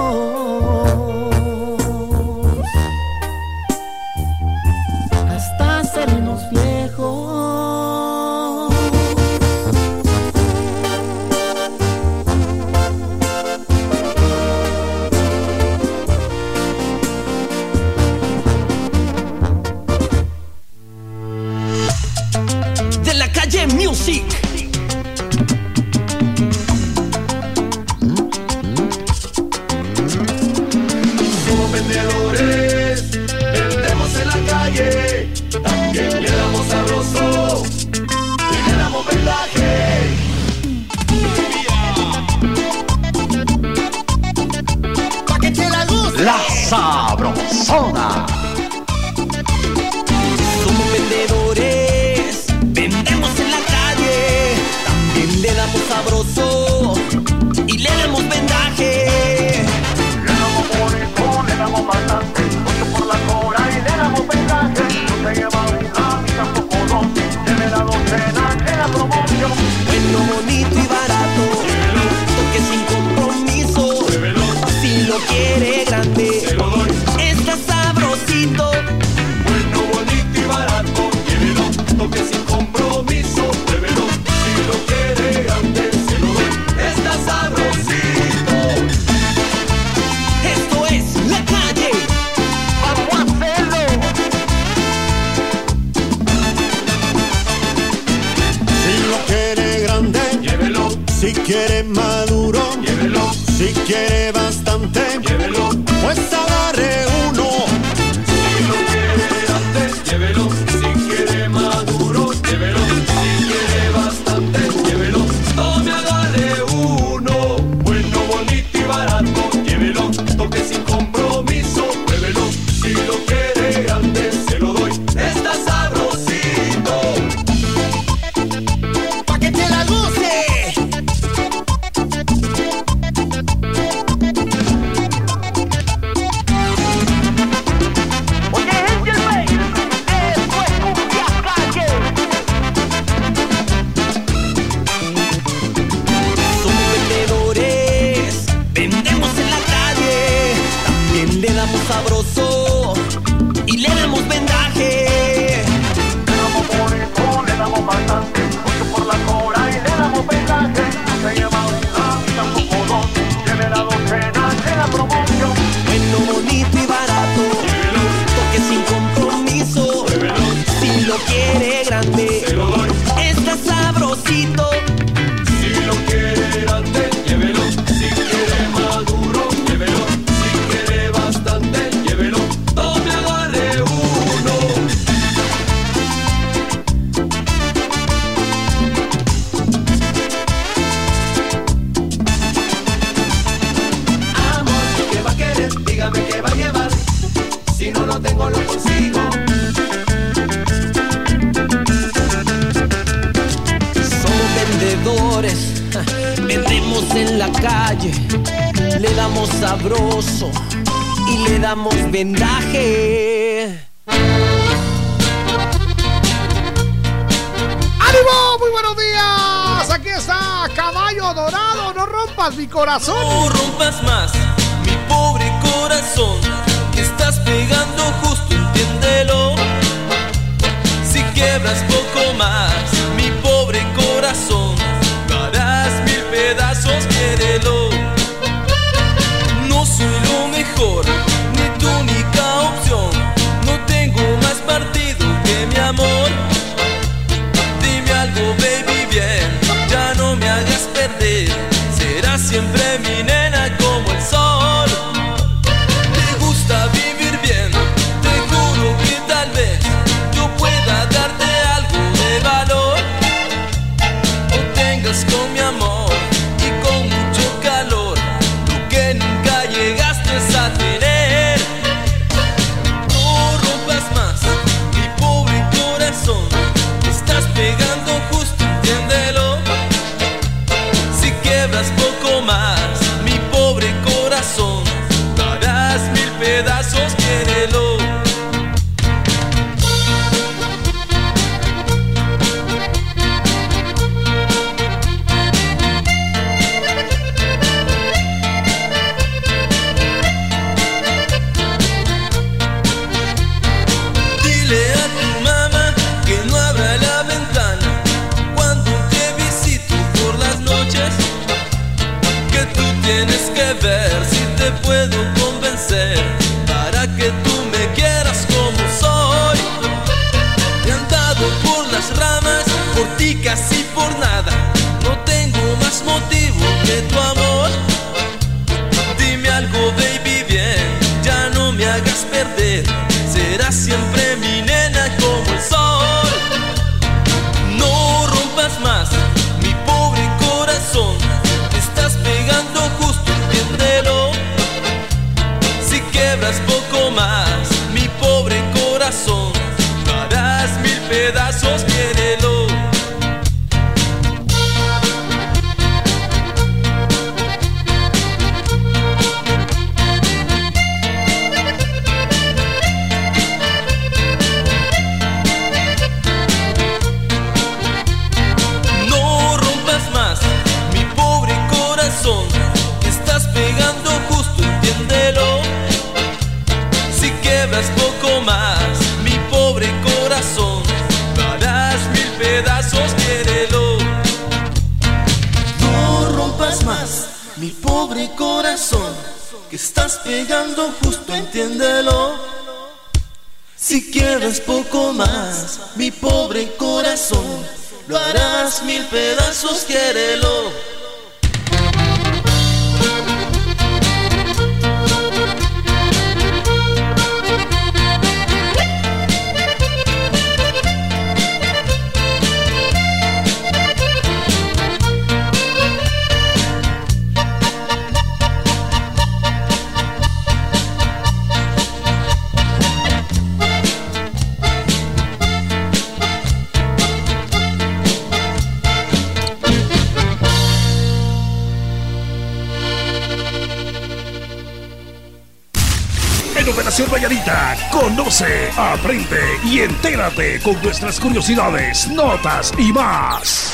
En Operación Vallarita, conoce, aprende y entérate con nuestras curiosidades, notas y más.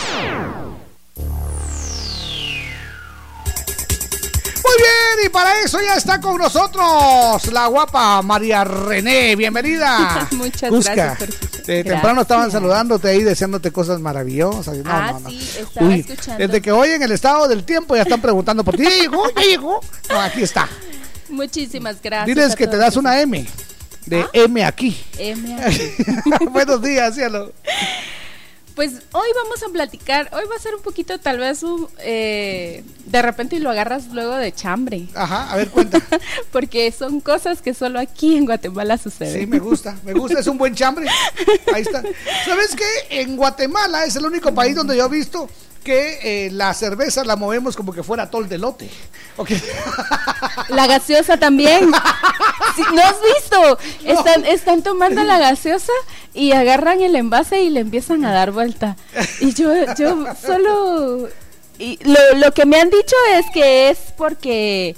Muy bien, y para eso ya está con nosotros la guapa María René. Bienvenida. Muchas Cusca. gracias. De Gracias. temprano estaban saludándote ahí, deseándote cosas maravillosas. No, Ah, no, no. sí, estaba Uy, escuchando. Desde que hoy en el estado del tiempo ya están preguntando por ti. ¿Ya llegó? ¿Ya llegó? No, aquí está. Muchísimas gracias. Diles que te das una M. De M aquí. M. Buenos días, cielo. Pues hoy vamos a platicar, hoy va a ser un poquito tal vez un, eh, de repente y lo agarras luego de chambre. Ajá, a ver, cuenta. Porque son cosas que solo aquí en Guatemala suceden. Sí, me gusta, me gusta, es un buen chambre. Ahí está. ¿Sabes qué? En Guatemala es el único país donde yo he visto que eh, la cerveza la movemos como que fuera tol de lote. La gaseosa también. Sí, ¿No has visto? Están, están tomando la gaseosa y agarran el envase y le empiezan a dar vuelta. Y yo, yo solo... Y lo, lo que me han dicho es que es porque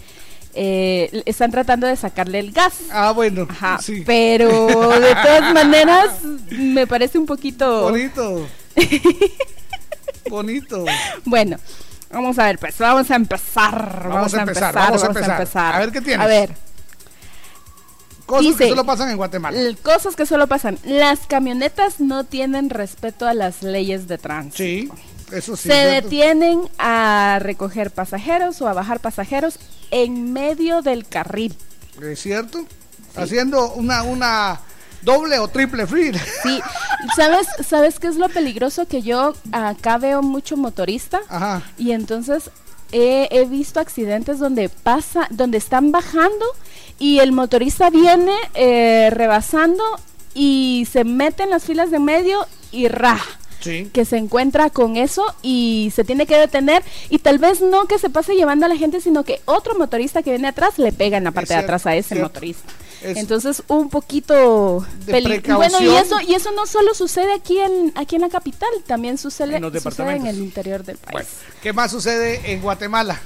eh, están tratando de sacarle el gas. Ah, bueno. Ajá, Pero de todas maneras me parece un poquito... Bonito. Bonito. Bueno, vamos a ver, pues vamos a empezar. Vamos, a empezar, vamos, a empezar. A ver qué tienes. A ver. Cosas que solo pasan en Guatemala. Cosas que solo pasan. Las camionetas no tienen respeto a las leyes de tránsito. Sí, eso sí. Se ¿cierto? detienen a recoger pasajeros o a bajar pasajeros en medio del carril. ¿Es cierto? Haciendo una, una doble o triple free. Sí, ¿sabes, ¿sabes qué es lo peligroso? Que yo acá veo mucho motorista Ajá. y entonces he, he visto accidentes donde pasa, donde están bajando y el motorista viene eh, rebasando y se mete en las filas de medio y ra. Sí. que se encuentra con eso y se tiene que detener y tal vez no que se pase llevando a la gente, sino que otro motorista que viene atrás le pega en la parte de atrás a ese cierto. motorista. Es- Entonces, un poquito De peli- precaución. Bueno, y eso y eso no solo sucede aquí en aquí en la capital, también sucede, En sucede el interior del país. ¿Qué más sucede en Guatemala?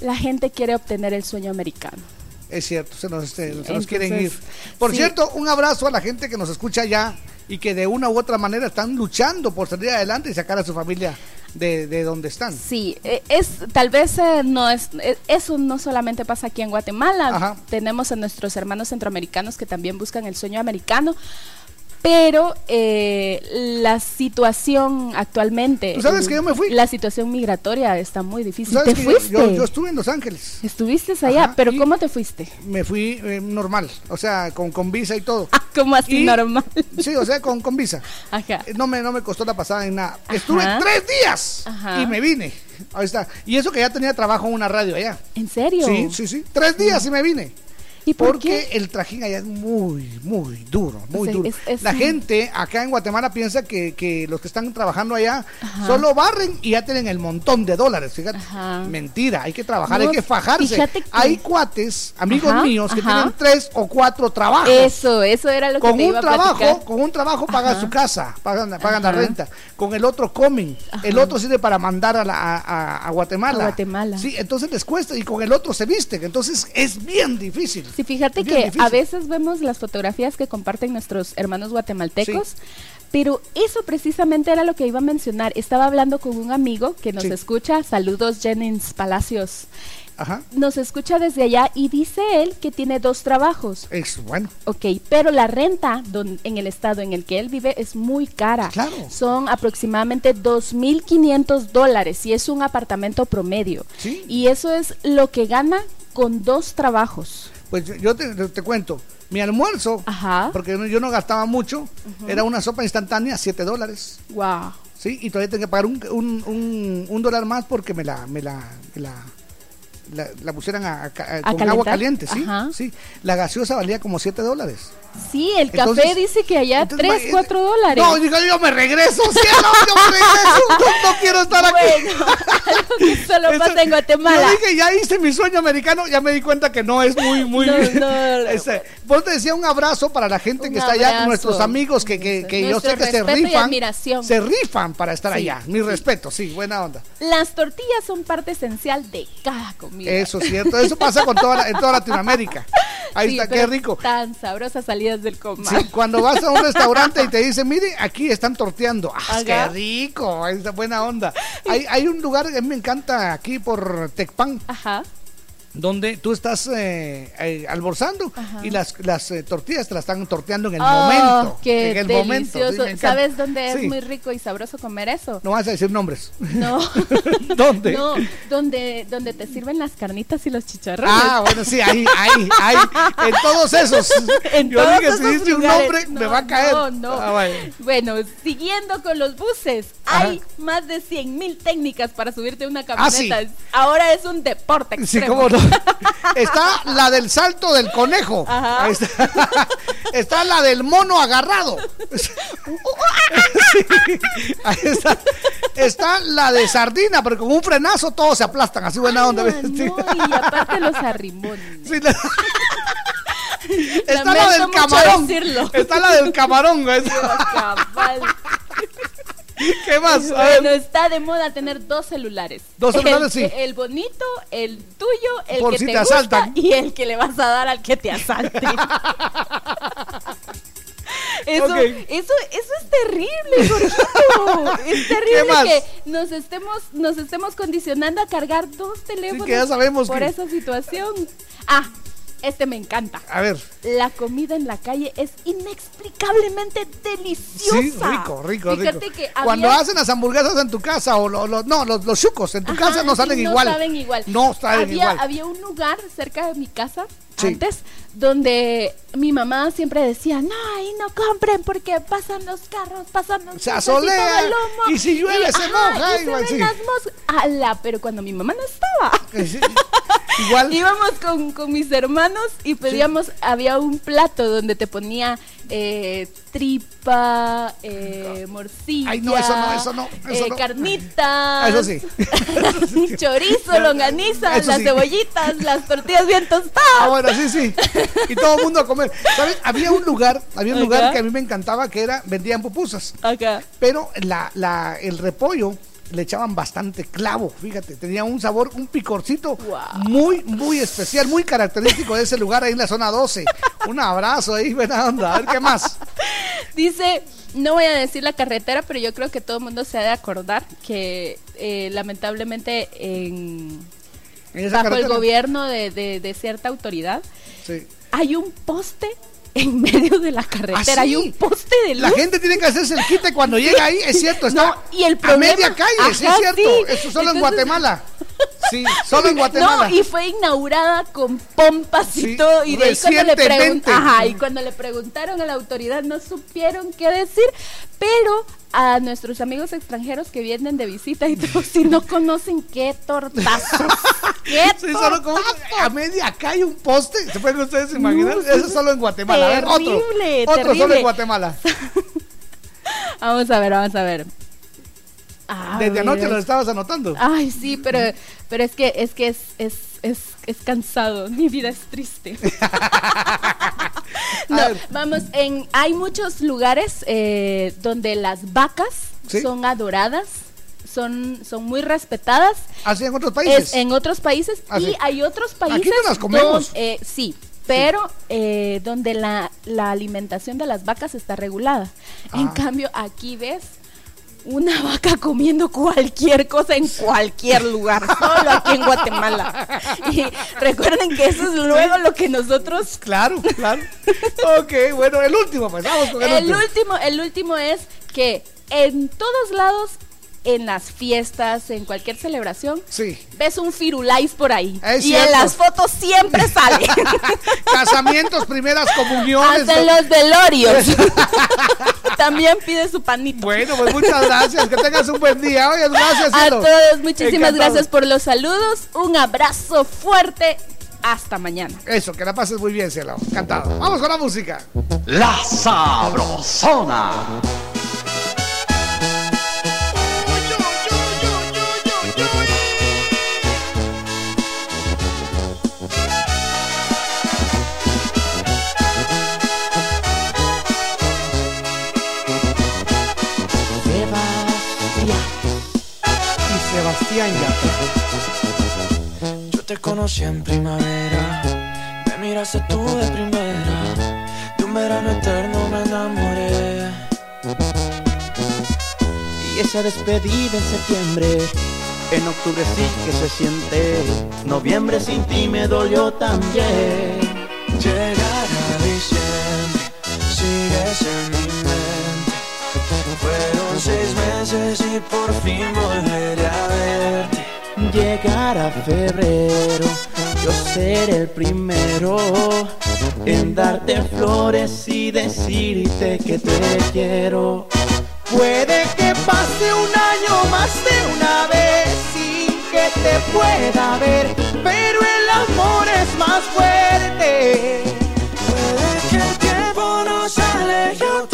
La gente quiere obtener el sueño americano. Es cierto, se nos, este, se nos entonces, quieren ir. Por sí. cierto, un abrazo a la gente que nos escucha allá y que de una u otra manera están luchando por salir adelante y sacar a su familia de, de donde están. Sí, eh, es tal vez eh, no es eh, eso no solamente pasa aquí en Guatemala. Ajá. Tenemos a nuestros hermanos centroamericanos que también buscan el sueño americano. Pero eh, la situación actualmente. ¿Tú sabes que yo me fui? La situación migratoria está muy difícil. ¿Sabes ¿Te que fuiste? Yo, yo estuve en Los Ángeles. Estuviste allá, Ajá, pero ¿cómo te fuiste? Me fui eh, normal, o sea, con, con visa y todo. ¿Cómo así Y- normal? Sí, o sea, con, con visa. Ajá. Eh, No me, no me costó la pasada en nada. Estuve tres días Ajá. y me vine. Ahí está. Y eso que ya tenía trabajo en una radio allá. ¿En serio? Sí, sí, sí. Tres días y me vine. ¿Y por Porque el trajín allá es muy, muy duro, muy sea, duro. es- es la gente acá en Guatemala piensa que, que los que están trabajando allá Ajá. solo barren y ya tienen el montón de dólares. Fíjate. Ajá. Mentira, hay que trabajar, No, hay que fajarse. que- Hay cuates, amigos Ajá, míos, que tienen tres o cuatro trabajos. Eso, eso era lo que con te un iba a trabajo, platicar. con un trabajo pagan su casa, pagan, pagan la renta. Con el otro comen, el otro sirve para mandar a, la- a, a- a Guatemala. A Guatemala. Sí, entonces les cuesta y con el otro se visten. Entonces es bien difícil. Sí, fíjate Es que a veces vemos las fotografías que comparten nuestros hermanos guatemaltecos, pero eso precisamente era lo que iba a mencionar. Estaba hablando con un amigo que nos Sí. escucha, saludos Jennings Palacios, Ajá. nos escucha desde allá y dice él que tiene dos trabajos. Es bueno. Ok, pero la renta don- en el estado en el que él vive es muy cara. Claro. Son aproximadamente 2.500 dólares y es un apartamento promedio. Sí. Y eso es lo que gana con dos trabajos. Pues yo- yo te, te cuento. Mi almuerzo, Ajá. porque no- yo no gastaba mucho, era una sopa instantánea, 7 dólares. Wow. Sí, y todavía tengo que pagar un, un, un- un dólar más porque me la, me la, me la, la, la pusieran a, a- a- con calentar? agua caliente, ¿sí? Ajá. Sí. La gaseosa valía como 7 dólares. Sí, el café Entonces- dice que allá entonces, 3, ma- 4 dólares. No, digo, yo me regreso, cielo, yo me regreso, no, no quiero estar aquí. Bueno, solo Eso- pasa en Guatemala. Yo dije, ya hice mi sueño americano, ya me di cuenta que no es muy, muy... No, no, Este, vos te decía un abrazo para la gente que está allá, nuestros amigos que, que, que yo sé que se rifan. Se rifan para estar Sí. allá. Mi respeto, sí, buena onda. Las tortillas son parte esencial de cada comida. Eso es cierto, eso pasa con toda la- en toda Latinoamérica. Ahí Sí, está, qué rico. Tan sabrosas salidas del coma. Sí, cuando vas a un restaurante y te dicen, mire, aquí están torteando. ¡Ah, qué rico! Esa buena onda. Hay, hay un lugar que a mí me encanta aquí por Tecpan, Ajá. Donde tú estás eh, eh, almorzando Ajá. y las, las eh, tortillas te las están torteando en el Oh, momento. Qué en el delicioso. momento. sí, me. ¿Sabes dónde es Sí. muy rico y sabroso comer eso? No vas a decir nombres. No. ¿Dónde? No, donde, donde te sirven las carnitas y los chicharrones. Ah, bueno, sí, ahí, ahí, ahí. En todos esos. En Yo todos dije, si esos dice un nombre, me No, va a caer. No, no. Ah, vale. Bueno, siguiendo con los buses, Ajá. hay más de 100 mil técnicas para subirte a una Ah, sí. camioneta. Ahora es un deporte Sí, extremo. cómo no. Está la del salto del conejo. Ajá. Está. Está la del mono agarrado. Sí, Ahí está. Está la de sardina, pero con un frenazo todos se aplastan. Así buena onda. Ah, Sí. no, y aparte los arrimones. Sí, la- Está la del camarón. decirlo. Está la del camarón, güey. ¿Qué más? Bueno, está de moda tener dos celulares. Dos celulares, el, sí. El bonito, el tuyo, el Por que si te, te gusta asaltan. y el que le vas a dar al que te asalte. Eso, eso, eso es terrible, Jorgito. Es terrible que nos estemos, nos estemos condicionando a cargar dos teléfonos ya sabemos por que- esa situación. Ah, este me encanta. A ver. La comida en la calle es inexplicablemente deliciosa. Sí, rico, rico, Fíjate rico. que Cuando hacen las hamburguesas en tu casa o lo- lo- no, los, los chucos en tu Ajá, casa no salen no igual. saben igual. No saben había, igual. Había un lugar cerca de mi casa Sí. antes donde mi mamá siempre decía, no, ahí no compren porque pasan los carros, pasan los Se y todo asolea, el humo". y si llueve se moja, y igual se sí. ven las moscas. Ala, pero cuando mi mamá no estaba. Igual. Íbamos con, con mis hermanos y pedíamos, había un plato donde te ponía eh, tripa, eh, morcilla, Ay, no, eso no, eso no, eso eh, no. carnitas, Ah, eso sí. chorizo, longaniza, las sí. cebollitas, las tortillas bien tostadas. Ah, bueno, sí, sí. Y todo el mundo a comer. ¿Sabes? Había un lugar, había un lugar que a mí me encantaba que era, vendían pupusas. Acá. Pero la, la, el repollo le echaban bastante clavo, fíjate, tenía un sabor, un picorcito muy, muy especial, muy característico de ese lugar ahí en la zona 12. Un abrazo ahí, buena onda. A ver qué más. Dice, no voy a decir la carretera, pero yo creo que todo el mundo se ha de acordar que eh, lamentablemente en, Bajo el gobierno de, de- de cierta autoridad Sí. hay un poste en medio de la carretera, ¿Ah, hay un poste de luz. La gente tiene que hacerse el quite cuando llega ahí, es cierto, está No, y el a problema- media calle, sí es cierto. sí. Eso solo en Guatemala. Sí, solo en Guatemala. No, y fue inaugurada con pompas y todo. Y de ahí cuando le, pregun-. Ajá, y cuando le preguntaron a la autoridad no supieron qué decir. Pero a nuestros amigos extranjeros que vienen de visita y todo, si no conocen qué tortazos. qué Sí, solo como a media calle un poste. ¿Se pueden ustedes imaginar? No, Eso solo en Guatemala. A ver, otro. terrible, Otro solo terrible. en Guatemala. Vamos a ver, vamos a ver. A Desde anoche lo estabas anotando. Ay, sí, pero, pero es que es que es, es, es, es cansado. Mi vida es triste. no, vamos, en, hay muchos lugares eh, donde las vacas Sí. son adoradas, son, son muy respetadas. Así en otros países. Es en otros países Ah, y hay otros países Aquí no las comemos. eh, sí, pero eh, donde la, la alimentación de las vacas está regulada. En Ah. cambio, aquí ves una vaca comiendo cualquier cosa en cualquier lugar, solo aquí en Guatemala. Y recuerden que eso es luego lo que nosotros... Claro, claro. ok, bueno, el último, pues vamos con el, El último. último, el último es que en todos lados, en las fiestas, en cualquier celebración, Sí. ves un firulais por ahí. Es y en las fotos siempre sale. Casamientos, primeras comuniones. Hasta en los velorios. También pide su panito. Bueno, pues muchas gracias. Que tengas un buen día. Oye, gracias. A cielo. todos, muchísimas Encantado. gracias por los saludos. Un abrazo fuerte. Hasta mañana. Eso, que la pases muy bien, cielo. Encantado. Vamos con la música. La Sabrosona. Sebastián ya. Yo te conocí en primavera, me miraste tú de primera, de un verano eterno me enamoré. Y esa despedida en septiembre, en octubre sí que se siente, noviembre sin ti me dolió también. Llegará diciembre, sigues en mi mente. Fueron seis meses y por fin volveré a verte. Llegará febrero, yo seré el primero en darte flores y decirte que te quiero. Puede que pase un año más de una vez sin que te pueda ver, pero el amor es más fuerte. Puede que el tiempo nos aleje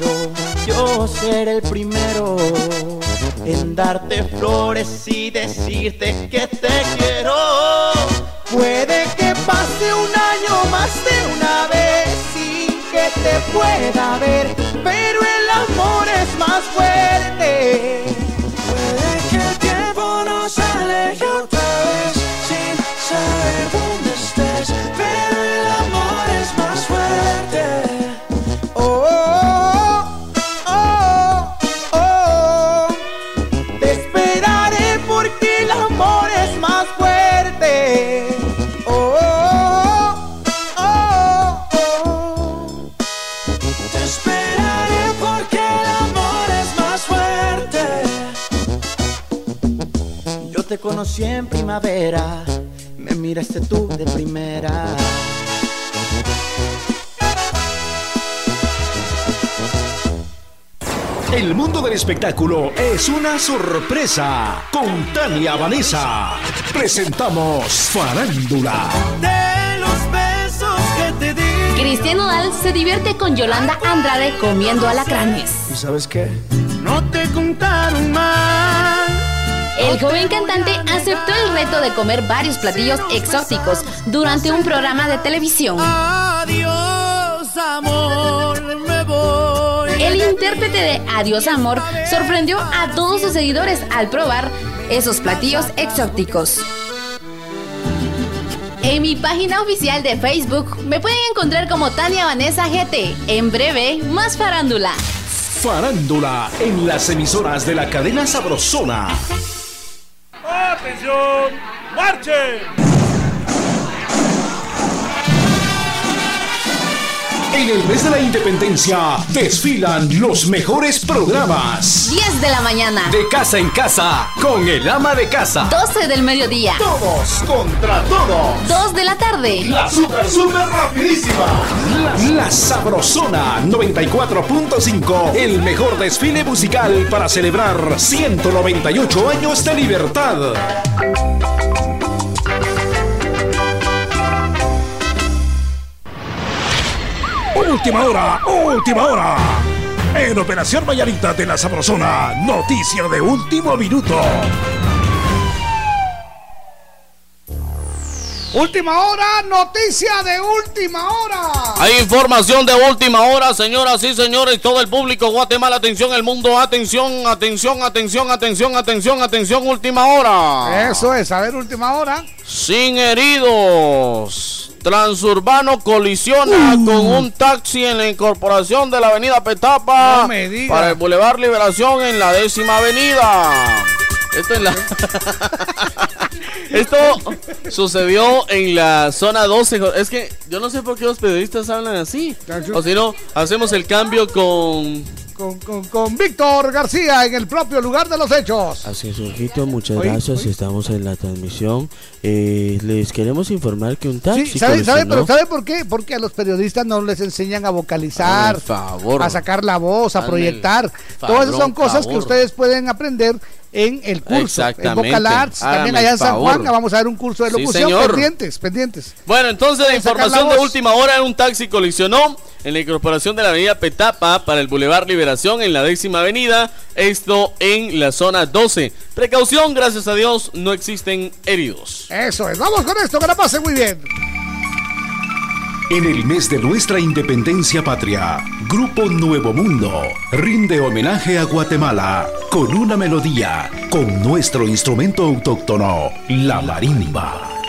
yo seré el primero en darte flores y decirte que te quiero. Puede que pase un año más de una vez sin que te pueda ver, pero el amor es más fuerte. Conocí en primavera, me miraste tú de primera. El mundo del espectáculo es una sorpresa. Con Tania Vanessa presentamos Farándula. De los besos que te di. Cristian Nodal se divierte con Yolanda Andrade comiendo alacranes. ¿Y sabes qué? No te contaron mal. El joven cantante aceptó el reto de comer varios platillos exóticos durante un programa de televisión. Adiós, amor, me voy. El intérprete de Adiós Amor sorprendió a todos sus seguidores al probar esos platillos exóticos. En mi página oficial de Facebook me pueden encontrar como Tania Vanessa GT. En breve, más farándula. Farándula en las emisoras de la cadena Sabrosona. ¡Atención! ¡Marchen! En el mes de la independencia desfilan los mejores programas. 10 de la mañana. De casa en casa, con el ama de casa. 12 del mediodía. Todos contra todos. 2 de la tarde. La super, super rapidísima. La, la Sabrosona 94.5. El mejor desfile musical para celebrar 198 años de libertad. Última hora, última hora. En Operación Vallarita de la Sabrosona, noticia de último minuto. Última hora, noticia de última hora. Hay información de última hora, señoras y señores, todo el público Guatemala, atención, el mundo, atención, atención, atención, atención, atención, atención, última hora. Eso es, a ver, última hora. Sin heridos. Transurbano colisiona Uh. con un taxi en la incorporación de la avenida Petapa No para el Boulevard Liberación en la décima avenida. Esto en la... Esto sucedió en la zona 12. jo- Es que yo no sé por qué los periodistas hablan así. O si no, hacemos el cambio con... Con, con, con Víctor García en el propio lugar de los hechos. Así es, Jorgito, muchas Oye, gracias. oye. Estamos en la transmisión. Eh, les queremos informar que un taxi Sí, ¿sabe, sabe, pero ¿sabe por qué? Porque a los periodistas no les enseñan a vocalizar, favor. a sacar la voz, a proyectar. favor, Todas esas son cosas que favor. ustedes pueden aprender en el curso, en Exactamente. Vocal Arts, Hágame también allá en San. Juan, vamos a ver un curso de locución, pendientes, pendientes. Bueno, entonces la información la de última hora un taxi colisionó en la incorporación de la avenida Petapa para el Boulevard Liberación en la décima avenida, esto en la zona 12. Precaución, gracias a Dios, no existen heridos. Eso es, vamos con esto, que la pasen muy bien. En el mes de nuestra independencia patria, Grupo Nuevo Mundo rinde homenaje a Guatemala con una melodía, con nuestro instrumento autóctono, la marimba.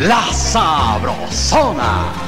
La Sabrosona.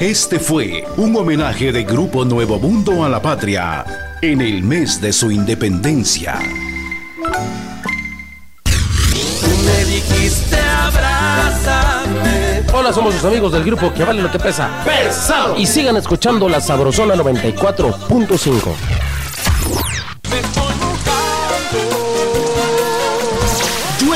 Este fue un homenaje de Grupo Nuevo Mundo a la patria en el mes de su independencia. Me dijiste abrázame. Hola, somos los amigos del grupo que vale lo que pesa. ¡Pesado! Y sigan escuchando la Sabrosona 94.5.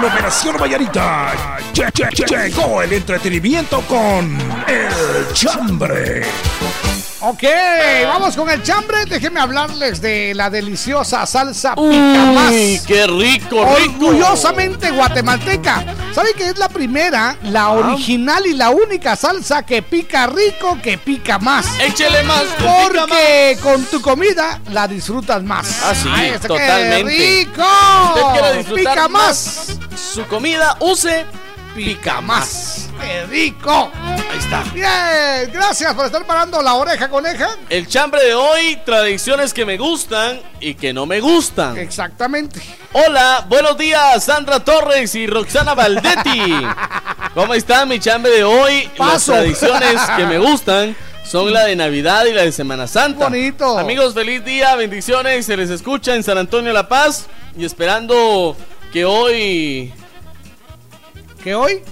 En Operación Vallarita lle- lle- lle- llegó el entretenimiento con El Chambre. Ok, vamos con el chambre. Déjenme hablarles de la deliciosa salsa picamás. Uy, qué rico, rico. Orgullosamente guatemalteca. ¿Sabe que es la primera, la original y la única salsa que pica rico, que pica más? Échele más, que pica Porque con tu comida la disfrutas más. Ah, sí, Ay, este, qué totalmente. rico! Usted quiere disfrutar Pica más más. Su comida, use pica más. ¡Qué rico! Ahí está. Bien, gracias por estar parando la oreja coneja. El chambre de hoy, tradiciones que me gustan y que no me gustan. Exactamente. Hola, buenos días, Sandra Torres y Roxana Valdetti. ¿Cómo están, mi chambre de hoy? Las Paso. tradiciones que me gustan son la de Navidad y la de Semana Santa. Bonito. Amigos, feliz día, bendiciones. Se les escucha en San Antonio La Paz y esperando que hoy. ¿Que hoy?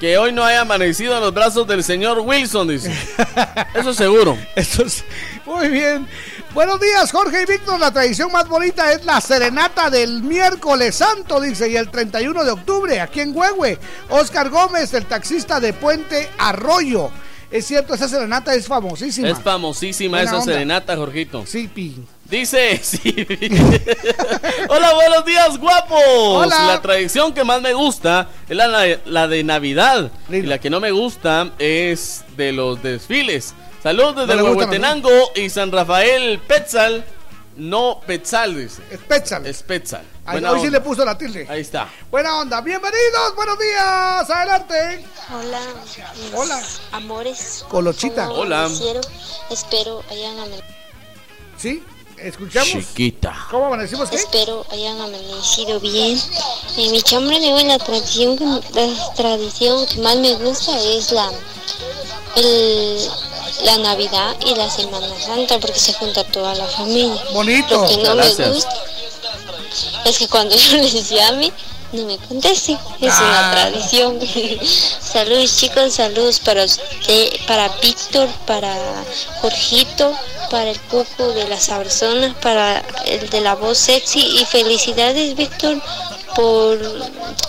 Que hoy no haya amanecido en los brazos del señor Wilson, dice. Eso seguro. Eso es muy bien. Buenos días, Jorge y Víctor. La tradición más bonita es la serenata del miércoles santo, dice, y el 31 de octubre, aquí en Huehue. Oscar Gómez, el taxista de Puente Arroyo. Es cierto, esa serenata es famosísima. Es famosísima Buena esa onda. serenata, Jorgito. Sí, Pi. Dice, sí. Hola, buenos días, guapos. Hola. La tradición que más me gusta es la, la de Navidad. Y la que no me gusta es de los desfiles. Saludos desde No Huehuetenango y San Rafael Petzal. No Petzal, dice. Es Petzal. Es Petzal. Ahí- hoy sí le puso la tilde. Ahí está. Buena onda. Bienvenidos, buenos días. Adelante. Hola, Hola. amores. Colochita. ¿Cómo Hola. Espero hayan. ¿Sí? ¿Escuchamos? Chiquita. ¿Cómo amanecimos qué? Espero hayan amanecido bien. En mi chambre de hoy la tradición que, la tradición que más me gusta es la el, la Navidad y la Semana Santa porque se junta toda la familia. Bonito. Lo que no Gracias. me gusta es que cuando yo les llame no me contesten. Es Ah. una tradición. saludos chicos, saludos para usted, para Víctor, para Jorgito, para el Cuco de las Sabrosonas, para el de la voz sexy y felicidades Víctor por,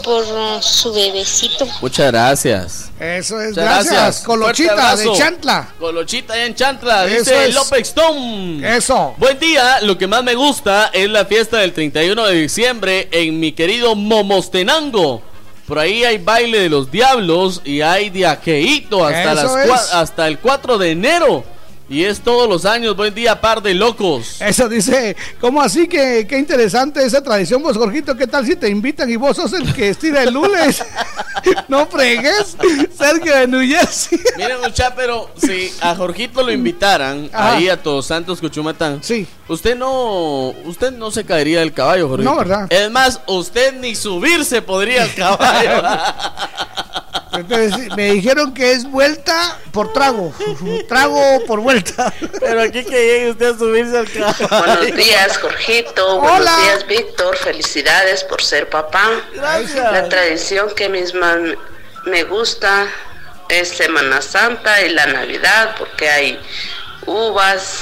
por su bebecito. Muchas gracias. Eso es. Muchas Gracias. gracias. Colochita de Chantla. Colochita en Chantla, Eso dice es. López Stone. Eso. Buen día, lo que más me gusta es la fiesta del 31 de diciembre en mi querido Momostenango. Por ahí hay baile de los diablos y hay de aqueíto hasta, las hasta el 4 de enero. Y es todos los años. Buen día, par de locos. Eso dice, ¿cómo así que qué interesante esa tradición, vos, Jorgito? ¿Qué tal si te invitan y vos sos el que estira el lunes? no fregues, Sergio de New Jersey. Miren, mucha, pero si a Jorgito lo invitaran Ajá. ahí a Todos Santos Cuchumatán, sí. usted no usted no se caería del caballo, Jorgito. No, ¿verdad? Es más, usted ni subirse podría al caballo. Entonces, me dijeron que es vuelta por trago, trago por vuelta. Pero aquí que llegue usted a subirse al caballo. Buenos días, Jorgito. Hola. Buenos días, Víctor. Felicidades por ser papá. Gracias. La tradición que misma me gusta es Semana Santa y la Navidad porque hay uvas,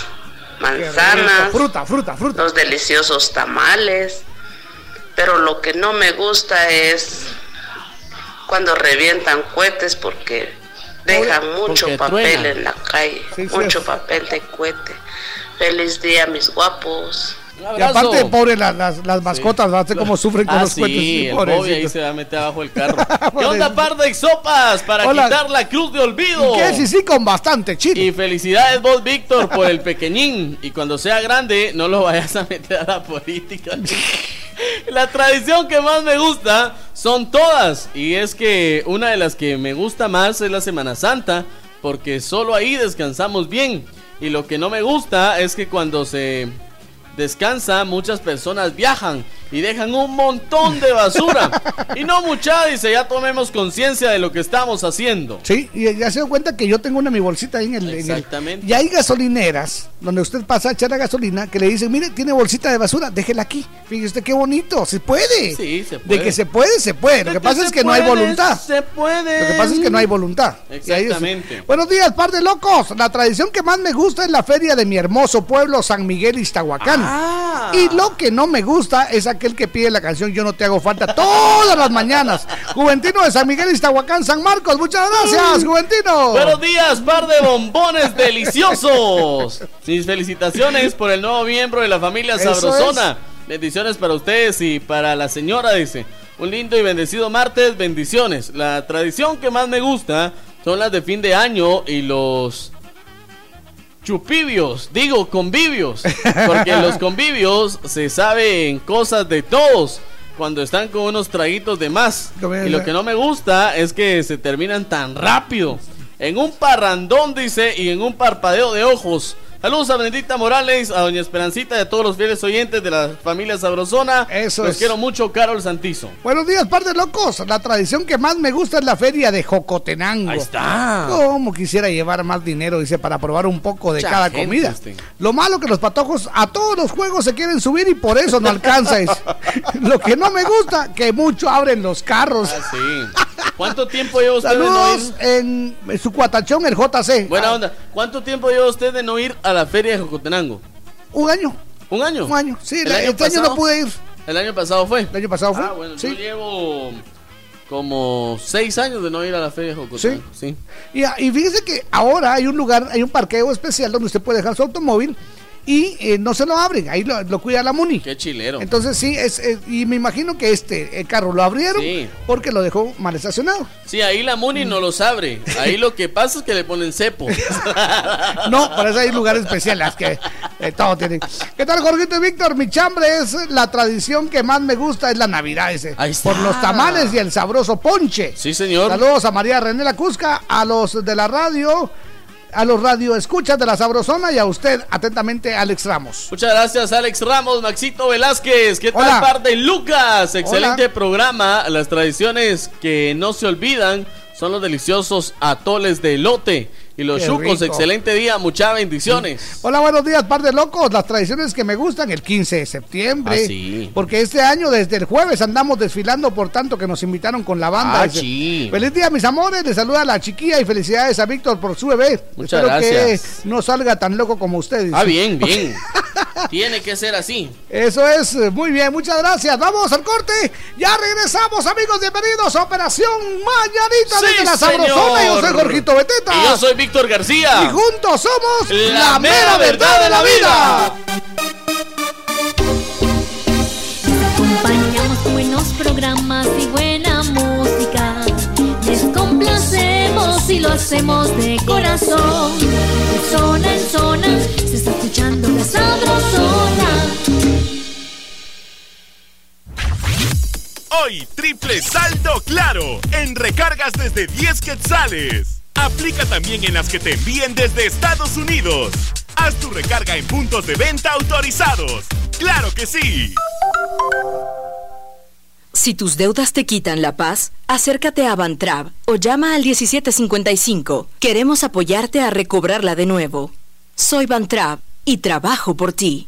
manzanas, Fruta, fruta, fruta. los deliciosos tamales. Pero lo que no me gusta es cuando revientan cohetes porque dejan mucho Porque papel truenan. en la calle, Sí, sí mucho es. papel de cohete. Feliz día, mis guapos. Y aparte, pobre, la- las, las mascotas, sé cómo sufren con Ah, los cuentos. sí, el. Bobby ahí se va a meter abajo del carro. ¿Qué onda, par de sopas? Para Hola. quitar la cruz de olvido. ¿Qué? Sí, sí, con bastante chile. Y felicidades vos, Víctor, por el pequeñín. Y cuando sea grande, no lo vayas a meter a la política. La tradición que más me gusta son todas. Y es que una de las que me gusta más es la Semana Santa. Porque solo ahí descansamos bien. Y lo que no me gusta es que cuando se descansa, muchas personas viajan y dejan un montón de basura. y no mucha, dice, ya tomemos conciencia de lo que estamos haciendo. Sí, y ya se dio cuenta que yo tengo una mi bolsita ahí en el, en el- Exactamente. Y hay gasolineras donde usted pasa a echar la gasolina que le dicen, mire, tiene bolsita de basura, déjela aquí. Fíjese usted qué bonito, se puede. Sí, se puede. De que se puede, se puede. Lo que pasa es que no hay voluntad. Se puede. Lo que pasa es que no hay voluntad. Es- Exactamente. Buenos días, par de locos. La tradición que más me gusta es la feria de mi hermoso pueblo, San Miguel Iztahuacán. Ah. Y lo que no me gusta es aquel que pide la canción Yo no te hago falta todas las mañanas. Juventino de San Miguel Iztahuacán, San Marcos. Muchas gracias, Juventino. Buenos días, par de bombones deliciosos. Mis felicitaciones por el nuevo miembro de la familia Eso Sabrosona. Bendiciones para ustedes y para la señora, dice. Un lindo y bendecido martes, bendiciones. La tradición que más me gusta son las de fin de año y los chupibios, digo convivios, porque los convivios se saben cosas de todos cuando están con unos traguitos de más. Y lo que no me gusta es que se terminan tan rápido. En un parrandón, dice, y en un parpadeo de ojos. Saludos a Benedicta Morales, a Doña Esperancita y a todos los fieles oyentes de la familia Sabrosona. Eso Los es. quiero mucho, Carol Santizo. Buenos días, par de locos. La tradición que más me gusta es la feria de Jocotenango. Ahí está. Como quisiera llevar más dinero, dice, para probar un poco de Mucha cada gente, comida. este. Lo malo que los patojos a todos los juegos se quieren subir y por eso no alcanza. dice. Lo que no me gusta, que mucho abren los carros. Ah, sí. ¿Cuánto tiempo lleva usted de no Saludos ir? en su cuatachón, el JC. Buena onda. ¿Cuánto tiempo lleva usted de no ir a la feria de Jocotenango? Un año. ¿Un año? Un año. Sí, ¿El la- año este año no pude ir. ¿El año pasado fue? El año pasado fue. Ah, bueno, sí. yo llevo como seis años de no ir a la feria de Jocotenango. Sí. Y, y fíjese que ahora hay un lugar, hay un parqueo especial donde usted puede dejar su automóvil y eh, no se lo abren, ahí lo, lo cuida la Muni. Qué chilero. Entonces sí, es, es- y me imagino que este el carro lo abrieron Sí. porque lo dejó mal estacionado. Sí, ahí la Muni no los abre. Ahí lo que pasa es que le ponen cepo. No, para eso hay lugares especiales que eh, todo tiene. ¿Qué tal, Jorgito y Víctor? Mi chambre es la tradición que más me gusta, es la Navidad ese. Por los tamales y el sabroso ponche. Sí, señor. Saludos a María René La Cusca, a los de la radio, a los radio escuchas de la Sabrosona y a usted, atentamente, Alex Ramos. Muchas gracias, Alex Ramos, Maxito Velázquez. ¿Qué tal, Hola. par de Lucas? Excelente Hola. programa. Las tradiciones que no se olvidan son los deliciosos atoles de elote y los Qué chucos. rico. Excelente día, muchas bendiciones. Hola, buenos días, par de locos. Las tradiciones que me gustan el 15 de septiembre. Ah, sí. Porque este año, desde el jueves, andamos desfilando por tanto que nos invitaron con la banda. Ah, sí. Feliz día, mis amores. Les saluda a la chiquilla y felicidades a Víctor por su bebé. Muchas Espero gracias. que no salga tan loco como usted. dice. Ah, bien, bien. Tiene que ser así. Eso es, eh, muy bien, muchas gracias. Vamos al corte. Ya regresamos, amigos. Bienvenidos a Operación Mañanita Sí, desde la señor. Sabrosona. Yo soy Jorgito Beteta. Y yo soy Víctor García. Y juntos somos La mera verdad de la vida. Acompañamos buenos programas y buena música. Les complacemos y lo hacemos de corazón. De zona en zona escuchando la sabrosona. Hoy, triple saldo claro en recargas desde 10 quetzales. Aplica también en las que te envíen desde Estados Unidos. Haz tu recarga en puntos de venta autorizados. ¡Claro que sí! Si tus deudas te quitan la paz, acércate a Bantrab o llama al 1755. Queremos apoyarte a recobrarla de nuevo. Soy Bantrab y trabajo por ti.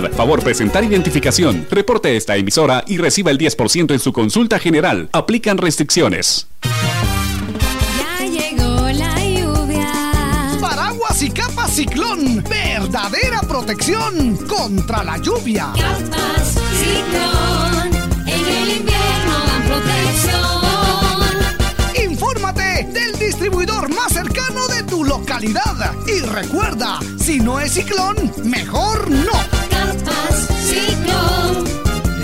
seguridad. Favor presentar identificación. Reporte esta emisora y reciba el 10% en su consulta general. Aplican restricciones. Ya llegó la lluvia. Paraguas y capa ciclón. Verdadera protección contra la lluvia. Capas ciclón. En el invierno dan protección. Infórmate del distribuidor más cercano de tu localidad. Y recuerda, si no es ciclón, mejor no. Ciclón.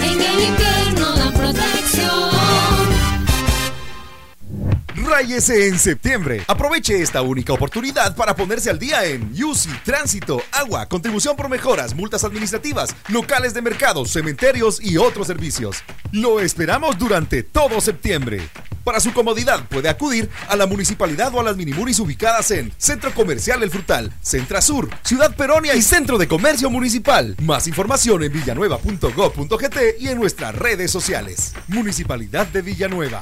En el invierno dan protección. Ráyese en septiembre. Aproveche esta única oportunidad para ponerse al día en UCI, tránsito, agua, contribución por mejoras, multas administrativas, locales de mercados, cementerios y otros servicios. Lo esperamos durante todo septiembre. Para su comodidad puede acudir a la municipalidad o a las minimunis ubicadas en Centro Comercial El Frutal, Centra Sur, Ciudad Peronia y Centro de Comercio Municipal. Más información en villanueva.gov.gt y en nuestras redes sociales. Municipalidad de Villanueva.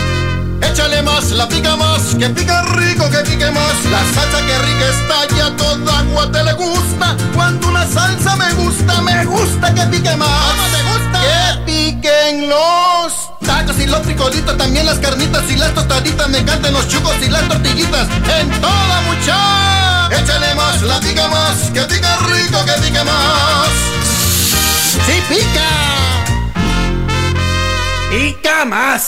Échale más, la pica más, que pica rico, que pique más. La salsa que rica está ya toda agua te le gusta. Cuando una salsa me gusta, me gusta que pique más. ¿Cómo te gusta? Que piquen los tacos y los frijolitos, también las carnitas y las tostaditas. Me encantan los chucos y las tortillitas. En toda mucha. Échale más, la pica más, que pica rico, que pique más. ¡Sí pica! Pica más.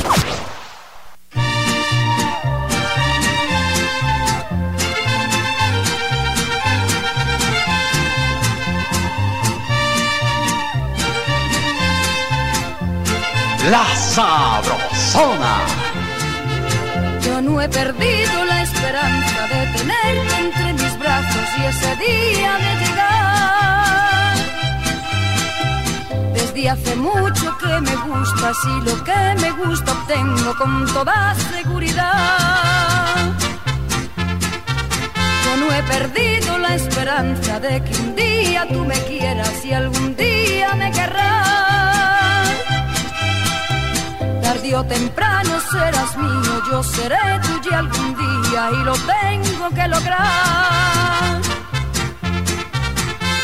La Sabrosona. Yo no he perdido la esperanza de tenerte entre mis brazos y ese día de llegar. Desde hace mucho que me gustas y lo que me gusta obtengo con toda seguridad. Yo no he perdido la esperanza de que un día tú me quieras y algún día me querrás. Tarde o temprano serás mío, yo seré tuya algún día y lo tengo que lograr.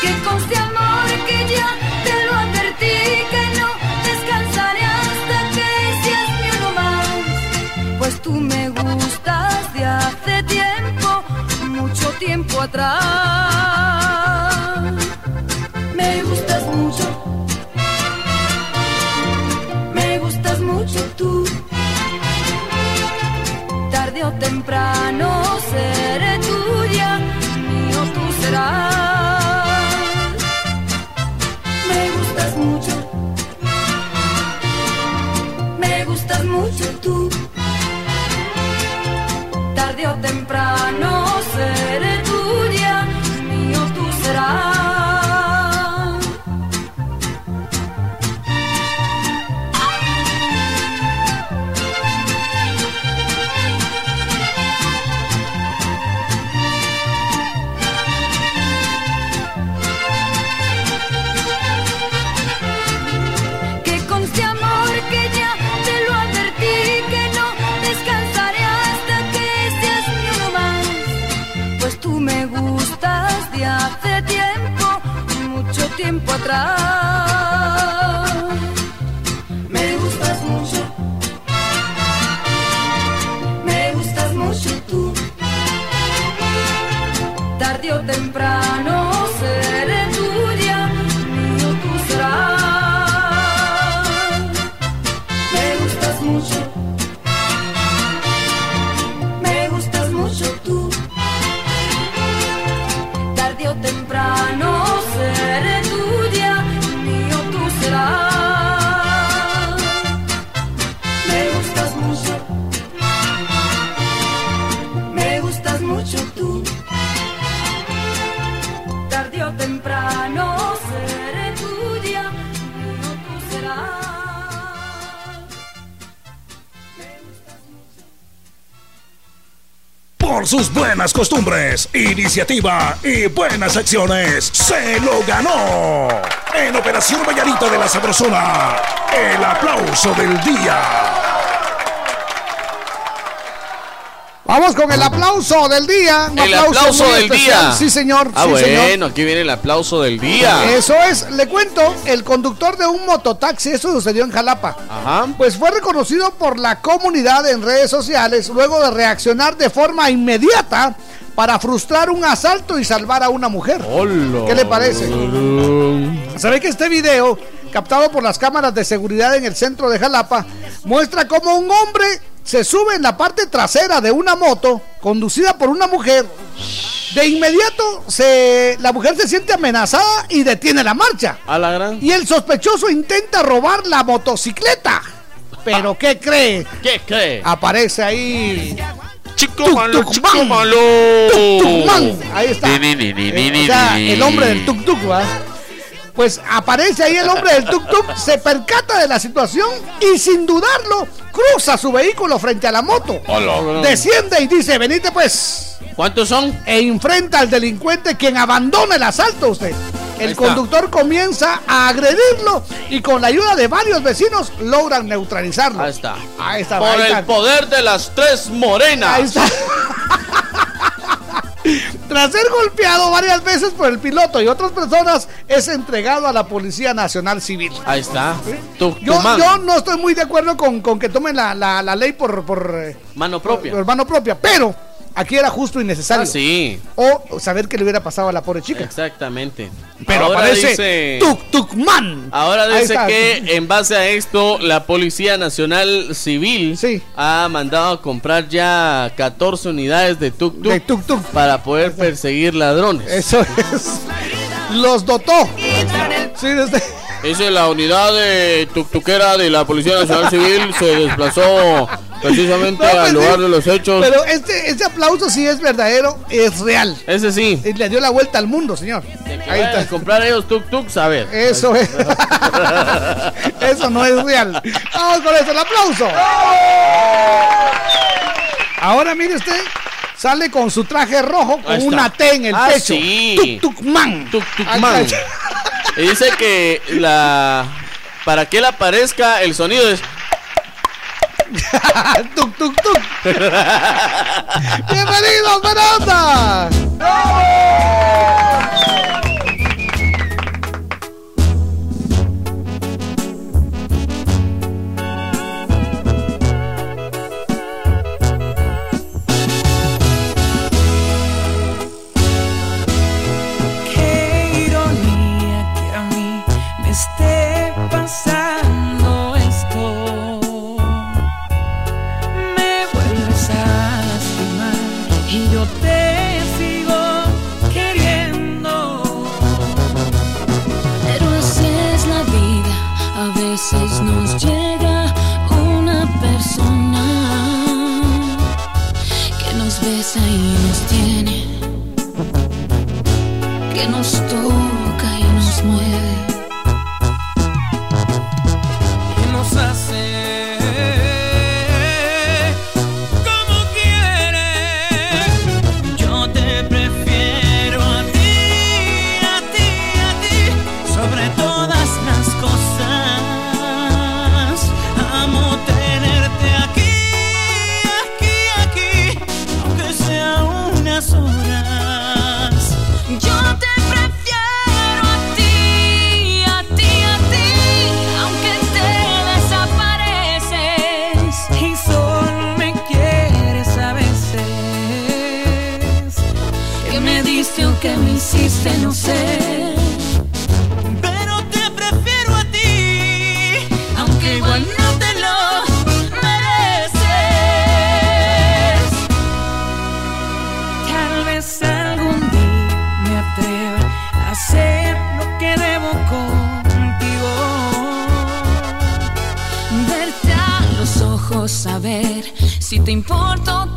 Que conste amor que ya te lo advertí, que no descansaré hasta que seas mi uno más. Pues tú me gustas de hace tiempo, mucho tiempo atrás. Atrás. Costumbres, iniciativa y buenas acciones, se lo ganó. En Operación Vallarita de la Sabrosona, el aplauso del día. Vamos con el aplauso del día. Un El aplauso muy del especial. día. Sí, señor. Ah, sí, bueno, señor. aquí viene el aplauso del día. Eso es, le cuento, el conductor de un mototaxi, eso sucedió en Jalapa. Ajá. Pues fue reconocido por la comunidad en redes sociales luego de reaccionar de forma inmediata para frustrar un asalto y salvar a una mujer. ¿Qué le parece? ¿Sabe que este video, captado por las cámaras de seguridad en el centro de Jalapa, muestra cómo un hombre se sube en la parte trasera de una moto conducida por una mujer? De inmediato se, la mujer se siente amenazada y detiene la marcha. A la gran. Y el sospechoso intenta robar la motocicleta. ¿Pero qué cree? ¿Qué cree? Aparece ahí. Chico malo, chico malo. Tuk-tuk-man. Ahí está. Eh, o sea, el hombre del tuk-tuk, ¿va? Pues aparece ahí el hombre del tuk-tuk, se percata de la situación y sin dudarlo cruza su vehículo frente a la moto. Hola. Desciende y dice, venite pues. ¿Cuántos son? E enfrenta al delincuente quien abandona el asalto usted. Ahí El conductor comienza a agredirlo y con la ayuda de varios vecinos logran neutralizarlo. Ahí está. Ahí está. Por ahí el está. poder de las tres morenas. Ahí está. Tras ser golpeado varias veces por el piloto y otras personas, es entregado a la Policía Nacional Civil. Ahí está. Tu, tu Yo, no estoy muy de acuerdo con, con que tomen la, la- la ley por, por, eh, Mano propia. por mano propia, pero aquí era justo y necesario. Ah, sí. O saber qué le hubiera pasado a la pobre chica. Exactamente. Pero Ahora aparece dice- Tuk Tuk Man. Ahora dice que en base a esto, la Policía Nacional Civil ha mandado a comprar ya 14 unidades de tuk De tuk tuk. para poder perseguir ladrones. Eso es. Los dotó. Sí, desde- Dice la unidad de tuktukera de la Policía Nacional Civil se desplazó precisamente No, pues al sí, lugar de los hechos. Pero este, este aplauso sí es verdadero, es real. Ese sí. Y le dio la vuelta al mundo, señor. Ahí está. comprar ellos tuk-tuks, a ver. Eso es. Eso no es real. Vamos con eso, el aplauso. Ahora mire usted, sale con su traje rojo con una T en el Ah, pecho. sí. Tuk Tuk Man. Tuk Tuk Man. Y dice que la para que él aparezca el sonido es tuk tuk tuk. Bienvenidos, buena onda. Y nos tiene, que nos toca que me hiciste, no sé. Pero te prefiero a ti, aunque igual no te lo mereces. Tal vez algún día me atreva a hacer lo que debo contigo. Verte a los ojos, a ver si te importo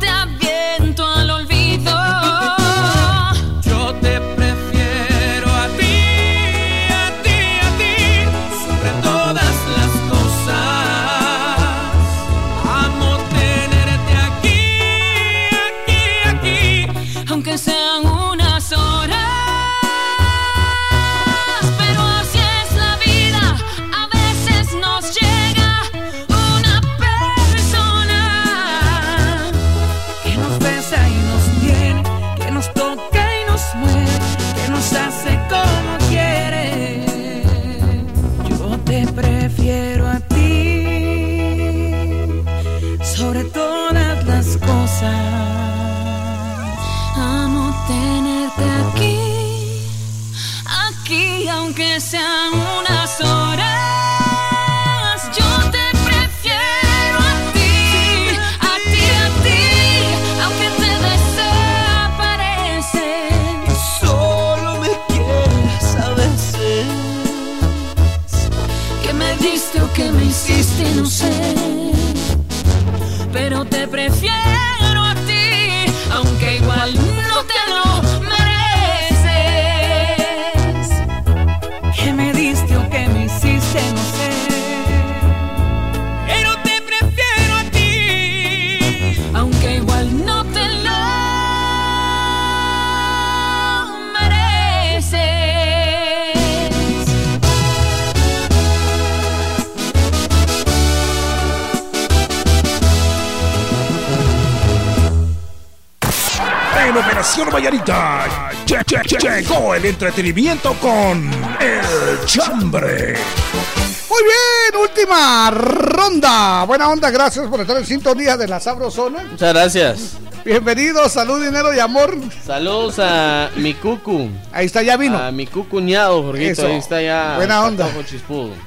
entretenimiento con El Chambre. Muy bien, última ronda. Buena onda, gracias por estar en sintonía de la Sabrosona. Muchas gracias. Bienvenidos, salud, dinero y amor. Saludos a mi cucu. Ahí está, ya vino. A mi cucuñado, Jorgito. Ahí está ya. Buena onda.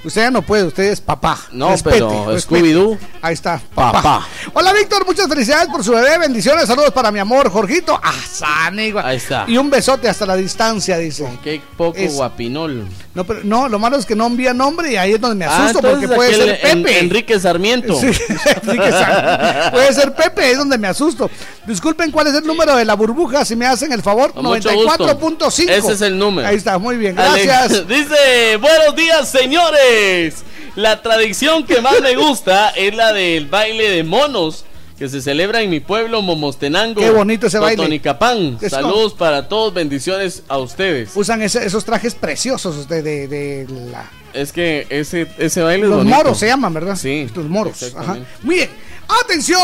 Usted ya no puede, usted es papá. No, Respete, pero. Scooby-Doo. Ahí está, Papá. Hola, Víctor, muchas felicidades por su bebé. Bendiciones, saludos para mi amor, Jorgito. Ah, sanigua. Ahí está. Y un besote hasta la distancia, dice. Qué poco Es- guapinol. No, pero no, lo malo es que no envía nombre y ahí es donde me Ah, asusto porque puede ser Pepe. En- Enrique Sarmiento. Sí, Enrique San- Puede ser Pepe, es donde me asusto. Disculpen cuál es el número de la burbuja, si me hacen el favor. Con mucho gusto. 94.5. Ese es el número. Ahí está, muy bien, gracias. Dice, buenos días, señores. La tradición que más me gusta es la del baile de monos que se celebra en mi pueblo Momostenango. Qué bonito ese baile. Totonicapán. Es Saludos para todos, bendiciones a ustedes. Usan ese- esos trajes preciosos de, de, de la... Es que ese, ese baile es Los bonito. moros se llaman, ¿verdad? Sí. Los moros. Ajá. Muy bien. ¡Atención!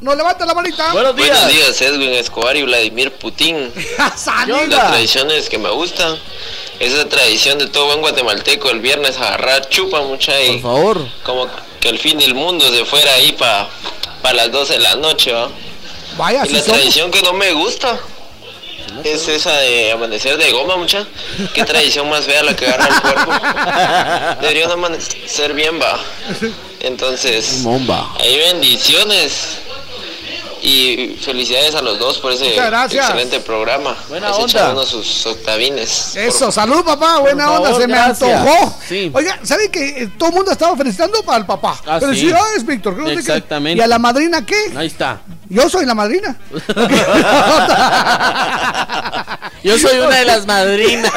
Nos levanta la manita. Buenos días. Buenos días, Edwin Escobar y Vladimir Putin. Las tradiciones que me gustan. Esa tradición de todo buen guatemalteco el viernes agarrar chupa mucha y Por favor. como que el fin del mundo se fuera ahí para las 12 de la noche, ¿va? Vaya, y la somos. tradición que no me gusta es esa de amanecer de goma, mucha. Qué tradición más fea la que agarra el cuerpo. Deberían amanecer bien, va. Entonces, Bomba. ahí bendiciones. Y felicidades a los dos por ese excelente programa. Buena Ahí onda. sus octavines. Eso, salud papá, buena onda, se me antojó. Sí. Oiga, ¿sabe que eh, todo el mundo estaba felicitando para el papá? Ah, sí. Felicidades, Víctor. que no qué. Exactamente. ¿Y a la madrina qué? Ahí está. Yo soy la madrina. Yo soy una de las madrinas.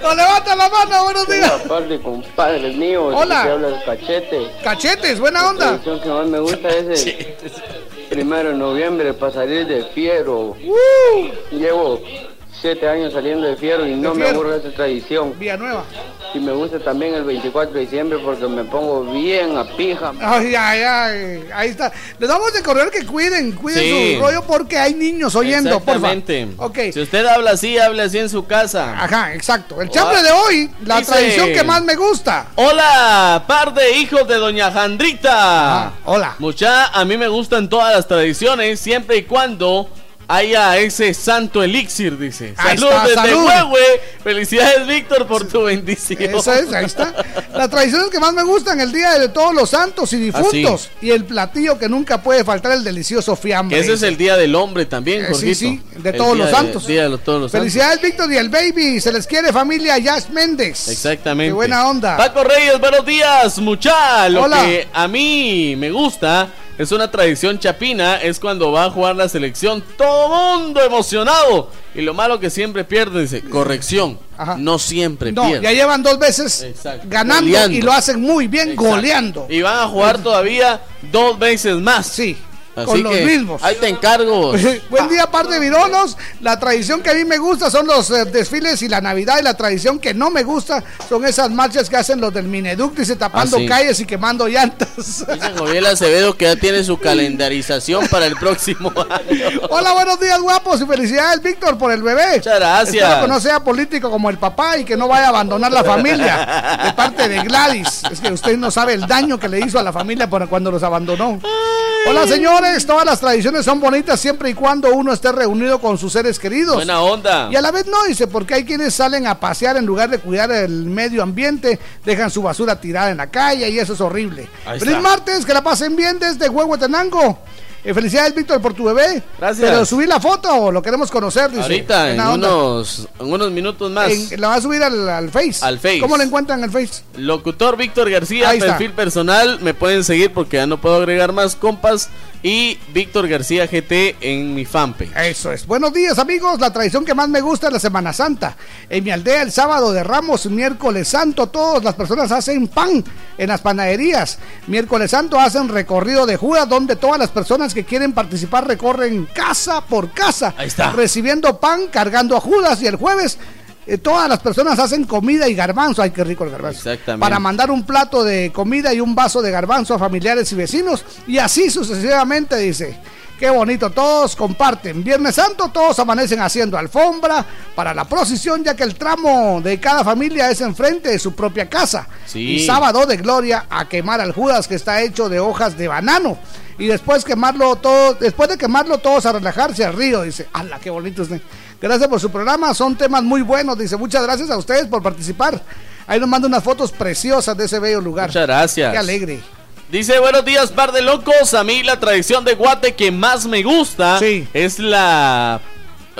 No, levanta la mano, buenos días. Buenas tardes, compadres míos. Hola. Habla el cachete. Cachetes, buena La onda. tradición que más me gusta es el primero de noviembre para salir de fiero. Llevo siete años saliendo de fiero y no me Fiero. aburre esa tradición. Villanueva. Y me gusta también el 24 de diciembre porque me pongo bien a pija. Ay, ay, ay, ahí está. Les vamos a correr que cuiden, cuiden Sí. su rollo porque hay niños oyendo, porfa. Exactamente. Ok. Si usted habla así, hable así en su casa. Ajá, exacto. El chambre de hoy, la Dice- tradición que más me gusta. Hola, par de hijos de Doña Jandrita. hola. Mucha, a mí me gustan todas las tradiciones, siempre y cuando haya ese santo elixir, dice. Saludos desde salud. Huehue. Felicidades, Víctor, por tu bendición. Eso es, ahí está. Las tradiciones que más me gustan, el Día de Todos los Santos y Difuntos. Y el platillo que nunca puede faltar, el delicioso fiambre. Ese es el día del hombre también, Eh, sí, sí, de El todos día los de- santos. día de los- todos los santos. Felicidades, Víctor y el baby. Se les quiere, familia Jazz Méndez. Exactamente. Qué buena onda. Paco Reyes, buenos días, mucha. Lo Hola. que a mí me gusta es una tradición chapina, es cuando va a jugar la selección, todo mundo emocionado. Y lo malo que siempre pierde, dice, corrección, no siempre No, pierde. ya llevan dos veces ganando Goleando. y lo hacen muy bien, Exacto. goleando. Y van a jugar todavía dos veces más. Sí. Así con los que mismos. Ahí te encargo. Buen día, par de vironos. La tradición que a mí me gusta son los eh, desfiles y la Navidad. Y la tradición que no me gusta son esas marchas que hacen los del Mineduc, dice tapando Ah, sí. calles y quemando llantas. Dice Joviel Acevedo que ya tiene su calendarización para el próximo año. Hola, buenos días, guapos. Y felicidades, Víctor, por el bebé. Muchas gracias. Espero que no sea político como el papá y que no vaya a abandonar la familia. De parte de Gladys. Es que usted no sabe el daño que le hizo a la familia por cuando los abandonó. Hola, señores. Todas las tradiciones son bonitas siempre y cuando uno esté reunido con sus seres queridos. Buena onda. Y a la vez no, dice, porque hay quienes salen a pasear en lugar de cuidar el medio ambiente, dejan su basura tirada en la calle y eso es horrible. Ahí Feliz está. martes, que la pasen bien desde Huehuetenango. Eh, felicidades, Víctor, por tu bebé. Gracias. Pero subí la foto, lo queremos conocer, dice. Ahorita, en unos, en unos minutos más. En- la va a subir al, al Face. Al Face. ¿Cómo la encuentran en el Face? Locutor Víctor García, Ahí está. perfil personal. Me pueden seguir porque ya no puedo agregar más compas. Y Víctor García GT en mi fanpage. Eso es. Buenos días, amigos. La tradición que más me gusta es la Semana Santa. En mi aldea, el sábado de Ramos, miércoles santo, todas las personas hacen pan en las panaderías. Miércoles santo hacen recorrido de Judas, donde todas las personas que quieren participar recorren casa por casa. Ahí está. Recibiendo pan, cargando a Judas. Y el jueves. eh, todas las personas hacen comida y garbanzo. Ay, qué rico el garbanzo. Exactamente. Para mandar un plato de comida y un vaso de garbanzo a familiares y vecinos. Y así sucesivamente, dice. Qué bonito, todos comparten. Viernes Santo, todos amanecen haciendo alfombra para la procesión, ya que el tramo de cada familia es enfrente de su propia casa. Sí. Y sábado de gloria a quemar al Judas, que está hecho de hojas de banano. Y después quemarlo todo, después de quemarlo todos a relajarse al río, dice. ¡Hala, qué bonito usted! Gracias por su programa, son temas muy buenos, dice. Muchas gracias a ustedes por participar. Ahí nos manda unas fotos preciosas de ese bello lugar. Muchas gracias. Qué alegre. Dice, buenos días, par de locos. A mí la tradición de Guate que más me gusta es la...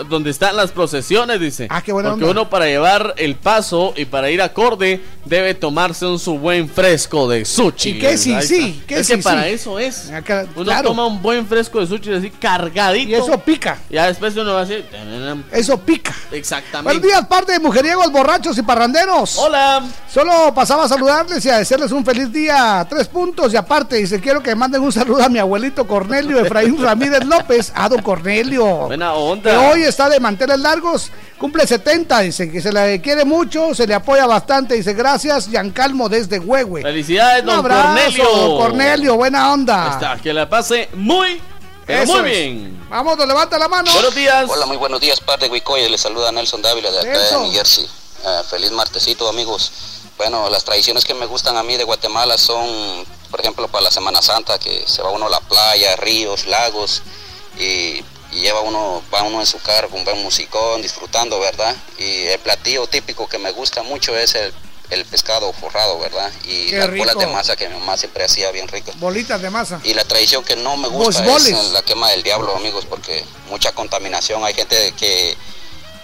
Donde están las procesiones, dice. Ah, qué buena Porque onda. uno para llevar el paso y para ir acorde debe tomarse un su buen fresco de sushi. ¿Y qué sí, sí? está. ¿Qué es sí, que para sí? eso es. Acá, Uno claro. toma un buen fresco de sushi así cargadito. Y eso pica. Ya después uno va a decir... Eso pica. Exactamente. Buenos días, parte de mujeriegos, borrachos y parranderos. Hola. Solo pasaba a saludarles y a desearles un feliz día. Tres puntos y aparte, dice, quiero que manden un saludo a mi abuelito Cornelio Efraín Ramírez López. A don Cornelio. Buena onda. Que hoy está de manteles largos. Cumple 70, dice que se le quiere mucho, se le apoya bastante. Dice, gracias, Giancalmo desde Huehue. Felicidades, Un don abrazo, Cornelio. don Cornelio, buena onda. Está, que la pase muy, Eso muy es. bien. Vamos, nos levanta la mano. Buenos días. Hola, muy buenos días, par de Huicoya. Les saluda Nelson Dávila de acá de New Jersey. Eh, feliz martesito, amigos. Bueno, las tradiciones que me gustan a mí de Guatemala son, por ejemplo, para la Semana Santa, que se va uno a la playa, ríos, lagos, y, y lleva uno, va uno en su carro con un buen musicón, disfrutando, ¿verdad? Y el platillo típico que me gusta mucho es el, el pescado forrado, ¿verdad? Y Qué las bolas rico. de masa que mi mamá siempre hacía bien ricas. Bolitas de masa. Y la tradición que no me gusta es la quema del diablo, amigos, porque mucha contaminación. Hay gente que,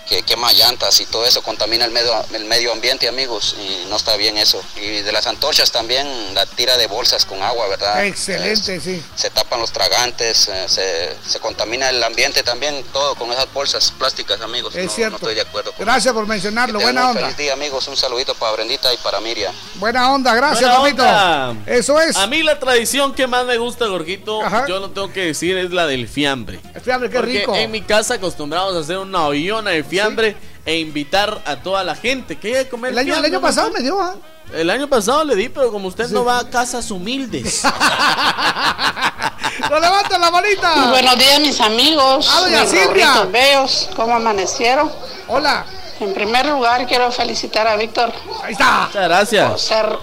que quema llantas y todo eso contamina el medio, el medio ambiente, amigos, y no está bien eso. Y de las antorchas también, la tira de bolsas con agua, ¿verdad? Excelente, sí. se tapan los tragantes, eh, se, se contamina el ambiente también, todo con esas bolsas plásticas, amigos. Es no, cierto. no estoy de acuerdo con Gracias por mencionarlo, buena un onda. Feliz día, amigos. Un saludito para Brendita y para Miriam. Buena onda, gracias, onda. Eso es. A mí la tradición que más me gusta, Gorgito, yo lo tengo que decir, es la del fiambre. El fiambre, qué Porque rico. en mi casa acostumbramos a hacer una ollona de fiambre e invitar a toda la gente que haya de comer El año, el fiambre, año ¿no? pasado me dio, ¿ah? El año pasado le di, pero como usted no va a casas humildes. ¡No levanta la manita! Muy buenos días, mis amigos. Ah, doña mis Silvia. bellos. ¿Cómo amanecieron? Hola. En primer lugar, quiero felicitar a Víctor. Ahí está. Muchas gracias. Por ser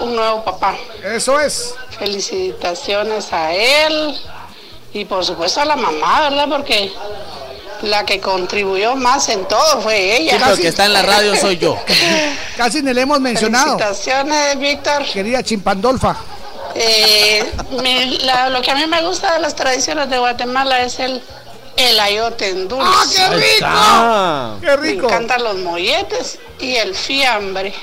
un nuevo papá. Eso es. Felicitaciones a él Y por supuesto a la mamá, ¿verdad? Porque la que contribuyó más en todo fue ella. Sí, pero que está en la radio soy yo. Casi ni le hemos mencionado. Felicitaciones, Víctor. Querida Chimpandolfa. Eh, mi- la- lo que a mí me gusta de las tradiciones de Guatemala es el, el ayote en dulce. ¡Ah, qué rico! está. ¡Qué rico! Me encantan los molletes y el fiambre.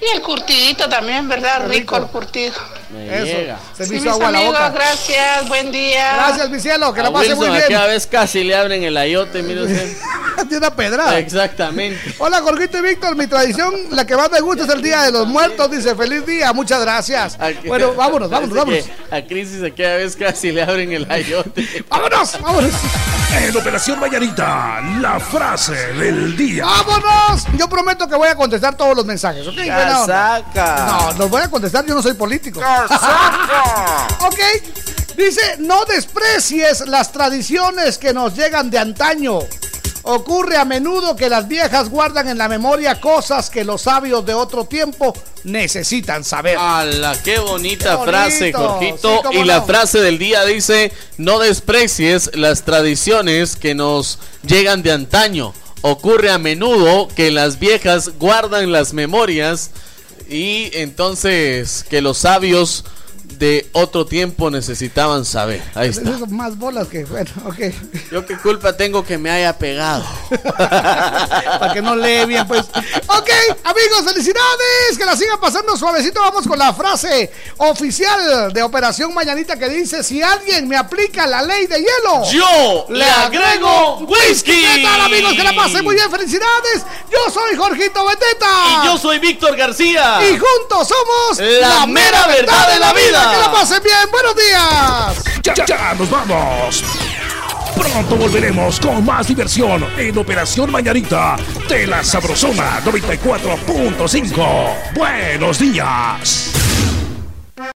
Y el curtidito también, ¿verdad? Rico. el curtido. Me Eso. llega. Se me Sí, hizo mis agua la amigos, boca. gracias, buen día. Gracias, mi cielo, que la A pase muy Wilson bien. aquella vez casi le abren el ayote, mire usted. Tiene una pedrada. Exactamente. Hola, Jorgito y Víctor. Mi tradición, la que más me gusta es el Día de los Muertos. Dice, feliz día, muchas gracias. Bueno, vámonos, vámonos, vámonos. A Crisis aquella vez casi le abren el ayote. ¡Vámonos, vámonos! En Operación Mañanita, la frase del día. ¡Vámonos! Yo prometo que voy a contestar todos los mensajes, ¿ok? Onda. No, los voy a contestar, yo no soy político. Ok. Dice, no desprecies las tradiciones que nos llegan de antaño. Ocurre a menudo que las viejas guardan en la memoria cosas que los sabios de otro tiempo necesitan saber. ¡Hala! ¡Qué bonita Qué frase. Jorgito! Sí, y la frase del día dice: No desprecies las tradiciones que nos llegan de antaño. Ocurre a menudo que las viejas guardan las memorias y entonces que los sabios de otro tiempo necesitaban saber. Ahí está. Esas son más bolas que, bueno, ok. Yo qué culpa tengo que me haya pegado. Para que no lee bien, pues. Ok, amigos, felicidades. Que la sigan pasando suavecito. Vamos con la frase oficial de Operación Mañanita que dice: Si alguien me aplica la ley de hielo, Yo le agrego whisky. ¿Qué tal, amigos? Que la pasen muy bien. Felicidades. Yo soy Jorgito Beteta. Y yo soy Víctor García. Y juntos somos La mera verdad de la vida. Que la pasen bien. Buenos días. Ya, ya, ya nos vamos. Pronto volveremos con más diversión en Operación Mañanita de la Sabrosona 94.5. Buenos días.